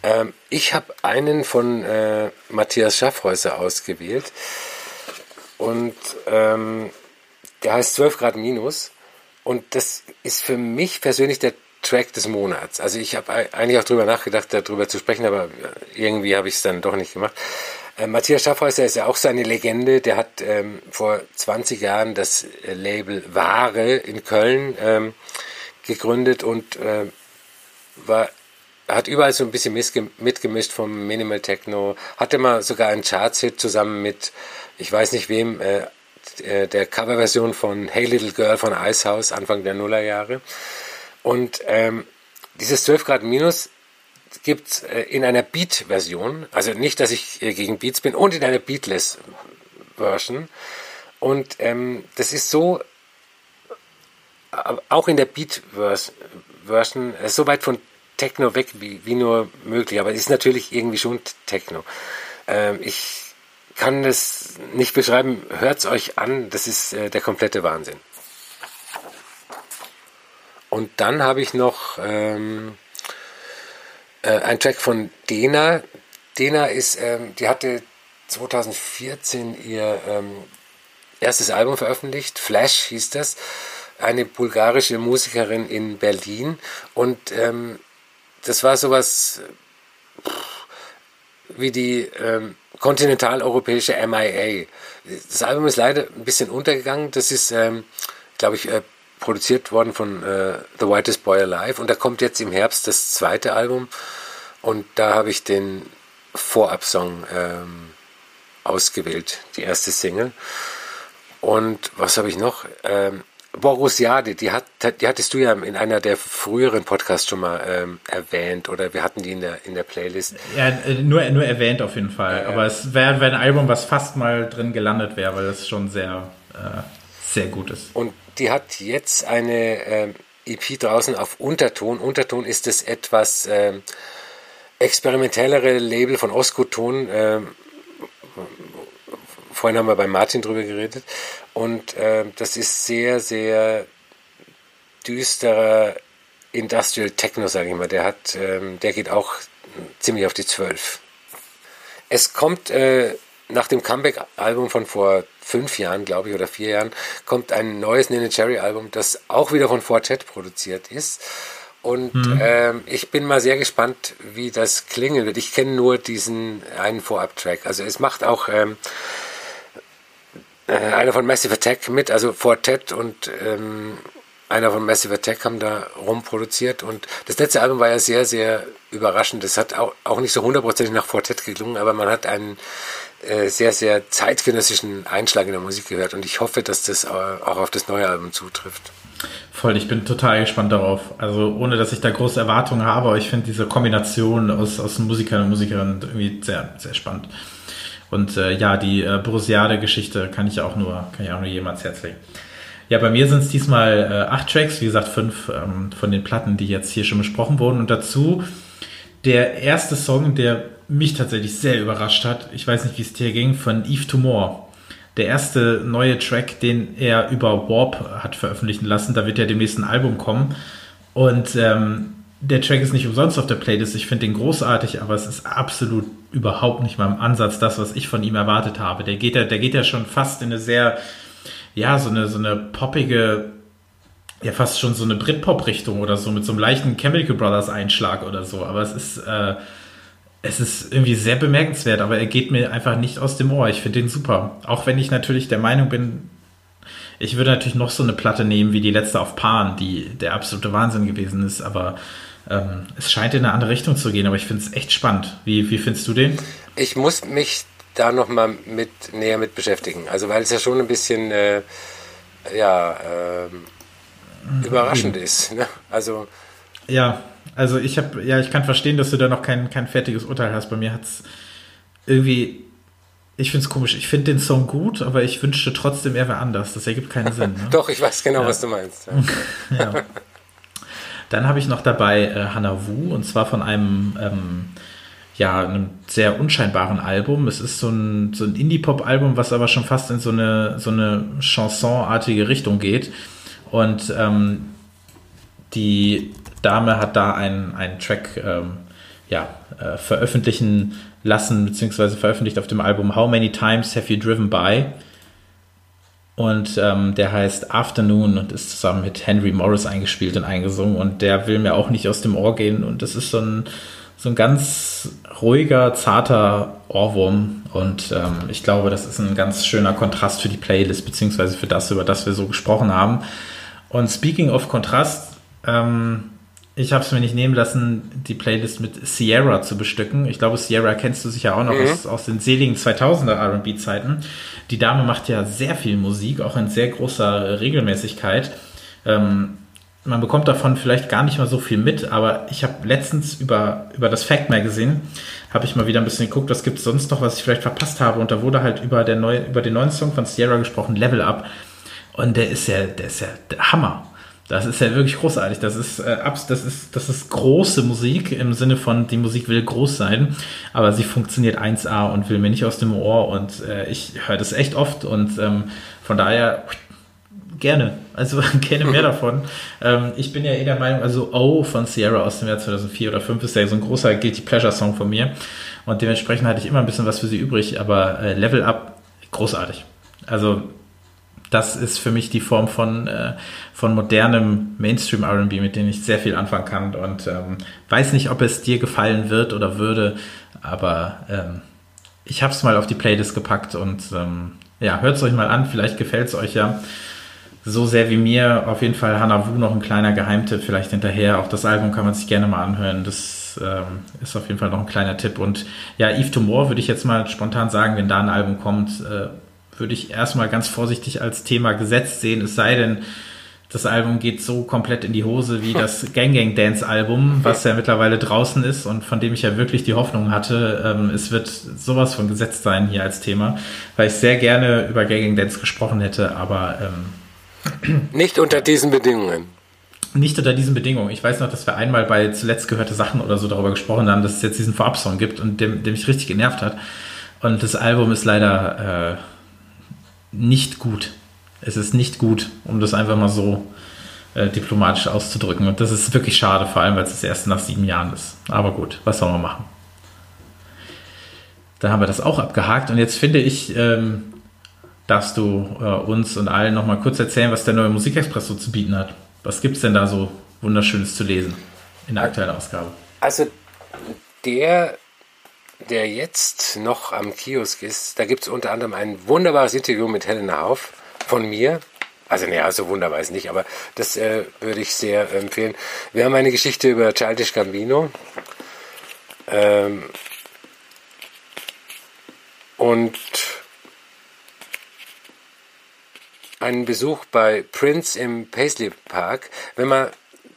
Ähm, ich habe einen von äh, Matthias Schaffhäuser ausgewählt. Und ähm, der heißt 12 Grad minus. Und das ist für mich persönlich der Track des Monats. Also ich habe eigentlich auch drüber nachgedacht, darüber zu sprechen, aber irgendwie habe ich es dann doch nicht gemacht. Äh, Matthias Schaffhäuser ist ja auch so eine Legende. Der hat ähm, vor 20 Jahren das äh, Label Ware in Köln ähm, gegründet und äh, war hat überall so ein bisschen mitgemischt vom Minimal Techno. Hatte mal sogar einen Charts-Hit zusammen mit, ich weiß nicht wem, äh, äh der Coverversion von Hey Little Girl von Icehouse Anfang der Nullerjahre. Und ähm, dieses 12 Grad Minus gibt äh, in einer Beat-Version, also nicht, dass ich äh, gegen Beats bin, und in einer Beatless-Version. Und ähm, das ist so, auch in der Beat-Version, äh, so weit von Techno weg wie, wie nur möglich, aber es ist natürlich irgendwie schon Techno. Ähm, ich kann das nicht beschreiben, hört es euch an, das ist äh, der komplette Wahnsinn. Und dann habe ich noch ähm, äh, ein Track von Dena. Dena ist, ähm, die hatte 2014 ihr ähm, erstes Album veröffentlicht, Flash hieß das, eine bulgarische Musikerin in Berlin und ähm, das war sowas wie die ähm, kontinentaleuropäische MIA. Das Album ist leider ein bisschen untergegangen. Das ist, ähm, glaube ich, äh, produziert worden von äh, The Whitest Boy Alive und da kommt jetzt im Herbst das zweite Album und da habe ich den Vorabsong ähm, ausgewählt, die erste Single. Und was habe ich noch? Ähm, Borussiade, die, hat, die hattest du ja in einer der früheren Podcasts schon mal ähm, erwähnt oder wir hatten die in der, in der Playlist. Ja, äh, nur, nur erwähnt auf jeden Fall. Ja, Aber es wäre wär ein Album, was fast mal drin gelandet wäre, weil das schon sehr, äh, sehr gut ist. Und die hat jetzt eine ähm, EP draußen auf Unterton. Unterton ist das etwas ähm, experimentellere Label von Oskoton. Ähm, vorhin haben wir bei Martin drüber geredet. Und äh, das ist sehr, sehr düsterer Industrial Techno, sage ich mal. Der hat, ähm, der geht auch ziemlich auf die Zwölf. Es kommt äh, nach dem Comeback-Album von vor fünf Jahren, glaube ich, oder vier Jahren, kommt ein neues Nene Cherry Album, das auch wieder von Fortet produziert ist. Und mhm. ähm, ich bin mal sehr gespannt, wie das klingen wird. Ich kenne nur diesen einen Vorab-Track. Also es macht auch ähm, äh, einer von Massive Attack mit, also Fortet und ähm, einer von Massive Attack haben da rumproduziert. Und das letzte Album war ja sehr, sehr überraschend. Das hat auch, auch nicht so hundertprozentig nach Fortet geklungen, aber man hat einen sehr, sehr zeitgenössischen Einschlag in der Musik gehört und ich hoffe, dass das auch auf das neue Album zutrifft. Voll, ich bin total gespannt darauf. Also ohne, dass ich da große Erwartungen habe, aber ich finde diese Kombination aus, aus Musikern und Musikerinnen irgendwie sehr, sehr spannend. Und äh, ja, die äh, Borussia-Geschichte kann ich auch nur, kann ich auch nur jemals Herz legen. Ja, bei mir sind es diesmal äh, acht Tracks, wie gesagt, fünf ähm, von den Platten, die jetzt hier schon besprochen wurden. Und dazu der erste Song, der mich tatsächlich sehr überrascht hat, ich weiß nicht, wie es dir ging, von Eve Tomorrow. Der erste neue Track, den er über Warp hat veröffentlichen lassen. Da wird ja demnächst ein Album kommen. Und ähm, der Track ist nicht umsonst auf der Playlist. Ich finde den großartig, aber es ist absolut überhaupt nicht mal im Ansatz das, was ich von ihm erwartet habe. Der geht ja, der geht ja schon fast in eine sehr, ja, so eine, so eine poppige, ja, fast schon so eine Britpop-Richtung oder so, mit so einem leichten Chemical Brothers Einschlag oder so. Aber es ist, äh, es ist irgendwie sehr bemerkenswert, aber er geht mir einfach nicht aus dem Ohr. Ich finde den super. Auch wenn ich natürlich der Meinung bin, ich würde natürlich noch so eine Platte nehmen wie die letzte auf Pan, die der absolute Wahnsinn gewesen ist, aber ähm, es scheint in eine andere Richtung zu gehen, aber ich finde es echt spannend. Wie, wie findest du den? Ich muss mich da nochmal mit, näher mit beschäftigen. Also, weil es ja schon ein bisschen, äh, ja, äh, überraschend ist. Ne? Also. Ja, also ich habe, ja, ich kann verstehen, dass du da noch kein, kein fertiges Urteil hast. Bei mir hat es irgendwie, ich finde es komisch. Ich finde den Song gut, aber ich wünschte trotzdem, er wäre anders. Das ergibt keinen Sinn. Ne? Doch, ich weiß genau, ja. was du meinst. Ja. ja. Dann habe ich noch dabei äh, Hannah Wu und zwar von einem, ähm, ja, einem sehr unscheinbaren Album. Es ist so ein, so ein Indie-Pop-Album, was aber schon fast in so eine, so eine Chanson-artige Richtung geht. Und ähm, die Dame hat da einen, einen Track ähm, ja, äh, veröffentlichen lassen, beziehungsweise veröffentlicht auf dem Album How Many Times Have You Driven By? Und ähm, der heißt Afternoon und ist zusammen mit Henry Morris eingespielt und eingesungen. Und der will mir auch nicht aus dem Ohr gehen. Und das ist so ein, so ein ganz ruhiger, zarter Ohrwurm. Und ähm, ich glaube, das ist ein ganz schöner Kontrast für die Playlist, beziehungsweise für das, über das wir so gesprochen haben. Und speaking of Kontrast, ähm, ich habe es mir nicht nehmen lassen, die Playlist mit Sierra zu bestücken. Ich glaube, Sierra kennst du sicher auch noch mhm. aus, aus den seligen 2000er R&B-Zeiten. Die Dame macht ja sehr viel Musik, auch in sehr großer Regelmäßigkeit. Ähm, man bekommt davon vielleicht gar nicht mal so viel mit, aber ich habe letztens über, über das Fact Magazine habe ich mal wieder ein bisschen geguckt, was gibt es sonst noch, was ich vielleicht verpasst habe. Und da wurde halt über, der neue, über den neuen Song von Sierra gesprochen, Level Up. Und der ist ja, der ist ja der Hammer. Das ist ja wirklich großartig. Das ist, äh, das, ist, das ist große Musik im Sinne von, die Musik will groß sein, aber sie funktioniert 1A und will mir nicht aus dem Ohr und äh, ich höre das echt oft und ähm, von daher gerne. Also gerne mehr davon. Ähm, ich bin ja eh der Meinung, also O von Sierra aus dem Jahr 2004 oder 2005 ist ja so ein großer Guilty Pleasure Song von mir und dementsprechend hatte ich immer ein bisschen was für sie übrig, aber äh, Level Up, großartig. Also das ist für mich die Form von, äh, von modernem Mainstream RB, mit dem ich sehr viel anfangen kann. Und ähm, weiß nicht, ob es dir gefallen wird oder würde, aber ähm, ich habe es mal auf die Playlist gepackt und ähm, ja, hört es euch mal an, vielleicht gefällt es euch ja so sehr wie mir. Auf jeden Fall Hannah Wu noch ein kleiner Geheimtipp vielleicht hinterher. Auch das Album kann man sich gerne mal anhören. Das ähm, ist auf jeden Fall noch ein kleiner Tipp. Und ja, Eve Tomorrow würde ich jetzt mal spontan sagen, wenn da ein Album kommt, äh, würde ich erstmal ganz vorsichtig als Thema gesetzt sehen. Es sei denn, das Album geht so komplett in die Hose wie das Gang Gang Dance Album, was ja mittlerweile draußen ist und von dem ich ja wirklich die Hoffnung hatte, ähm, es wird sowas von gesetzt sein hier als Thema, weil ich sehr gerne über Gang Gang Dance gesprochen hätte, aber ähm, nicht unter diesen Bedingungen. Nicht unter diesen Bedingungen. Ich weiß noch, dass wir einmal bei zuletzt gehörte Sachen oder so darüber gesprochen haben, dass es jetzt diesen Vorab-Song gibt und dem, dem mich richtig genervt hat. Und das Album ist leider äh, nicht gut. Es ist nicht gut, um das einfach mal so äh, diplomatisch auszudrücken. Und das ist wirklich schade, vor allem weil es das erst nach sieben Jahren ist. Aber gut, was soll man machen? Da haben wir das auch abgehakt. Und jetzt finde ich, ähm, darfst du äh, uns und allen noch mal kurz erzählen, was der neue Musikexpress so zu bieten hat. Was gibt es denn da so Wunderschönes zu lesen in der aktuellen Ausgabe? Also der, der jetzt noch am Kiosk ist, da gibt es unter anderem ein wunderbares Interview mit Helena Hauf von mir. Also, naja, so wunderbar ist nicht, aber das äh, würde ich sehr empfehlen. Wir haben eine Geschichte über Childish Gambino. Ähm, und einen Besuch bei Prince im Paisley Park. Wenn man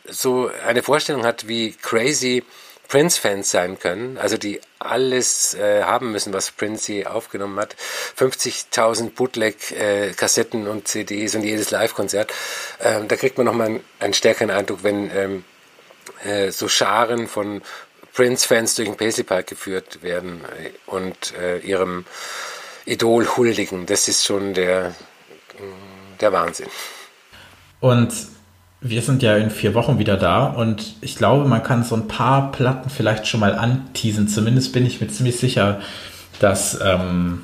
so eine Vorstellung hat, wie crazy Prince-Fans sein können, also die alles äh, haben müssen, was Prince je aufgenommen hat. 50.000 Bootleg-Kassetten äh, und CDs und jedes Live-Konzert. Ähm, da kriegt man nochmal einen, einen stärkeren Eindruck, wenn ähm, äh, so Scharen von Prince-Fans durch den Paisley Park geführt werden äh, und äh, ihrem Idol huldigen. Das ist schon der, der Wahnsinn. Und wir sind ja in vier Wochen wieder da und ich glaube, man kann so ein paar Platten vielleicht schon mal anteasen. Zumindest bin ich mir ziemlich sicher, dass ähm,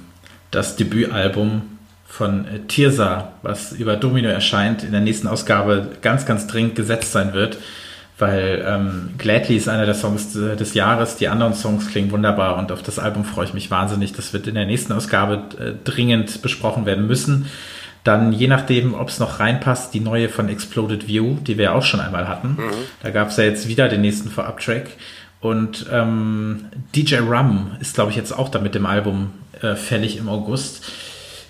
das Debütalbum von äh, Tirsa, was über Domino erscheint, in der nächsten Ausgabe ganz, ganz dringend gesetzt sein wird, weil ähm, Gladly ist einer der Songs des Jahres, die anderen Songs klingen wunderbar und auf das Album freue ich mich wahnsinnig. Das wird in der nächsten Ausgabe äh, dringend besprochen werden müssen. Dann, je nachdem, ob es noch reinpasst, die neue von Exploded View, die wir auch schon einmal hatten. Mhm. Da gab es ja jetzt wieder den nächsten Vorab-Track. Und ähm, DJ Rum ist, glaube ich, jetzt auch da mit dem Album äh, fällig im August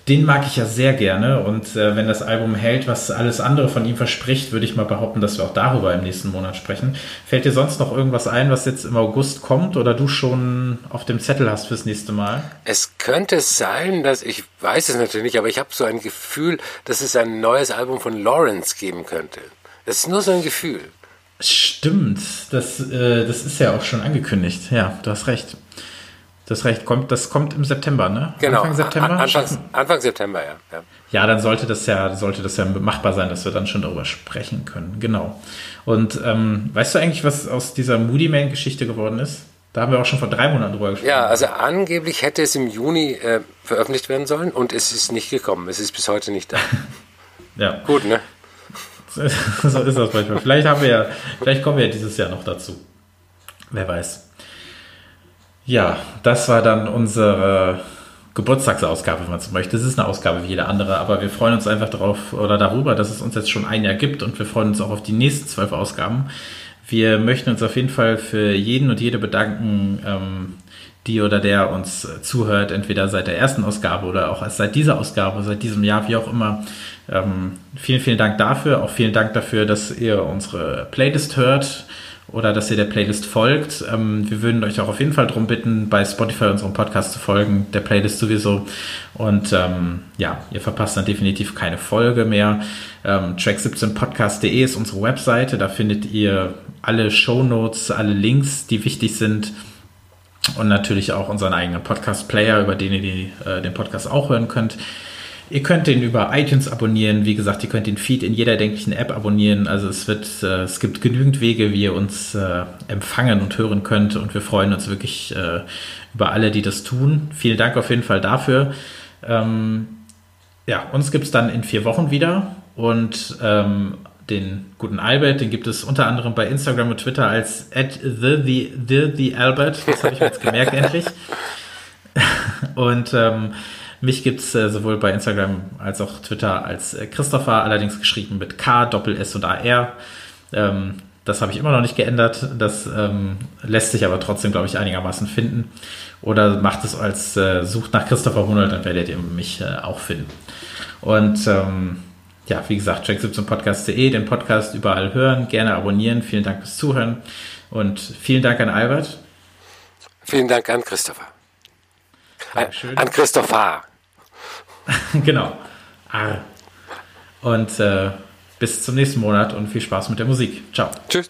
den mag ich ja sehr gerne und äh, wenn das Album hält, was alles andere von ihm verspricht, würde ich mal behaupten, dass wir auch darüber im nächsten Monat sprechen. Fällt dir sonst noch irgendwas ein, was jetzt im August kommt oder du schon auf dem Zettel hast fürs nächste Mal? Es könnte sein, dass ich weiß es natürlich nicht, aber ich habe so ein Gefühl, dass es ein neues Album von Lawrence geben könnte. Das ist nur so ein Gefühl. Stimmt, das, äh, das ist ja auch schon angekündigt. Ja, du hast recht. Das recht, kommt, das kommt im September, ne? Genau. Anfang September? Anfang, Anfang September, ja. ja. Ja, dann sollte das ja, sollte das ja machbar sein, dass wir dann schon darüber sprechen können. Genau. Und ähm, weißt du eigentlich, was aus dieser Moody Man-Geschichte geworden ist? Da haben wir auch schon vor drei Monaten drüber gesprochen. Ja, also angeblich hätte es im Juni äh, veröffentlicht werden sollen und es ist nicht gekommen. Es ist bis heute nicht da. ja. Gut, ne? so ist das manchmal. Vielleicht haben wir ja, vielleicht kommen wir ja dieses Jahr noch dazu. Wer weiß. Ja, das war dann unsere Geburtstagsausgabe, wenn man so möchte. Das ist eine Ausgabe wie jede andere, aber wir freuen uns einfach darauf oder darüber, dass es uns jetzt schon ein Jahr gibt und wir freuen uns auch auf die nächsten zwölf Ausgaben. Wir möchten uns auf jeden Fall für jeden und jede bedanken, ähm, die oder der uns zuhört, entweder seit der ersten Ausgabe oder auch seit dieser Ausgabe, seit diesem Jahr, wie auch immer. Ähm, vielen, vielen Dank dafür. Auch vielen Dank dafür, dass ihr unsere Playlist hört oder dass ihr der Playlist folgt. Ähm, wir würden euch auch auf jeden Fall darum bitten, bei Spotify unserem Podcast zu folgen, der Playlist sowieso. Und ähm, ja, ihr verpasst dann definitiv keine Folge mehr. Ähm, Track17podcast.de ist unsere Webseite. Da findet ihr alle Show Notes, alle Links, die wichtig sind. Und natürlich auch unseren eigenen Podcast-Player, über den ihr die, äh, den Podcast auch hören könnt. Ihr könnt den über iTunes abonnieren. Wie gesagt, ihr könnt den Feed in jeder denklichen App abonnieren. Also es wird, äh, es gibt genügend Wege, wie ihr uns äh, empfangen und hören könnt. Und wir freuen uns wirklich äh, über alle, die das tun. Vielen Dank auf jeden Fall dafür. Ähm, ja, uns gibt es dann in vier Wochen wieder. Und ähm, den guten Albert, den gibt es unter anderem bei Instagram und Twitter als at the, the, the, the Albert. Das habe ich mir jetzt gemerkt endlich. Und ähm, mich gibt's äh, sowohl bei Instagram als auch Twitter als äh, Christopher, allerdings geschrieben mit K, Doppel S und AR. Ähm, das habe ich immer noch nicht geändert. Das ähm, lässt sich aber trotzdem, glaube ich, einigermaßen finden. Oder macht es als äh, Sucht nach Christopher Hunold, dann werdet ihr mich äh, auch finden. Und ähm, ja, wie gesagt, check17podcast.de, den Podcast überall hören, gerne abonnieren. Vielen Dank fürs Zuhören und vielen Dank an Albert. Vielen Dank an Christopher. Dankeschön. An Christopher. genau. Arr. Und äh, bis zum nächsten Monat und viel Spaß mit der Musik. Ciao. Tschüss.